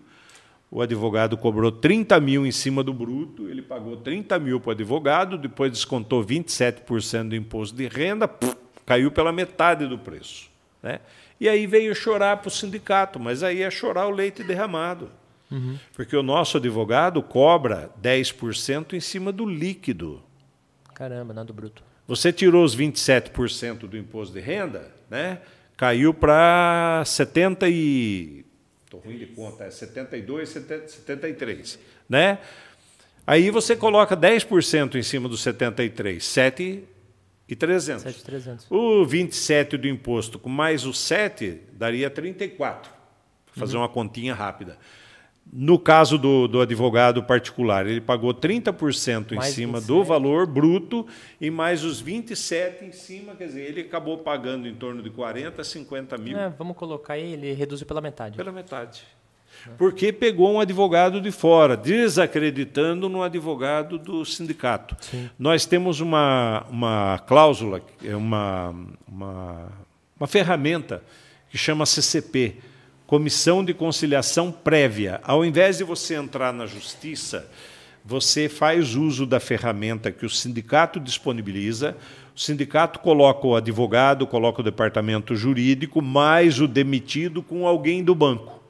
o advogado cobrou 30 mil em cima do bruto, ele pagou 30 mil para o advogado, depois descontou 27% do imposto de renda, puf, caiu pela metade do preço. Né? E aí veio chorar para o sindicato, mas aí é chorar o leite derramado. Porque o nosso advogado cobra 10% em cima do líquido. Caramba, nada bruto. Você tirou os 27% do imposto de renda, né? Caiu para 70 e Tô ruim de conta, é 72, 70, 73, né? Aí você coloca 10% em cima do 73, 7 e 300. 7,300. O 27 do imposto com mais o 7 daria 34. Vou fazer uma continha rápida. No caso do, do advogado particular, ele pagou 30% em Mais cima 27. do valor bruto e mais os 27 em cima, quer dizer, ele acabou pagando em torno de 40, 50 mil É, vamos colocar aí, ele reduziu pela metade. pela metade. Porque pegou um advogado de fora, desacreditando no advogado do sindicato. Nós temos uma, uma cláusula, é uma, uma, uma ferramenta que chama CCP, Comissão de Conciliação Prévia. Ao invés de você entrar na justiça, você faz uso da ferramenta que o sindicato disponibiliza. O sindicato coloca o advogado, coloca o departamento jurídico, mais o demitido com alguém do banco.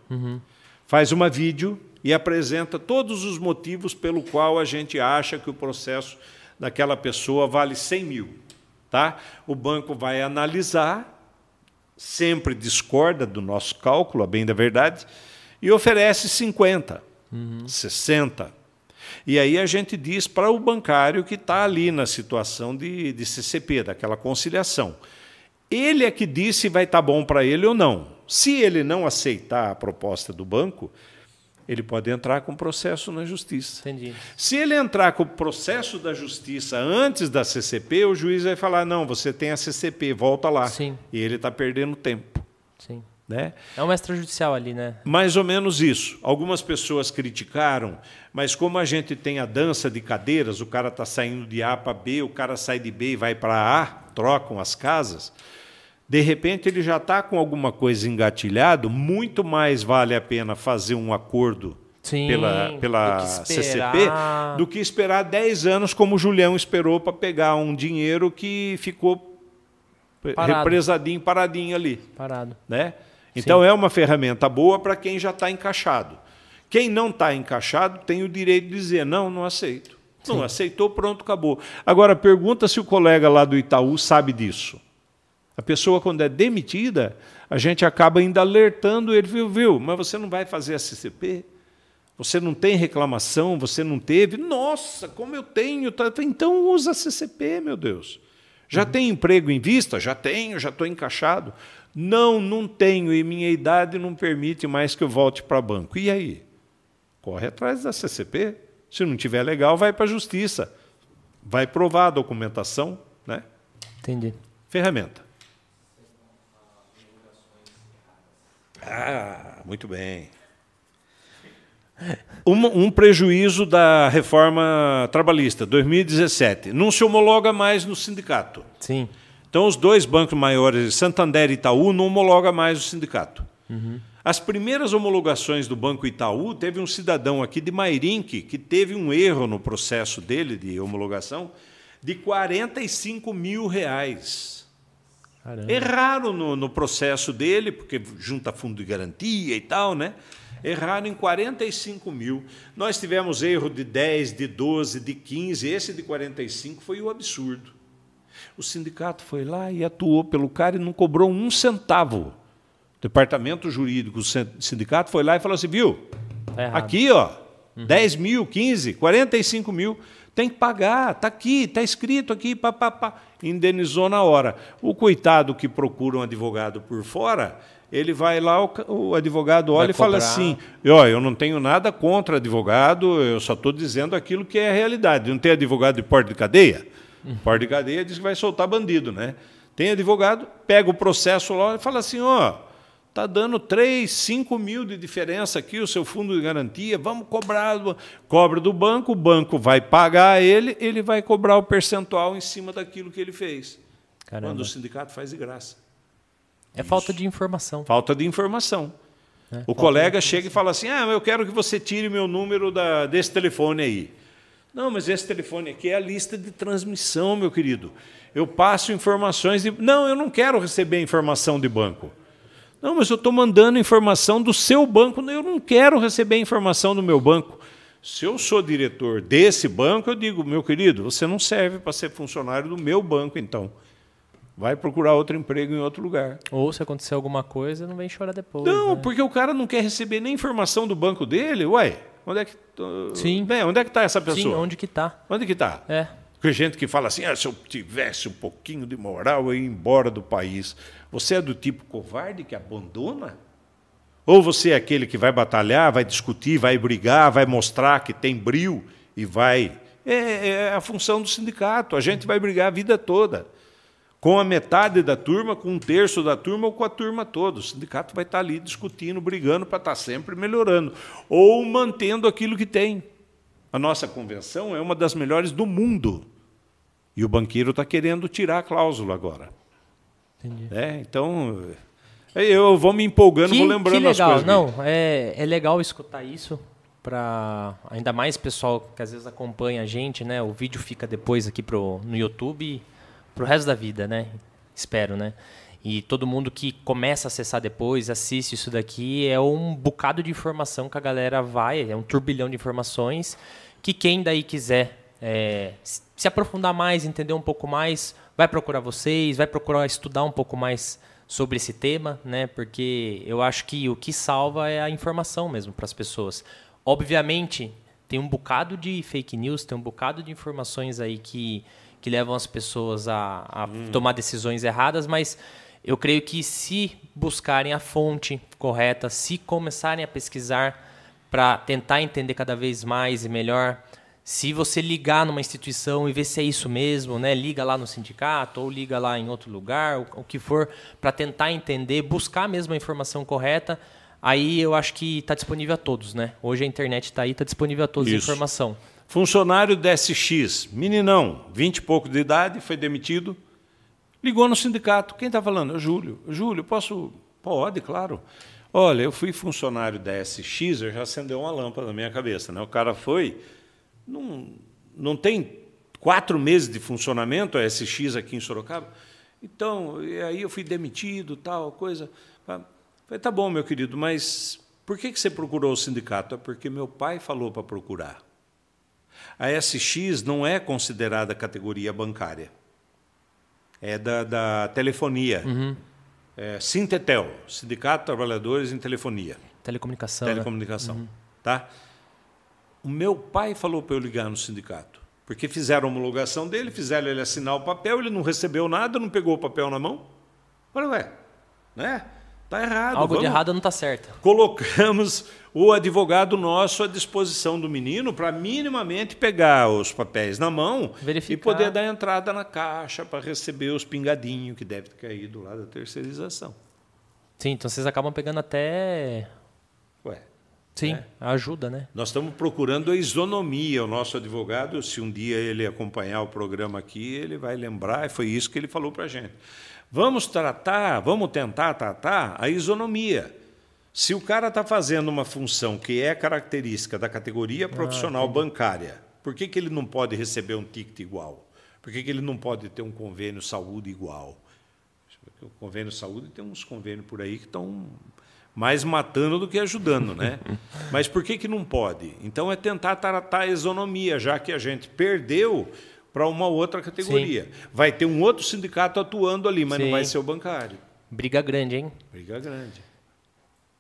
Faz uma vídeo e apresenta todos os motivos pelo qual a gente acha que o processo daquela pessoa vale 100 mil. Tá? O banco vai analisar, sempre discorda do nosso cálculo, a bem da verdade, e oferece 50, 60. E aí a gente diz para o bancário que está ali na situação de, de CCP, daquela conciliação. Ele é que diz se vai estar bom para ele ou não. Se ele não aceitar a proposta do banco, ele pode entrar com processo na justiça. Entendi. Se ele entrar com o processo da justiça antes da CCP, o juiz vai falar: não, você tem a CCP, volta lá. Sim. E ele está perdendo tempo. Sim. Né? É um extrajudicial ali, né? Mais ou menos isso. Algumas pessoas criticaram, mas como a gente tem a dança de cadeiras, o cara está saindo de A para B, o cara sai de B e vai para A, trocam as casas. De repente ele já está com alguma coisa engatilhado, muito mais vale a pena fazer um acordo Sim, pela, pela do CCP do que esperar 10 anos como o Julião esperou para pegar um dinheiro que ficou Parado. represadinho, paradinho ali Parado. né? Então é uma ferramenta boa para quem já está encaixado. Quem não está encaixado tem o direito de dizer não, não aceito. Não aceitou, pronto, acabou. Agora pergunta se o colega lá do Itaú sabe disso. A pessoa quando é demitida, a gente acaba ainda alertando ele, viu, viu? Mas você não vai fazer a CCP? Você não tem reclamação, você não teve? Nossa, como eu tenho. Então usa a CCP, meu Deus. Já tem emprego em vista? Já tenho, já estou encaixado. Não, não tenho, e minha idade não permite mais que eu volte para banco. E aí? Corre atrás da CCP. Se não tiver legal, vai para a justiça. Vai provar a documentação, né? Entendi. Ferramenta. Ah, muito bem. Um, um prejuízo da reforma trabalhista, 2017. Não se homologa mais no sindicato. Sim. Então, os dois bancos maiores, Santander e Itaú, não homologa mais o sindicato. As primeiras homologações do Banco Itaú, teve um cidadão aqui de Mairinque que teve um erro no processo dele de homologação de 45 mil reais. Caramba. Erraram no, no processo dele, porque junta fundo de garantia e tal, né? Erraram em 45 mil. Nós tivemos erro de 10, de 12, de 15. Esse de 45 foi o absurdo. O sindicato foi lá e atuou pelo cara e não cobrou um centavo. O departamento jurídico, o sin- sindicato foi lá e falou assim: viu? Tá. Aqui, ó, 10 mil, 15, 45 mil. Tem que pagar, está aqui, está escrito aqui, pá, pá, pá. Indenizou na hora. O coitado que procura um advogado por fora, ele vai lá, o, advogado olha Vai e fala cobrar. assim: ó, eu não tenho nada contra advogado, eu só estou dizendo aquilo que é a realidade. Não tem advogado de porta de cadeia? Porta de cadeia diz que vai soltar bandido, né? Tem advogado, pega o processo lá e fala assim: ó, Está dando 3, 5 mil de diferença aqui, o seu fundo de garantia, vamos cobrar, cobra do banco, o banco vai pagar ele, ele vai cobrar o percentual em cima daquilo que ele fez. Caramba. Quando o sindicato faz de graça. É Isso. falta de informação. Falta de informação. É, o colega chega e fala assim: Ah, eu quero que você tire meu número da, desse telefone aí. Não, mas esse telefone aqui é a lista de transmissão, meu querido. Eu passo informações de. Não, eu não quero receber informação de banco. Não, mas eu estou mandando informação do seu banco. Eu não quero receber informação do meu banco. Se eu sou diretor desse banco, eu digo, meu querido, você não serve para ser funcionário do meu banco, então. Vai procurar outro emprego em outro lugar. Ou se acontecer alguma coisa, não vem chorar depois. Não, né? porque o cara não quer receber nem informação do banco dele. Ué, onde é que Sim. Bem, onde é que está essa pessoa? Sim, onde que está? Onde que está? É. Porque gente que fala assim, ah, se eu tivesse um pouquinho de moral, eu ia embora do país. Você é do tipo covarde que abandona? Ou você é aquele que vai batalhar, vai discutir, vai brigar, vai mostrar que tem brilho e vai. É, é a função do sindicato. A gente vai brigar a vida toda. Com a metade da turma, com um terço da turma ou com a turma toda. O sindicato vai estar ali discutindo, brigando para estar sempre melhorando. Ou mantendo aquilo que tem. A nossa convenção é uma das melhores do mundo. E o banqueiro está querendo tirar a cláusula agora. Entendi. É, então, eu vou me empolgando, que, vou lembrando que legal. as coisas. Não, é, é legal escutar isso para ainda mais pessoal que às vezes acompanha a gente, né? O vídeo fica depois aqui pro, no YouTube pro resto da vida, né? Espero, né? E todo mundo que começa a acessar depois, assiste isso daqui, é um bocado de informação que a galera vai, é um turbilhão de informações que quem daí quiser é, se aprofundar mais, entender um pouco mais, vai procurar vocês, vai procurar estudar um pouco mais sobre esse tema, né? Porque eu acho que o que salva é a informação mesmo para as pessoas. Obviamente, tem um bocado de fake news, tem um bocado de informações aí que, que levam as pessoas a, a hum. tomar decisões erradas, mas eu creio que se buscarem a fonte correta, se começarem a pesquisar para tentar entender cada vez mais e melhor se você ligar numa instituição e ver se é isso mesmo, né? Liga lá no sindicato ou liga lá em outro lugar, o, que for, para tentar entender, buscar mesmo a informação correta. Aí eu acho que está disponível a todos, né? Hoje a internet está aí, está disponível a todos isso. a informação. Funcionário da SX, meninão, 20 e pouco de idade, foi demitido, ligou no sindicato. Quem está falando? É o Júlio. Júlio, posso? Pode, claro. Olha, eu fui funcionário da SX, eu já acendeu uma lâmpada na minha cabeça, né? O cara foi não, não tem quatro meses de funcionamento a SX aqui em Sorocaba. Então, e aí eu fui demitido, tal coisa. Falei, tá bom, meu querido, mas por que, que você procurou o sindicato? É porque meu pai falou para procurar. A SX não é considerada categoria bancária. É da, da telefonia. Uhum. É, Sintetel, Sindicato de Trabalhadores em Telefonia. Telecomunicação. Né? Telecomunicação. Né? Tá? O meu pai falou para eu ligar no sindicato. Porque fizeram a homologação dele, fizeram ele assinar o papel, ele não recebeu nada, não pegou o papel na mão. Falei, ué, né? Tá errado. Algo de errado não está certo. Colocamos o advogado nosso à disposição do menino para minimamente pegar os papéis na mão Verificar. e poder dar entrada na caixa para receber os pingadinhos que deve ter caído lá da terceirização. Sim, então vocês acabam pegando até Ué, Sim, né? ajuda, né? Nós estamos procurando a isonomia. O nosso advogado, se um dia ele acompanhar o programa aqui, ele vai lembrar, e foi isso que ele falou para a gente. Vamos tratar, vamos tentar tratar a isonomia. Se o cara está fazendo uma função que é característica da categoria ah, profissional ah, bancária, por que, que ele não pode receber um ticket igual? Por que, que ele não pode ter um convênio saúde igual? O convênio saúde tem uns convênios por aí que estão mais matando do que ajudando, né? [LAUGHS] Mas por que, que não pode? Então é tentar tratar a isonomia, já que a gente perdeu para uma outra categoria. Sim. Vai ter um outro sindicato atuando ali, mas Sim. não vai ser o bancário. Briga grande, hein? Briga grande.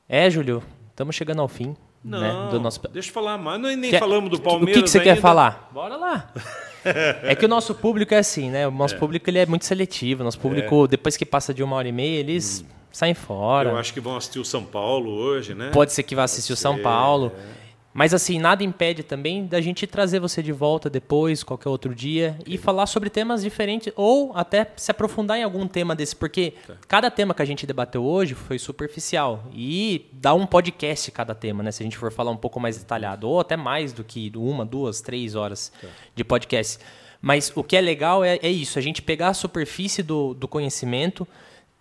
É, Júlio, estamos chegando ao fim. Não, né, do nosso... deixa eu falar mais. Nós nem quer... falamos do Palmeiras. O que, que você ainda. quer falar? Bora lá. [LAUGHS] é que o nosso público é assim, né? O nosso é. público ele é muito seletivo. O nosso público, é. depois que passa de uma hora e meia, eles. Hum saem fora. Eu acho que vão assistir o São Paulo hoje, né? Pode ser que vá assistir Pode o São ser, Paulo. É. Mas assim, nada impede também da gente trazer você de volta depois, qualquer outro dia, e falar sobre temas diferentes, ou até se aprofundar em algum tema desse, porque tá. cada tema que a gente debateu hoje foi superficial. E dá um podcast cada tema, né? Se a gente for falar um pouco mais detalhado, ou até mais do que uma, duas, três horas tá. de podcast. Mas o que é legal é, é isso, a gente pegar a superfície do, do conhecimento,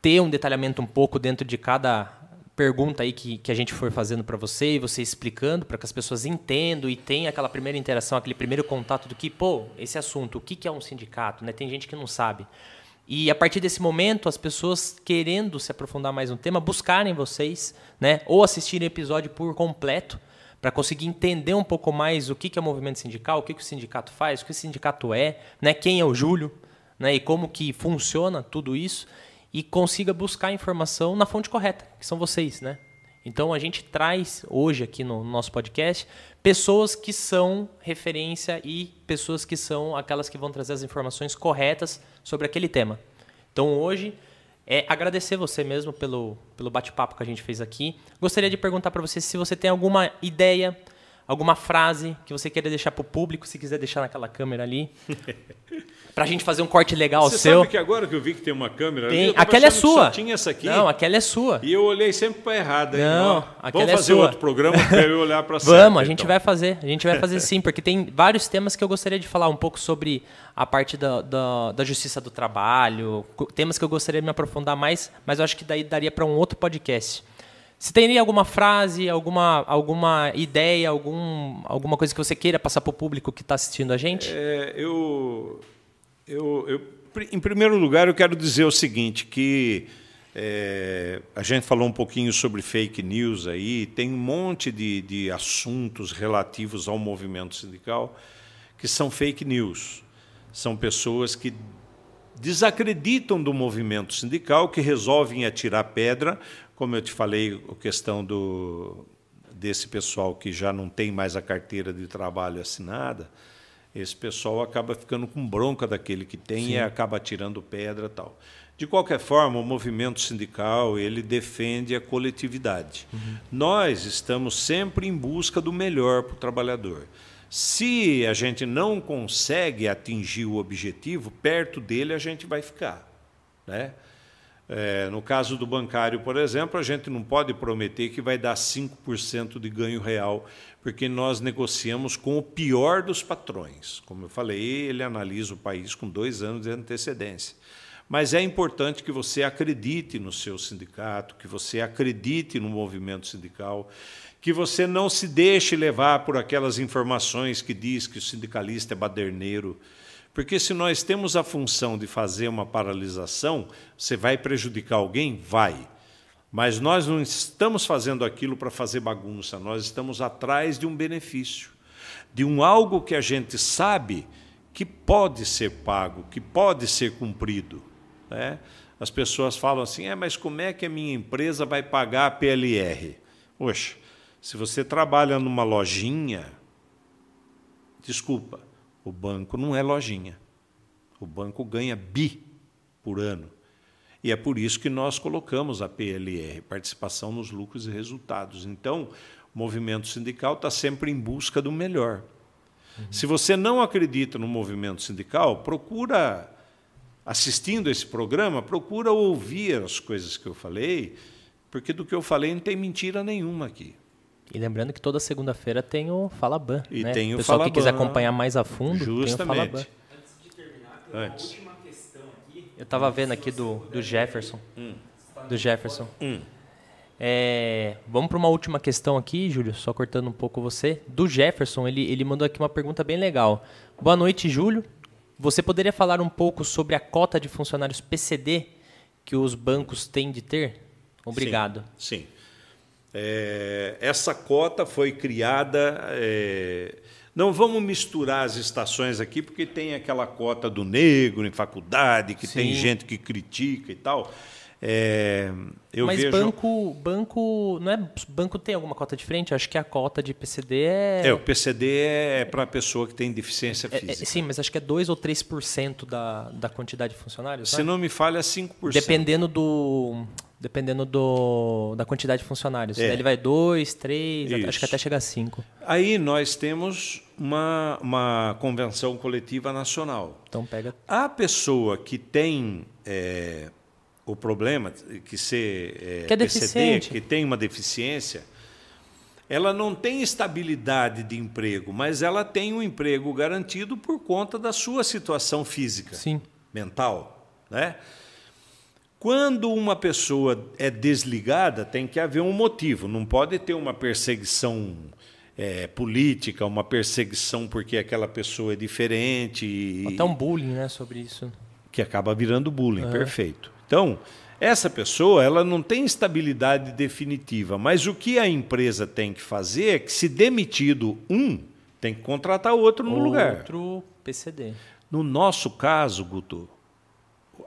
ter um detalhamento um pouco dentro de cada pergunta aí que, que a gente for fazendo para você e você explicando para que as pessoas entendam e tenham aquela primeira interação, aquele primeiro contato do que, pô, esse assunto, o que, que é um sindicato, né? Tem gente que não sabe. E a partir desse momento, as pessoas querendo se aprofundar mais no tema, buscarem vocês, né? Ou assistirem o episódio por completo, para conseguir entender um pouco mais o que, que é o movimento sindical, o que, que o sindicato faz, o que o sindicato é, né? Quem é o Júlio, né? E como que funciona tudo isso e consiga buscar informação na fonte correta, que são vocês, né? Então a gente traz hoje aqui no nosso podcast pessoas que são referência e pessoas que são aquelas que vão trazer as informações corretas sobre aquele tema. Então hoje é agradecer você mesmo pelo, pelo bate-papo que a gente fez aqui. Gostaria de perguntar para você se você tem alguma ideia, alguma frase que você queira deixar para o público, se quiser deixar naquela câmera ali. [LAUGHS] pra gente fazer um corte legal Você seu. Sabe que agora que eu vi que tem uma câmera tem. ali, aquela é sua. Tinha essa aqui. Não, aquela é sua. E eu olhei sempre para errada. Não, aquela Vamos fazer é sua. outro programa para eu olhar para [LAUGHS] Vamos, a gente então. vai fazer. A gente vai fazer [LAUGHS] sim, porque tem vários temas que eu gostaria de falar um pouco sobre a parte da, da, da justiça do trabalho, temas que eu gostaria de me aprofundar mais, mas eu acho que daí daria para um outro podcast. Se tem alguma frase, alguma, alguma ideia, algum, alguma coisa que você queira passar para o público que está assistindo a gente? É, eu eu, eu, em primeiro lugar, eu quero dizer o seguinte, que é, a gente falou um pouquinho sobre fake news aí, tem um monte de, de assuntos relativos ao movimento sindical que são fake news. São pessoas que desacreditam do movimento sindical, que resolvem atirar pedra, como eu te falei, a questão do, desse pessoal que já não tem mais a carteira de trabalho assinada, esse pessoal acaba ficando com bronca daquele que tem Sim. e acaba tirando pedra tal. De qualquer forma, o movimento sindical ele defende a coletividade. Uhum. Nós estamos sempre em busca do melhor para o trabalhador. Se a gente não consegue atingir o objetivo, perto dele a gente vai ficar. Né? É, no caso do bancário, por exemplo, a gente não pode prometer que vai dar 5% de ganho real, porque nós negociamos com o pior dos patrões. Como eu falei, ele analisa o país com dois anos de antecedência. Mas é importante que você acredite no seu sindicato, que você acredite no movimento sindical, que você não se deixe levar por aquelas informações que diz que o sindicalista é baderneiro, porque se nós temos a função de fazer uma paralisação, você vai prejudicar alguém? Vai. Mas nós não estamos fazendo aquilo para fazer bagunça, nós estamos atrás de um benefício, de um algo que a gente sabe que pode ser pago, que pode ser cumprido. Né? As pessoas falam assim: é, mas como é que a minha empresa vai pagar a PLR? Poxa, se você trabalha numa lojinha, desculpa, o banco não é lojinha. O banco ganha bi por ano. E é por isso que nós colocamos a PLR, participação nos lucros e resultados. Então, o movimento sindical está sempre em busca do melhor. Uhum. Se você não acredita no movimento sindical, procura, assistindo esse programa, procura ouvir as coisas que eu falei, porque do que eu falei não tem mentira nenhuma aqui. E lembrando que toda segunda-feira tem o Falaban. E né? tem o, o pessoal Falaban, que quiser acompanhar mais a fundo, justamente. tem o Falaban. Antes de terminar, tem uma Antes. última questão aqui. Eu estava vendo aqui do, do Jefferson. Hum. Do Jefferson. Hum. É, vamos para uma última questão aqui, Júlio, só cortando um pouco você. Do Jefferson, ele, ele mandou aqui uma pergunta bem legal. Boa noite, Júlio. Você poderia falar um pouco sobre a cota de funcionários PCD que os bancos têm de ter? Obrigado. Sim. sim. É, essa cota foi criada. É, não vamos misturar as estações aqui, porque tem aquela cota do negro em faculdade, que Sim. tem gente que critica e tal. É, Mas vejo... banco, banco, não é banco tem alguma cota diferente? Acho que a cota de PCD é. É, o PCD é para a pessoa que tem deficiência física. É, é, sim, mas acho que é 2 ou 3% da, da quantidade de funcionários. Se não me falha, é 5%. Dependendo do Dependendo do, da quantidade de funcionários. É. Daí ele vai dois, três, Isso. acho que até chegar a cinco. Aí nós temos uma, uma convenção coletiva nacional. Então pega. A pessoa que tem é, o problema, que ser é, Que é PCD, deficiente. que tem uma deficiência, ela não tem estabilidade de emprego, mas ela tem um emprego garantido por conta da sua situação física, Sim. mental, né? Quando uma pessoa é desligada, tem que haver um motivo. Não pode ter uma perseguição é, política, uma perseguição porque aquela pessoa é diferente. e- Até um bullying, né, sobre isso. que acaba virando bullying, perfeito. Então, essa pessoa ela não tem estabilidade definitiva, mas o que a empresa tem que fazer é que, se demitido um, tem que contratar outro no lugar. Outro PCD. No nosso caso, Guto,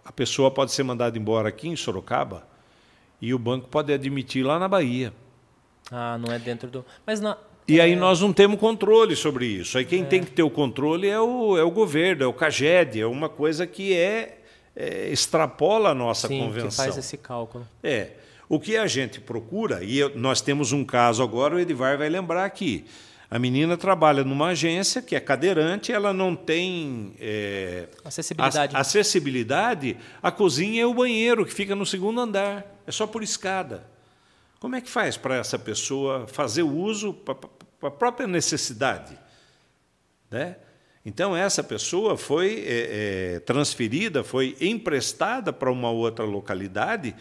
a pessoa pode ser mandada embora aqui em Sorocaba e o banco pode admitir lá na Bahia. Ah, não é dentro do. Mas na. E aí nós não temos controle sobre isso. Aí quem tem que ter o controle é o, é o governo, é o CAGED, é uma coisa que é, é, extrapola a nossa Sim, convenção. que faz esse cálculo. É. O que a gente procura, e eu- nós temos um caso agora, o Edivar vai lembrar aqui. A menina trabalha numa agência que é cadeirante, ela não tem é, Acessibilidade. ac- acessibilidade. A cozinha é o banheiro, que fica no segundo andar. É só por escada. Como é que faz para essa pessoa fazer o uso para a própria necessidade? Né? Então, essa pessoa foi é, é, transferida, foi emprestada para uma outra localidade,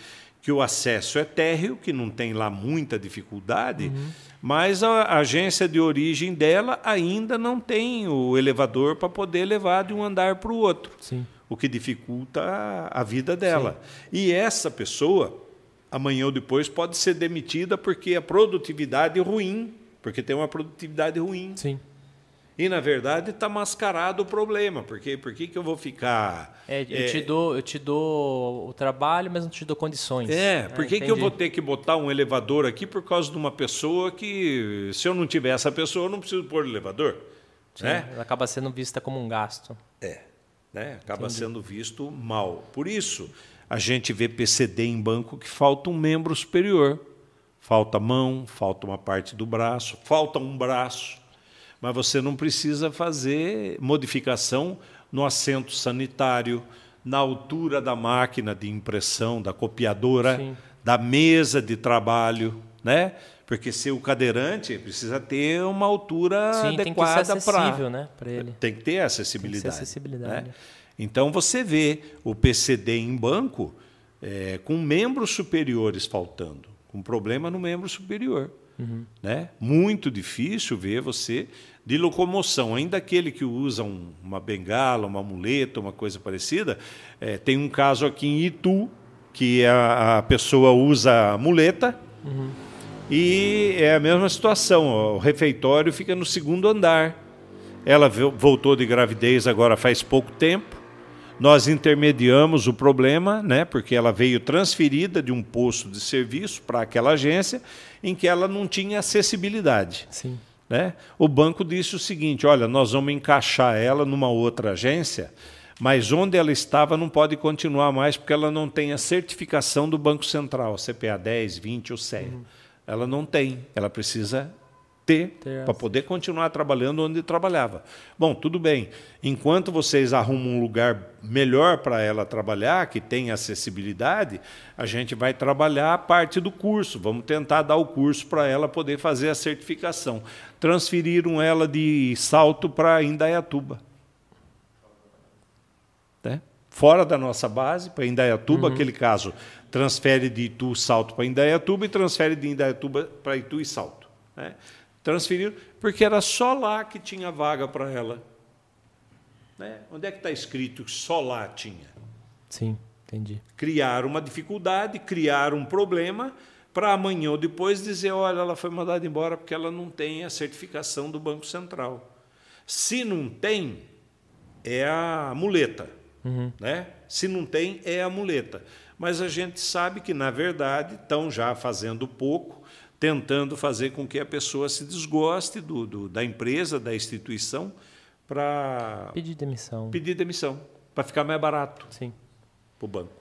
que o acesso é térreo, que não tem lá muita dificuldade, mas a agência de origem dela ainda não tem o elevador para poder levar de um andar para o outro, Sim. o que dificulta a, a vida dela. E essa pessoa, amanhã ou depois, pode ser demitida porque a produtividade é ruim, porque tem uma produtividade ruim. Sim. E, na verdade, está mascarado o problema. Porque por que, eu vou ficar. É, eu, Te dou, eu te dou o trabalho, mas não te dou condições. É, por que, que eu entendi. vou ter que botar um elevador aqui por causa de uma pessoa que, se eu não tiver essa pessoa, eu não preciso pôr elevador? Sim, Né? Ela acaba sendo vista como um gasto. É, né? acaba sendo visto mal. Por isso, a gente vê PCD em banco que falta um membro superior. Falta mão, falta uma parte do braço, falta um braço. Mas você não precisa fazer modificação no assento sanitário, na altura da máquina de impressão, da copiadora, Sim. da mesa de trabalho, né? Porque se o cadeirante precisa ter uma altura Sim, adequada para né, ele. tem que ter acessibilidade. Tem que ter acessibilidade. né? Então você vê o PCD em banco é, com membros superiores faltando, com problema no membro superior. Uhum. Né? Muito difícil ver você de locomoção, ainda aquele que usa um- uma bengala, uma muleta, uma coisa parecida. é, tem um caso aqui em Itu que a, a pessoa usa a muleta Uhum. e é a mesma situação. O refeitório fica no segundo andar. Ela vo- voltou de gravidez agora faz pouco tempo. Nós intermediamos o problema, né, porque ela veio transferida de um posto de serviço para aquela agência em que ela não tinha acessibilidade. Sim. Né? O banco disse o seguinte: olha, nós vamos encaixar ela numa outra agência, mas onde ela estava não pode continuar mais porque ela não tem a certificação do Banco Central, CPA 10, 20 ou 100. Ela não tem, ela precisa ter Ter para poder continuar trabalhando onde trabalhava. Bom, tudo bem. Enquanto vocês arrumam um lugar melhor para ela trabalhar, que tenha acessibilidade, a gente vai trabalhar a parte do curso. Vamos tentar dar o curso para ela poder fazer a certificação. Transferiram ela de Salto para Indaiatuba. Né? Fora da nossa base, para Indaiatuba, aquele caso, transfere de Itu Salto para Indaiatuba e transfere de Indaiatuba para Itu e Salto. Né? Transferiram, porque era só lá que tinha vaga para ela. Né? Onde é que está escrito que só lá tinha? Sim, entendi. Criar uma dificuldade, criar um problema, para amanhã ou depois dizer: olha, ela foi mandada embora porque ela não tem a certificação do Banco Central. Se não tem, é a muleta. Né? Se não tem, é a muleta. Mas a gente sabe que, na verdade, estão já fazendo pouco, tentando fazer com que a pessoa se desgoste do, do- da empresa, da instituição, para Pedir demissão. pedir demissão, para ficar mais barato Sim. para o banco.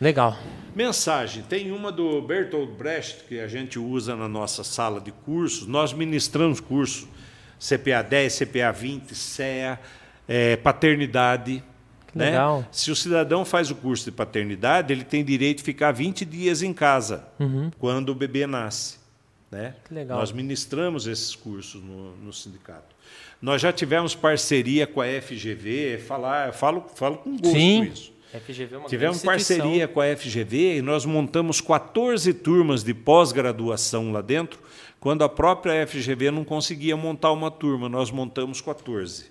Legal. Mensagem, tem uma do Bertolt Brecht que a gente usa na nossa sala de cursos. Nós ministramos cursos CPA 10, CPA 20, CEA, é, paternidade. Né? Legal. Se o cidadão faz o curso de paternidade, ele tem direito de ficar 20 dias em casa Uhum. quando o bebê nasce. Né? Que legal. Nós ministramos esses cursos no, no sindicato. Nós já tivemos parceria com a FGV, falar, falo, falo com gosto Sim. isso. FGV é uma Tivemos parceria com a FGV e nós montamos 14 turmas de pós-graduação lá dentro, quando a própria FGV não conseguia montar uma turma, nós montamos 14.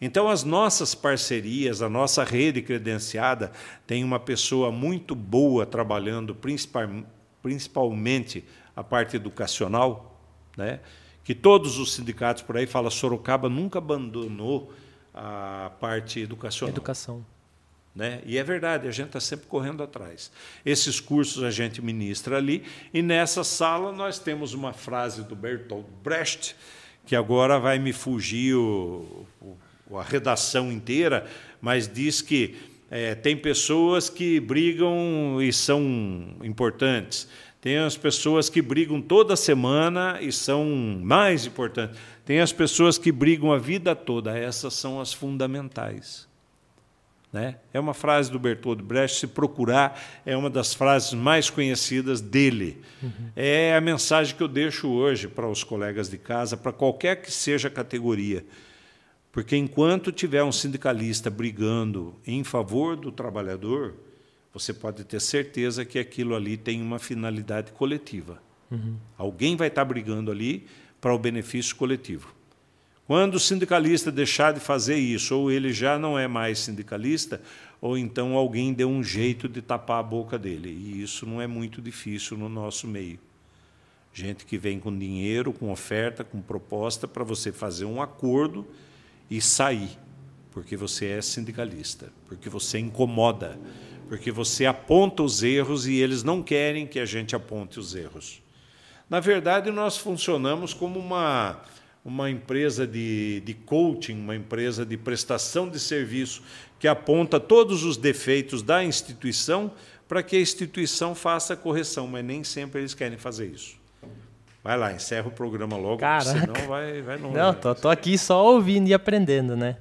Então, as nossas parcerias, a nossa rede credenciada, tem uma pessoa muito boa trabalhando, principal- principalmente a parte educacional, né? que todos os sindicatos por aí falam, Sorocaba nunca abandonou a parte educacional Educação. né? E é verdade, a gente está sempre correndo atrás. Esses cursos a gente ministra ali, e nessa sala nós temos uma frase do Bertolt Brecht, que agora vai me fugir o, o- a redação inteira, mas diz que eh, tem pessoas que brigam e são importantes. Tem as pessoas que brigam toda semana e são mais importantes. Tem as pessoas que brigam a vida toda. Essas são as fundamentais. Né? É uma frase do Bertolt Brecht, se procurar, é uma das frases mais conhecidas dele. É a mensagem que eu deixo hoje para os colegas de casa, para qualquer que seja a categoria. Porque enquanto tiver um sindicalista brigando em favor do trabalhador, você pode ter certeza que aquilo ali tem uma finalidade coletiva. Alguém vai estar brigando ali para o benefício coletivo. Quando o sindicalista deixar de fazer isso, ou ele já não é mais sindicalista, ou então alguém deu um jeito de tapar a boca dele. E isso não é muito difícil no nosso meio. Gente que vem com dinheiro, com oferta, com proposta para você fazer um acordo e sair, porque você é sindicalista, porque você incomoda, porque você aponta os erros e eles não querem que a gente aponte os erros. Na verdade, nós funcionamos como uma, uma empresa de, de coaching, uma empresa de prestação de serviço que aponta todos os defeitos da instituição para que a instituição faça a correção, mas nem sempre eles querem fazer isso. Vai lá, encerra o programa logo, Caraca. senão vai, vai longe. Não, tô, tô aqui só ouvindo e aprendendo, né?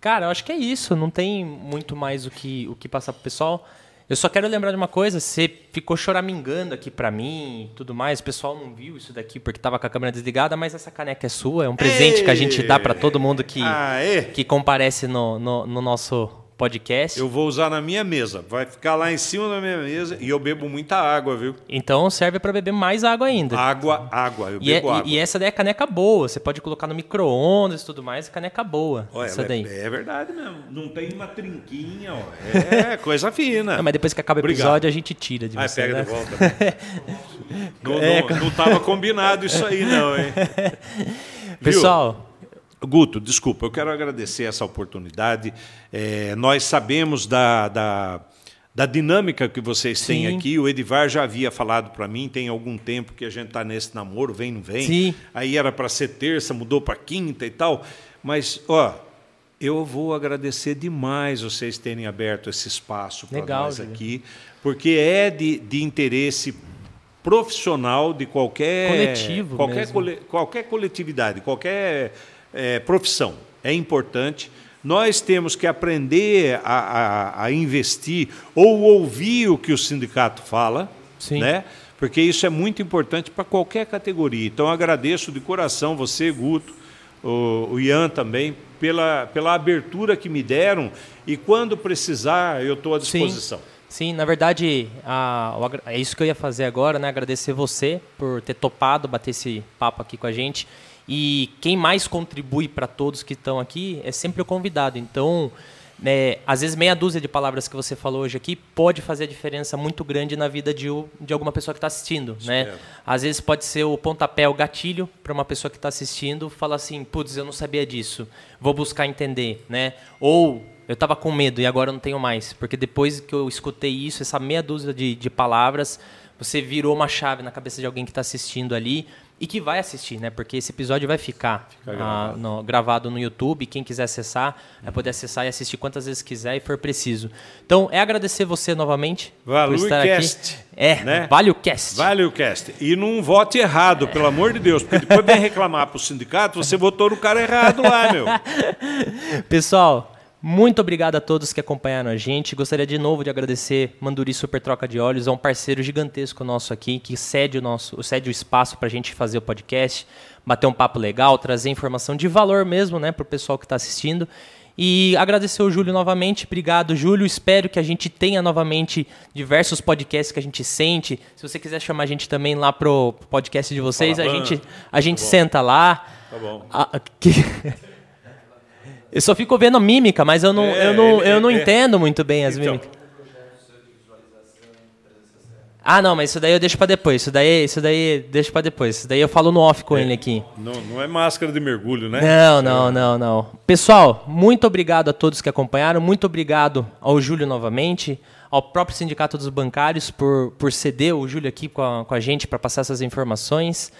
Cara, eu acho que é isso. Não tem muito mais o que, o que passar pro pessoal. Eu só quero lembrar de uma coisa. Você ficou choramingando aqui pra mim e tudo mais. O pessoal não viu isso daqui porque tava com a câmera desligada, mas essa caneca é sua. É um presente que a gente dá pra todo mundo que, Aê! que comparece no, no, no nosso podcast. Eu vou usar na minha mesa. Vai ficar lá em cima da minha mesa e eu bebo muita água, viu? Então serve pra beber mais água ainda. Água, água. Eu E, é- bebo e- água. e essa daí é caneca boa. Você pode colocar no micro-ondas e tudo mais. Caneca boa. Olha, essa ela daí. é, é verdade mesmo. Não tem uma trinquinha, ó. É [LAUGHS] coisa fina. Não, mas depois que acaba o Obrigado. episódio, a gente tira de você. pega né? de volta. né? [LAUGHS] não, É, não, não tava combinado isso aí, não, hein? [LAUGHS] Viu? Guto, desculpa, eu quero agradecer essa oportunidade. É, nós sabemos da, da, da dinâmica que vocês têm Sim. aqui. O Edivar já havia falado para mim, tem algum tempo que a gente está nesse namoro, vem, não vem. Sim. Aí era para ser terça, mudou para quinta e tal. Mas, ó, eu vou agradecer demais vocês terem aberto esse espaço para nós aqui, porque é de, de interesse profissional de qualquer Coletivo qualquer, cole- qualquer coletividade, qualquer eh, profissão. É importante. Nós temos que aprender a, a- a investir ou ouvir o que o sindicato fala, Sim. né? porque isso é muito importante para qualquer categoria. Então, agradeço de coração você, Guto, o, o Ian também, pela, pela abertura que me deram e quando precisar, eu estou à disposição. Sim, na verdade, a- agra- é isso que eu ia fazer agora, né? Agradecer você por ter topado bater esse papo aqui com a gente. E quem mais contribui para todos que estão aqui é sempre o convidado. Então, né, às vezes meia dúzia de palavras que você falou hoje aqui pode fazer a diferença muito grande na vida de, de alguma pessoa que está assistindo, né? Às vezes pode ser o pontapé, o gatilho para uma pessoa que está assistindo falar assim, putz, eu não sabia disso, vou buscar entender, né? Ou eu estava com medo e agora eu não tenho mais, porque depois que eu escutei isso, essa meia dúzia de, de palavras, você virou uma chave na cabeça de alguém que está assistindo ali e que vai assistir, né? Porque esse episódio vai ficar Fica ah, gravado. no- gravado no YouTube. Quem quiser acessar, vai poder acessar e assistir quantas vezes quiser e for preciso. Então, é agradecer você novamente por Valeu estar Cast, aqui. É, né? vale o cast. Vale o cast. E não vote errado, pelo amor de Deus, porque depois vem reclamar pro sindicato, você votou no cara errado lá, meu. [LAUGHS] Pessoal, muito obrigado a todos que acompanharam a gente. Gostaria de novo de agradecer Manduri Super Troca de Olhos, é um parceiro gigantesco nosso aqui, que cede o, nosso, cede o espaço para a gente fazer o podcast, bater um papo legal, trazer informação de valor mesmo né, para o pessoal que está assistindo. E agradecer o Júlio novamente. Obrigado, Júlio. Espero que a gente tenha novamente diversos podcasts que a gente sente. Se você quiser chamar a gente também lá pro podcast de vocês, a gente, a gente senta lá. Tá bom. Ah, que- [LAUGHS] Eu só fico vendo mímica, mas eu não, É, eu não, eu não é- entendo muito bem as Então. mímicas. Ah, não, mas isso daí eu deixo pra depois. Isso daí, isso daí deixo pra depois. Isso daí eu falo no off com ele aqui. Não, não é máscara de mergulho, né? Não, não, não, não. Pessoal, muito obrigado a todos que acompanharam. Muito obrigado ao Júlio novamente, ao próprio Sindicato dos Bancários por, por ceder o Júlio aqui com a, com a gente para passar essas informações.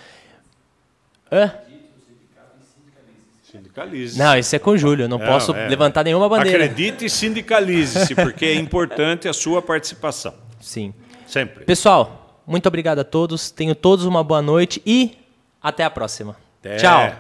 Hã? Sindicalize. Não, isso é com o Júlio. Não, Não, posso é. levantar nenhuma bandeira. Acredite e sindicalize-se, porque é importante a sua participação. Sim. Sempre. Pessoal, muito obrigado a todos. Tenham todos uma boa noite e até a próxima. Até. Tchau.